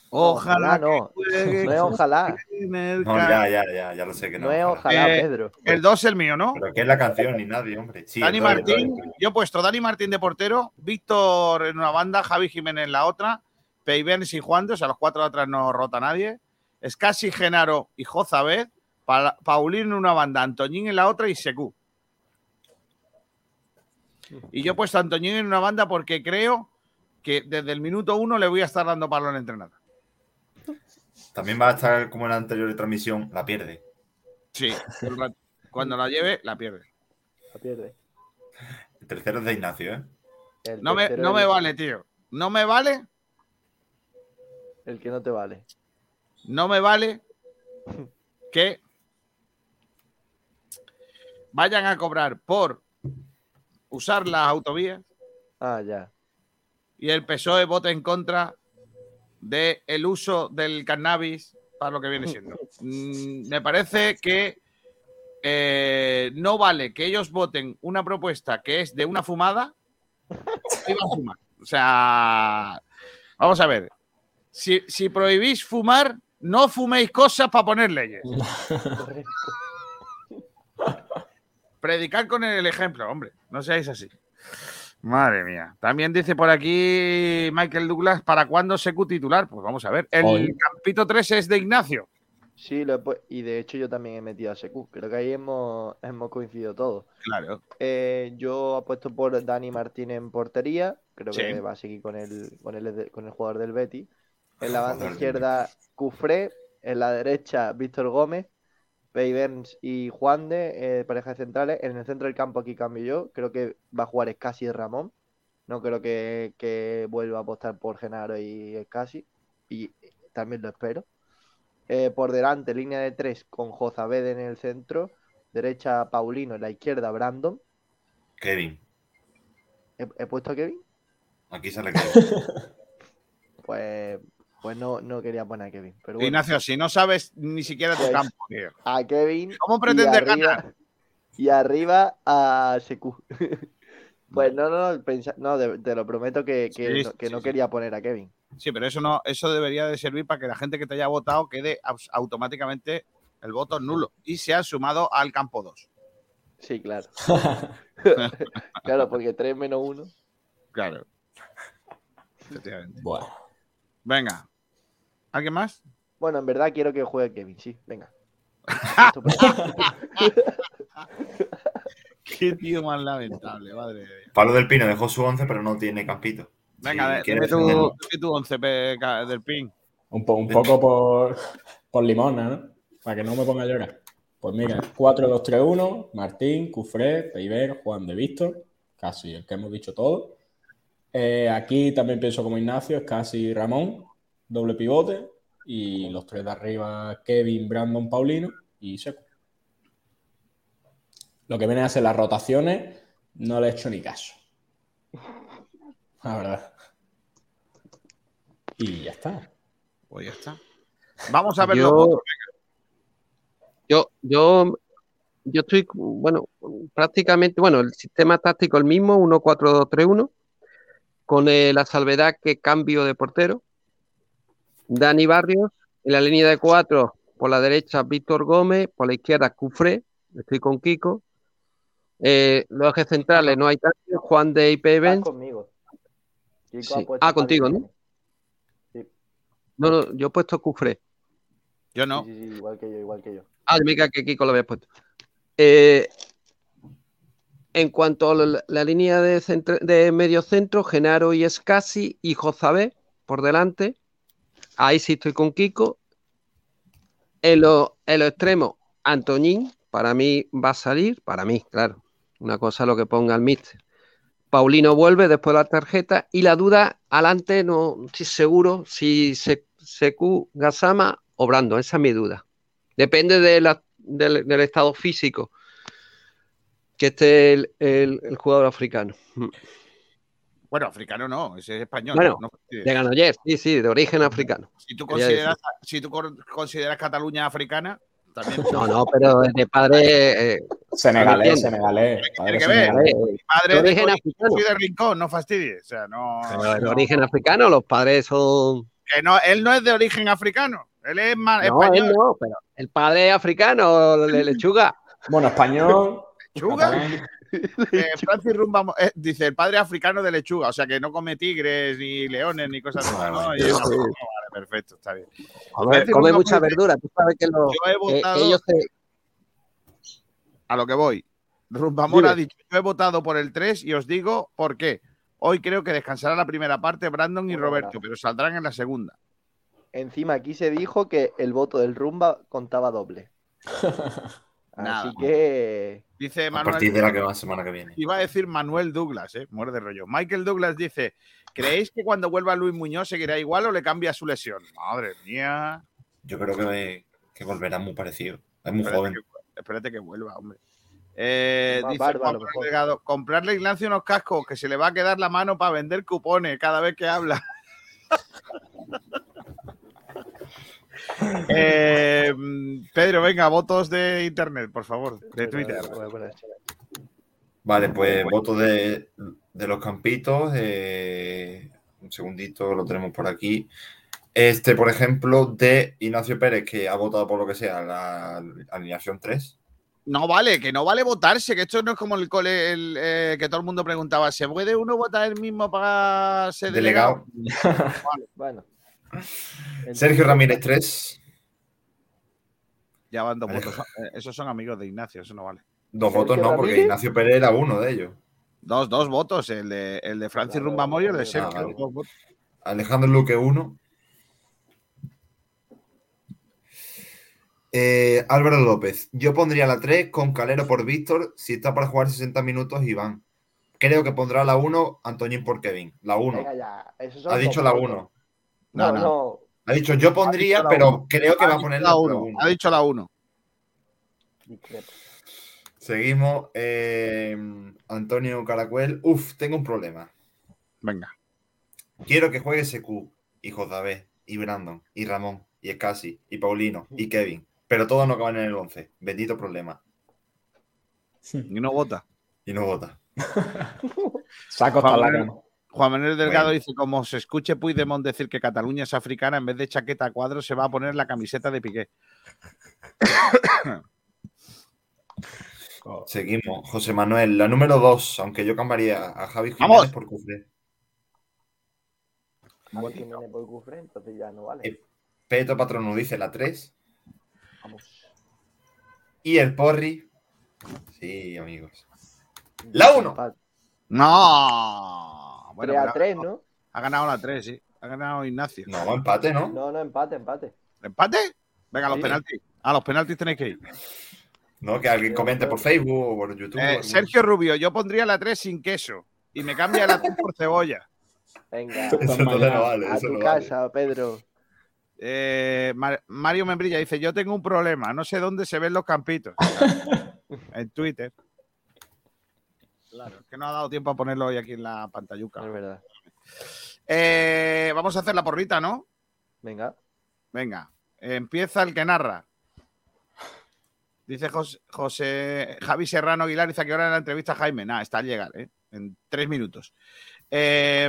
Ojalá no. juegue No es ojalá. en el No, campo. ya, ya, ya, ya lo sé que no. No es ojalá, Pedro. El 2 es el mío, ¿no? Pero que es la canción ni nadie, hombre. Sí, Dani Martín, yo he puesto Dani Martín de portero, Víctor en una banda, Javi Jiménez en la otra, Peiberns y Juan, de, o sea, los cuatro de atrás no rota nadie, Scassi, Genaro y Jozabed, Pa- Paulín en una banda, Antoñín en la otra y Secu. Y yo he puesto a Antoñín en una banda porque creo que desde el minuto uno le voy a estar dando palo al entrenador. También va a estar como en la anterior transmisión, la pierde. Sí, cuando la lleve, la pierde. La pierde. El tercero es de Ignacio, ¿eh? El No me, no me vale, tío. No me vale, El que no te vale. no me vale que vayan a cobrar por usar las autovías Ah, ya. y el PSOE vote en contra del el uso del cannabis para lo que viene siendo. Mm, me parece que eh, no vale que ellos voten una propuesta que es de una fumada y van a fumar. O sea, vamos a ver. Si, si prohibís fumar, no fuméis cosas para poner leyes. Predicar con el ejemplo, hombre. No seáis así. Madre mía. También dice por aquí Michael Douglas, ¿para cuándo Secu titular? Pues vamos a ver. El Hoy. campito 3 es de Ignacio. Sí, lo he y de hecho yo también he metido a Secu. Creo que ahí hemos, hemos coincidido todos. Claro. Eh, yo apuesto por Dani Martín en portería. Creo Sí. que va a seguir con el, con el, con el jugador del Betty. En la banda izquierda, Cufré. En la derecha, Víctor Gómez. Peyberns y Juan de eh, parejas centrales. En el centro del campo aquí cambio yo. Creo que va a jugar Escasi y Ramón. No creo que, que vuelva a apostar por Genaro y Escasi. Y también lo espero. Eh, por delante, línea de tres con Jozabed en el centro. Derecha, Paulino. En la izquierda, Brandon. Kevin. ¿He, he puesto a Kevin? Aquí sale Kevin. Pues, pues no, no quería poner a Kevin. Pero bueno. Ignacio, si no sabes ni siquiera tu Pues, campo, tío. A Kevin. ¿Cómo y pretendes arriba- ganar? Y arriba a Secu. pues no, no, no, pensa- no, de- te lo prometo que, que Sí, no, que sí, no sí. quería poner a Kevin. Sí, pero eso no, eso debería de servir para que la gente que te haya votado quede automáticamente El voto nulo. Y se ha sumado al campo 2. Sí, claro. claro, porque 3 menos 1. Claro. Efectivamente. Bueno. Venga. ¿Alguien más? Bueno, en verdad quiero que juegue Kevin, sí, venga. Qué tío más lamentable, madre de Dios. Pablo del Pino dejó su 11, pero no tiene campito. Venga, Si dime tu, tu 11 pe- ca- del pin. Un, po- un poco por, por limona, ¿no? Para que no me ponga a llorar. Pues mira, 4-2-3-1, Martín, Cufré, Peiber, Juan de Víctor, casi el que hemos dicho todo. Eh, aquí también pienso como Ignacio, es casi Ramón, doble pivote. Y los tres de arriba, Kevin, Brandon, Paulino y Seco. Lo que viene a ser las rotaciones, no le he hecho ni caso. La verdad. Y ya está. Pues ya está. Vamos a ver Yo- los votos. Yo, yo, yo estoy, bueno, prácticamente, bueno, el sistema táctico el mismo, 1-4-2-3-1, con eh, la salvedad que cambio de portero. Dani Barrios, en la línea de cuatro, por la derecha Víctor Gómez, por la izquierda Cufré, estoy con Kiko. Eh, los ejes centrales no hay tanto, Juan de IP Estás Benz. conmigo. Kiko Sí. ha puesto Ah, contigo, ¿no? Sí. No, no, yo he puesto Cufré. Yo no. Sí, sí, sí, igual que yo, igual que yo. Ah, yo me cae que Kiko lo había puesto. Eh, en cuanto a la, la línea de, centro- de medio centro, Genaro y Escasi y Jozabé por delante. Ahí sí estoy con Kiko. En los en los extremos, Antoñín, para mí va a salir, para mí, claro. Una cosa lo que ponga el míster. Paulino vuelve después de la tarjeta y la duda adelante no estoy seguro si se, Secu, Gasama o Brando, esa es mi duda. Depende de la- del, estado físico que esté el, el- el jugador africano. Bueno, africano no, ese es español. Bueno, no fastidies. de Granollers, sí, sí, de origen africano. Si tú consideras, si tú consideras Cataluña africana, también. No, no, pero de padre. eh, Senegalés, senegalés. padre Tiene que ver. madre De de, origen Cori- africano. de Rincón, no fastidies. O sea, no. Pero de no- origen africano, los padres son. que no, él no es de origen africano. Él es ma- No, español. él no, pero el padre es africano, le- lechuga. Bueno, español. ¿Lechuga? Catalán. Eh, Francis Rumba eh, dice el padre africano de lechuga, o sea que no come tigres ni leones ni cosas así. Y vale, perfecto, está bien. Francis come Rumba mucha verdura. Tú sabes que, los, votado- ellos A lo que voy. Rumbamor ha dicho, yo he votado por el 3 y os digo por qué. Hoy creo que descansará la primera parte Brandon y Roberto, pero saldrán en la segunda. Encima aquí se dijo que el voto del Rumba contaba doble. Nada. Así que. Dice A Manuel. partir de la que va semana que viene. Iba a decir Manuel Douglas, ¿eh? Muerde rollo. Michael Douglas dice: ¿Creéis que cuando vuelva Luis Muñoz seguirá igual o le cambia su lesión? Madre mía. Yo creo que, que volverá muy parecido. Es muy Espérate joven. que, espérate que vuelva, hombre. Eh, dice mejor. Delgado, comprarle a Ignacio unos cascos que se le va a quedar la mano para vender cupones cada vez que habla. Eh, Pedro, venga, votos de internet, por favor, de Twitter. Vale, pues voto de, de los campitos. eh, un segundito, lo tenemos por aquí. Este, por ejemplo, de Ignacio Pérez, que ha votado por lo que sea la alineación 3. No vale, que no vale votarse, que esto no es como el cole el, eh, que todo el mundo preguntaba, ¿se puede uno votar el mismo para ser delegado? Delegado. Bueno. Sergio Ramírez 3. Ya van dos votos. Eh, Esos son amigos de Ignacio, eso no vale. Dos Sergio votos no, porque Ramírez. Ignacio Pérez era uno de ellos. Dos, dos votos, el de, el de Francis Claro, Rumbamor y el de ah, Sergio. vale. Alejandro Luque 1. Eh, Álvaro López. Yo pondría la 3 con Calero por Víctor. Si está para jugar 60 minutos, Iván. Creo que pondrá la 1 Antoñín por Kevin. La 1. Venga ya. esos son Ha dicho la votos. 1. No, No, no. Ha dicho yo pondría, pero uno. creo que Ha va a poner la la 1. 1. Ha dicho la 1. Discrepo. Seguimos. eh, Antonio Caracuel. Uf, tengo un problema. Venga. Quiero que juegue SQ y Josabé y Brandon y Ramón y Escasi y Paulino y Kevin. Pero todos no acaban en el 11. Bendito problema. Y no vota. Y no vota. Saco hasta la. Juan Manuel Delgado Bueno. dice, como se escuche Puigdemont decir que Cataluña es africana, en vez de chaqueta a cuadros se va a poner la camiseta de Piqué. Seguimos. José Manuel, la número 2, aunque yo cambiaría a Javi Jiménez ¡Vamos! por Cufré. Javi Jiménez por Cufré, entonces ya no vale. Eh, Peto Patrono dice la 3. Vamos. Y el Porri. Sí, amigos. La 1. No. Bueno, 3 a pero 3, ¿no? Ha ganado la 3, sí. Ha ganado Ignacio. No, empate, ¿no? No, no, empate, empate. ¿Empate? Venga, los Sí. penaltis. A los penaltis tenéis que ir. No, que alguien comente por Facebook o por YouTube. Eh, Sergio Rubio, yo pondría la 3 sin queso. Y me cambia la 3 por cebolla. Venga, Eso no vale, a eso tu no vale. casa, Pedro. Eh, Mar- Mario Membrilla dice: Yo tengo un problema, no sé dónde se ven los campitos. en Twitter. Claro, es que no ha dado tiempo a ponerlo hoy aquí en la pantalluca. Es verdad. Eh, vamos a hacer la porrita, ¿no? Venga. Venga, empieza el que narra. Dice José, José- Javi Serrano Aguilar, dice a qué hora en la entrevista Jaime. Nada, está al llegar, ¿eh? En tres minutos. Eh,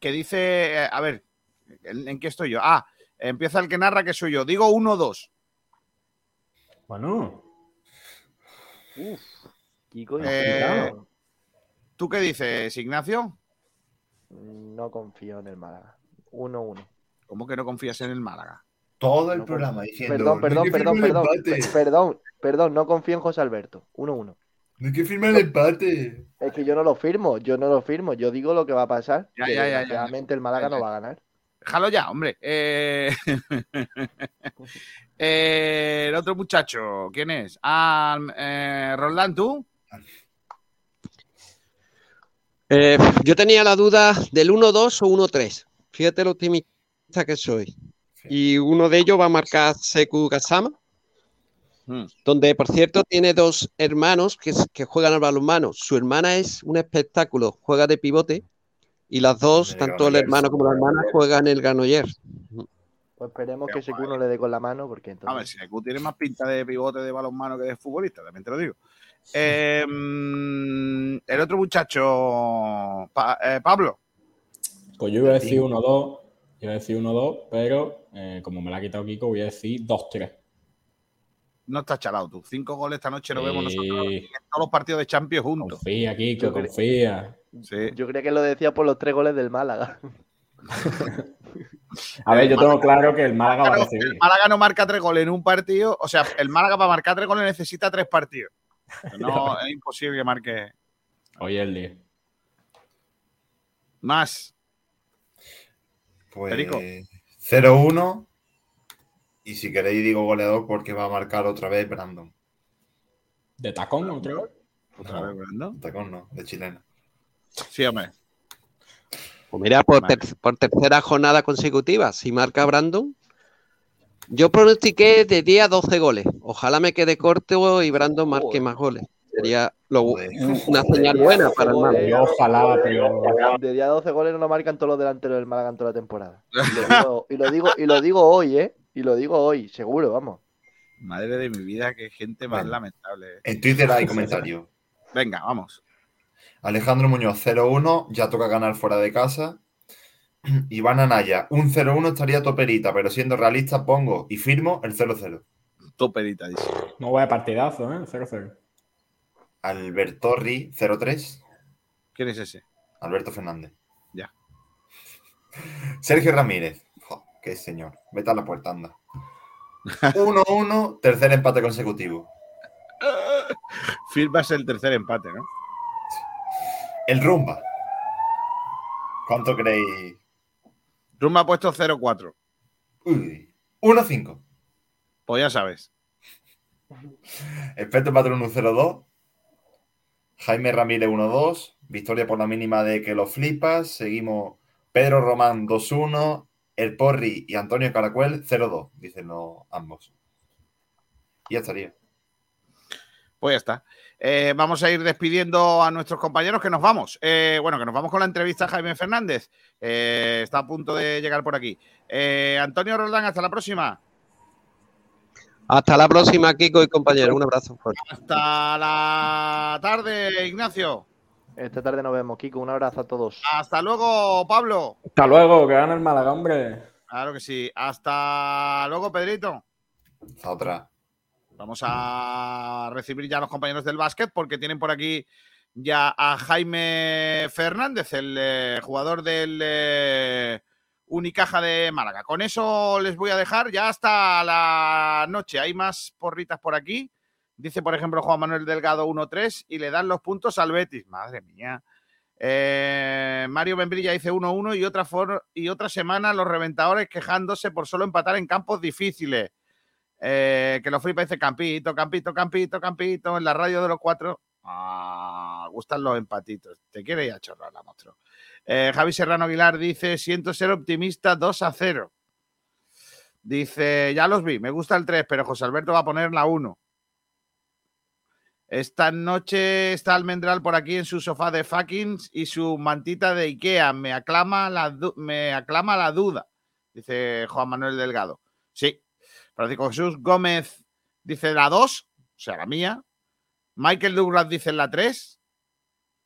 que dice, eh, a ver, ¿en, en qué estoy yo? Ah, empieza el que narra, que soy yo. Digo 1-2. Bueno, Uf, Kiko y Eh, ¿Tú qué dices, Ignacio? No confío en el Málaga. 1-1. ¿Cómo que no confías en el Málaga? Todo el No programa confío. diciendo. Perdón, "No hay perdón, perdón, perdón. Perdón, perdón, no confío en José Alberto. 1-1. No hay que firmar el empate. Es que yo no lo firmo, yo no lo firmo. Yo digo lo que va a pasar. Ya, que ya, ya, ya. desgraciadamente el Málaga no va a ganar. Déjalo ya, hombre. Eh, eh, el otro muchacho, ¿quién es? Ah, eh, Roldán, ¿tú? Eh, yo tenía la duda del 1-2 o 1-3. Fíjate lo optimista que soy. Y uno de ellos va a marcar Seku Gasama, Hmm. donde por cierto tiene dos hermanos que, juegan al balonmano. Su hermana es un espectáculo, juega de pivote, y las dos, El tanto el hermano como la hermana, juegan el Granoller. Pues esperemos Qué que guay. no le dé con la mano, porque A ver, entonces. si Secu tiene más pinta de pivote de balonmano que de futbolista, también te lo digo. Eh, mm, el otro muchacho, Pa- eh, Pablo. pues yo iba a decir 1-2, iba a decir 1-2, pero eh, como me la ha quitado Kiko, voy a decir 2-3. No estás chalado tú. Cinco goles esta noche lo vemos Sí. nosotros en todos los partidos de Champions juntos. Confía, Kiko, Yo confía. Sí. Yo creía que lo decía por los tres goles del Málaga. A ver, yo tengo claro que el Málaga va a recibir. el Málaga no marca tres goles en un partido. O sea, el Málaga para marcar tres goles necesita tres partidos. No, es imposible que marque Hoy es el día. más. Pues Perico. 0-1. Y si queréis, digo goleador porque va a marcar otra vez Brandon. ¿De tacón otra vez? Otra vez, ¿no? Tacón no, de chilena. Sí, hombre. Pues mira, por, ter- por tercera jornada consecutiva, si marca Brandon, yo pronostiqué de 10 a 12 goles. Ojalá me quede corto y Brandon marque más goles. Sería lo- una señal buena para el Málaga. Yo ojalá, pero De día 12 goles no lo marcan todos los delanteros del Málaga en toda la temporada. Y lo digo, y lo digo, y lo digo hoy, ¿eh? Y lo digo hoy, seguro, vamos. Madre de mi vida, qué gente más Bueno. lamentable. En Twitter hay comentarios. Venga, vamos. Alejandro Muñoz 0-1, ya toca ganar fuera de casa. Iván Anaya, un 0-1 estaría toperita, pero siendo realista pongo y firmo el 0-0. Toperita, dice. no voy a partidazo, ¿eh? 0-0. Albertorri 0-3, ¿Quién es ese? Alberto Fernández. Ya. Sergio Ramírez, jo, qué señor, vete a la puerta, anda. 1-1, tercer empate consecutivo. Firmas el tercer empate, ¿no? El Rumba. ¿Cuánto creéis? Rumba ha puesto 0-4. Uy, 1-5. Pues ya sabes. Experto patrón 1-0-2. Jaime Ramírez 1-2. Victoria por la mínima de que lo flipas. Seguimos Pedro Román 2-1. El Porri y Antonio Caracuel 0-2. Dicen los ambos. Y ya estaría. Pues ya está. Eh, vamos a ir despidiendo a nuestros compañeros que nos vamos. Eh, bueno, que nos vamos con la entrevista a Jaime Fernández. Eh, está a punto de llegar por aquí. Eh, Antonio Roldán, hasta la próxima. Hasta la próxima, Kiko y compañeros. Un abrazo fuerte. Hasta la tarde, Ignacio. Esta tarde nos vemos, Kiko. Un abrazo a todos. Hasta luego, Pablo. Hasta luego, que gana el Málaga, hombre. Claro que sí. Hasta luego, Pedrito. La otra. Vamos a recibir ya a los compañeros del básquet porque tienen por aquí ya a Jaime Fernández, el eh, jugador del eh, Unicaja de Málaga. Con eso les voy a dejar ya hasta la noche. Hay más porritas por aquí. Dice, por ejemplo, Juan Manuel Delgado 1-3 y le dan los puntos al Betis. Madre mía. Eh, Mario Membrilla dice 1-1 y, y otra semana los reventadores quejándose por solo empatar en campos difíciles. Eh, que lo flipa dice Campito, Campito, Campito, Campito, en la radio de los cuatro. Ah, gustan los empatitos. Te quiere ir a chorrar la monstruo. Eh, Javi Serrano Aguilar dice: Siento ser optimista 2 a 0. Dice: Ya los vi, me gusta el 3, pero José Alberto va a poner la 1. Esta noche está Almendral por aquí en su sofá de fuckings y su mantita de Ikea. Me aclama la, me aclama la duda, dice Juan Manuel Delgado. Sí. Francisco Jesús Gómez dice la 2, o sea, la mía. Michael Douglas dice la 3.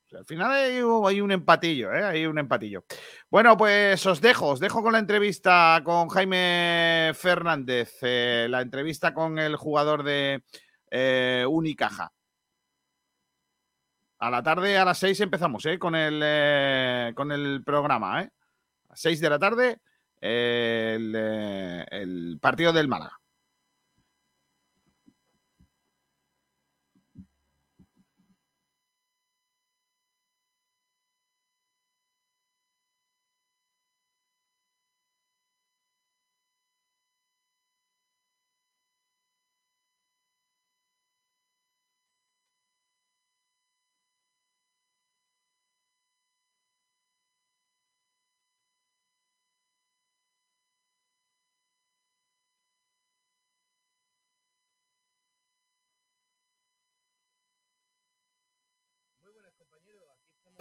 O sea, al final hay, hay un empatillo, ¿eh? Hay un empatillo. Bueno, pues os dejo, os dejo con la entrevista con Jaime Fernández, eh, la entrevista con el jugador de eh, Unicaja. A la tarde, a las 6 empezamos. Con el, con el programa, ¿eh? A las 6 de la tarde, el partido del Málaga.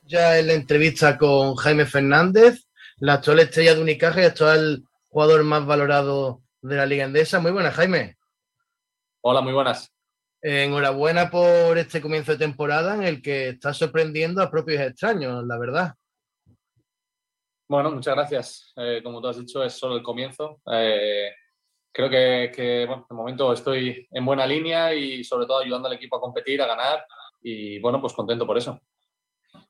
Ya en la entrevista con Jaime Fernández, la actual estrella de Unicaja y actual jugador más valorado de la Liga Endesa. Muy buenas, Jaime. Hola, muy buenas. Enhorabuena por este comienzo de temporada en el que está sorprendiendo a propios extraños, la verdad. Bueno, muchas gracias. Eh, como tú has dicho, es solo el comienzo. Eh, creo que, que, bueno, de momento estoy en buena línea y sobre todo ayudando al equipo a competir, a ganar y bueno, pues contento por eso.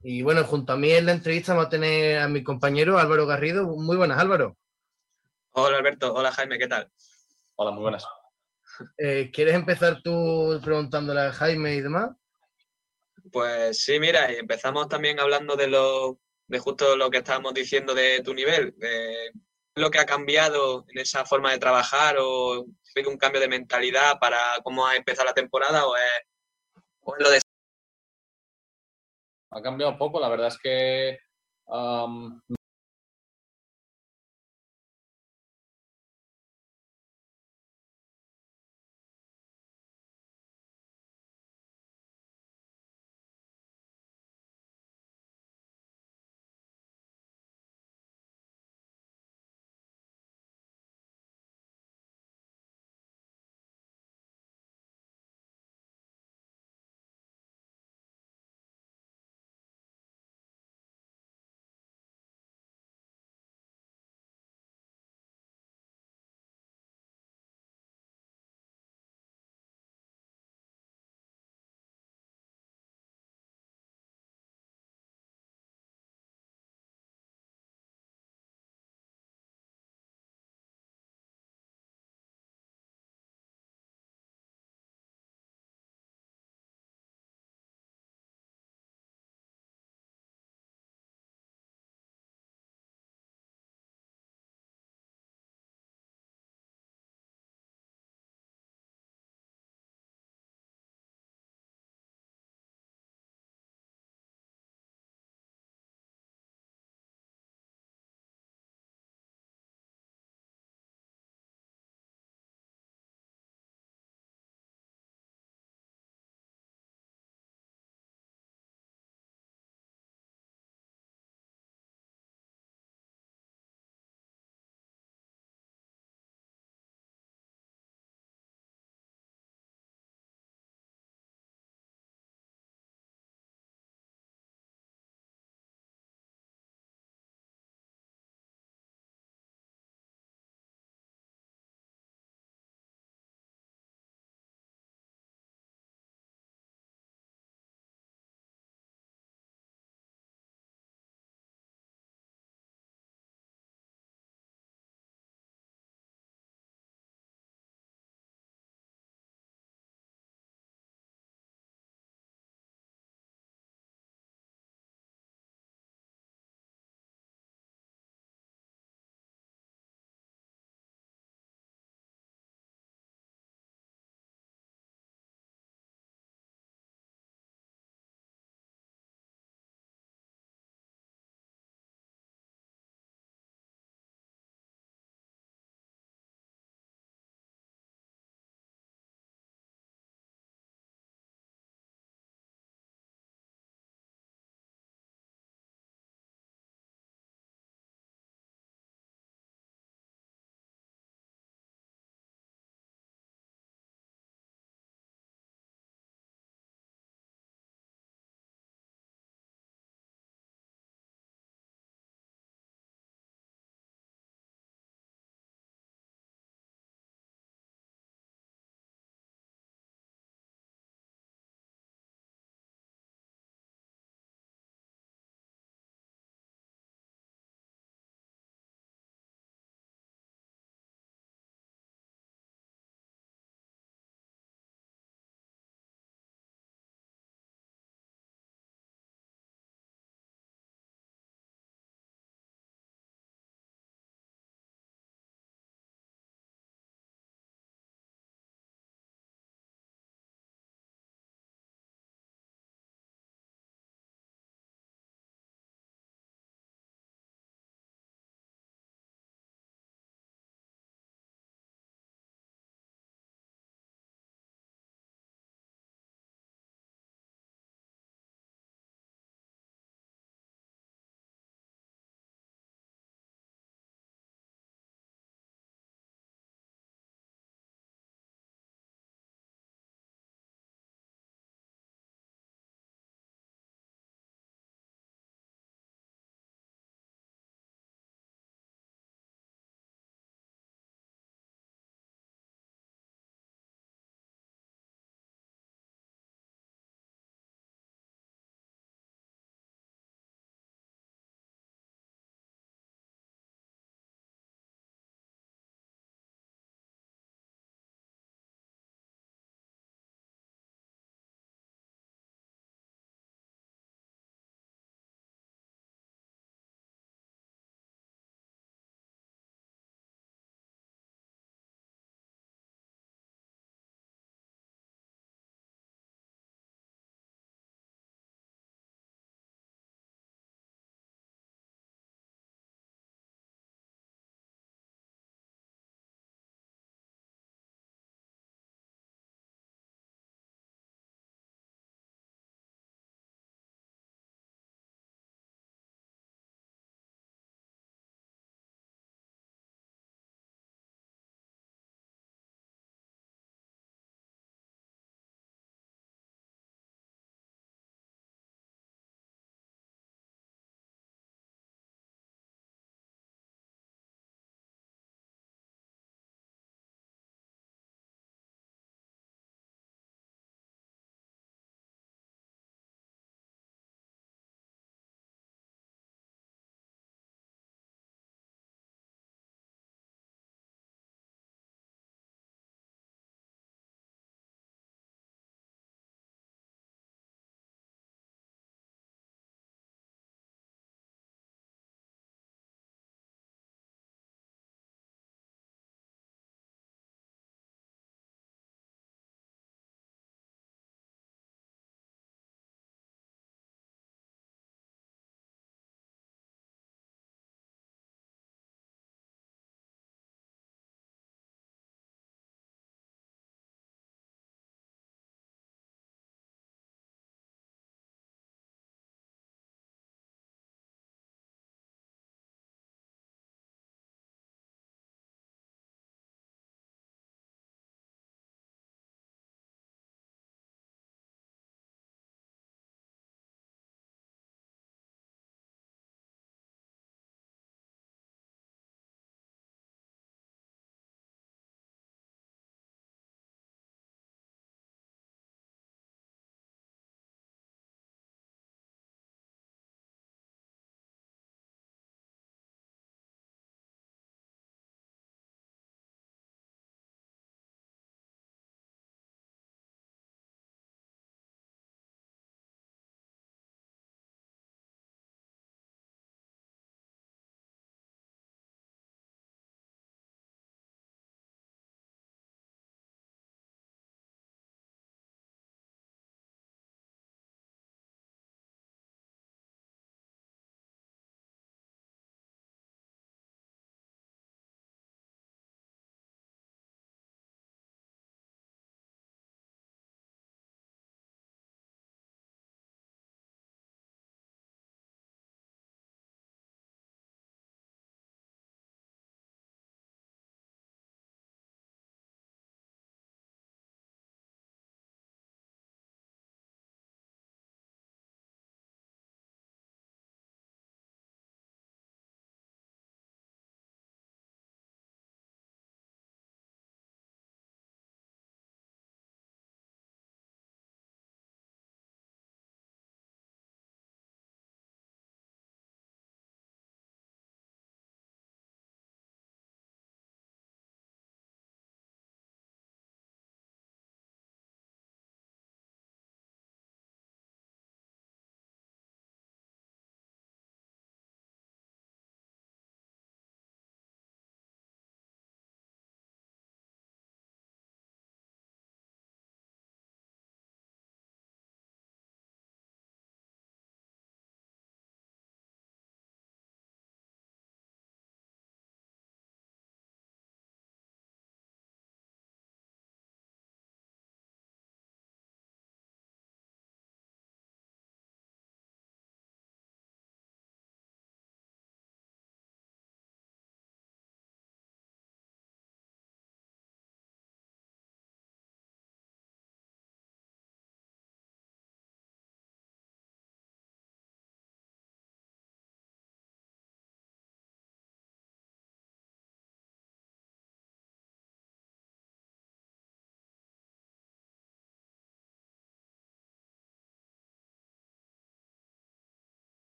Y bueno, junto a mí en la entrevista vamos a tener a mi compañero Álvaro Garrido. Muy buenas, Álvaro. Hola Alberto, hola Jaime, ¿qué tal? Hola, muy buenas. Eh, ¿Quieres empezar tú preguntándole a Jaime y demás? Pues sí, mira, y empezamos también hablando de lo de justo lo que estábamos diciendo de tu nivel, de lo que ha cambiado en esa forma de trabajar o un cambio de mentalidad para cómo ha empezado la temporada o es, o es lo de Ha cambiado poco, la verdad es que am,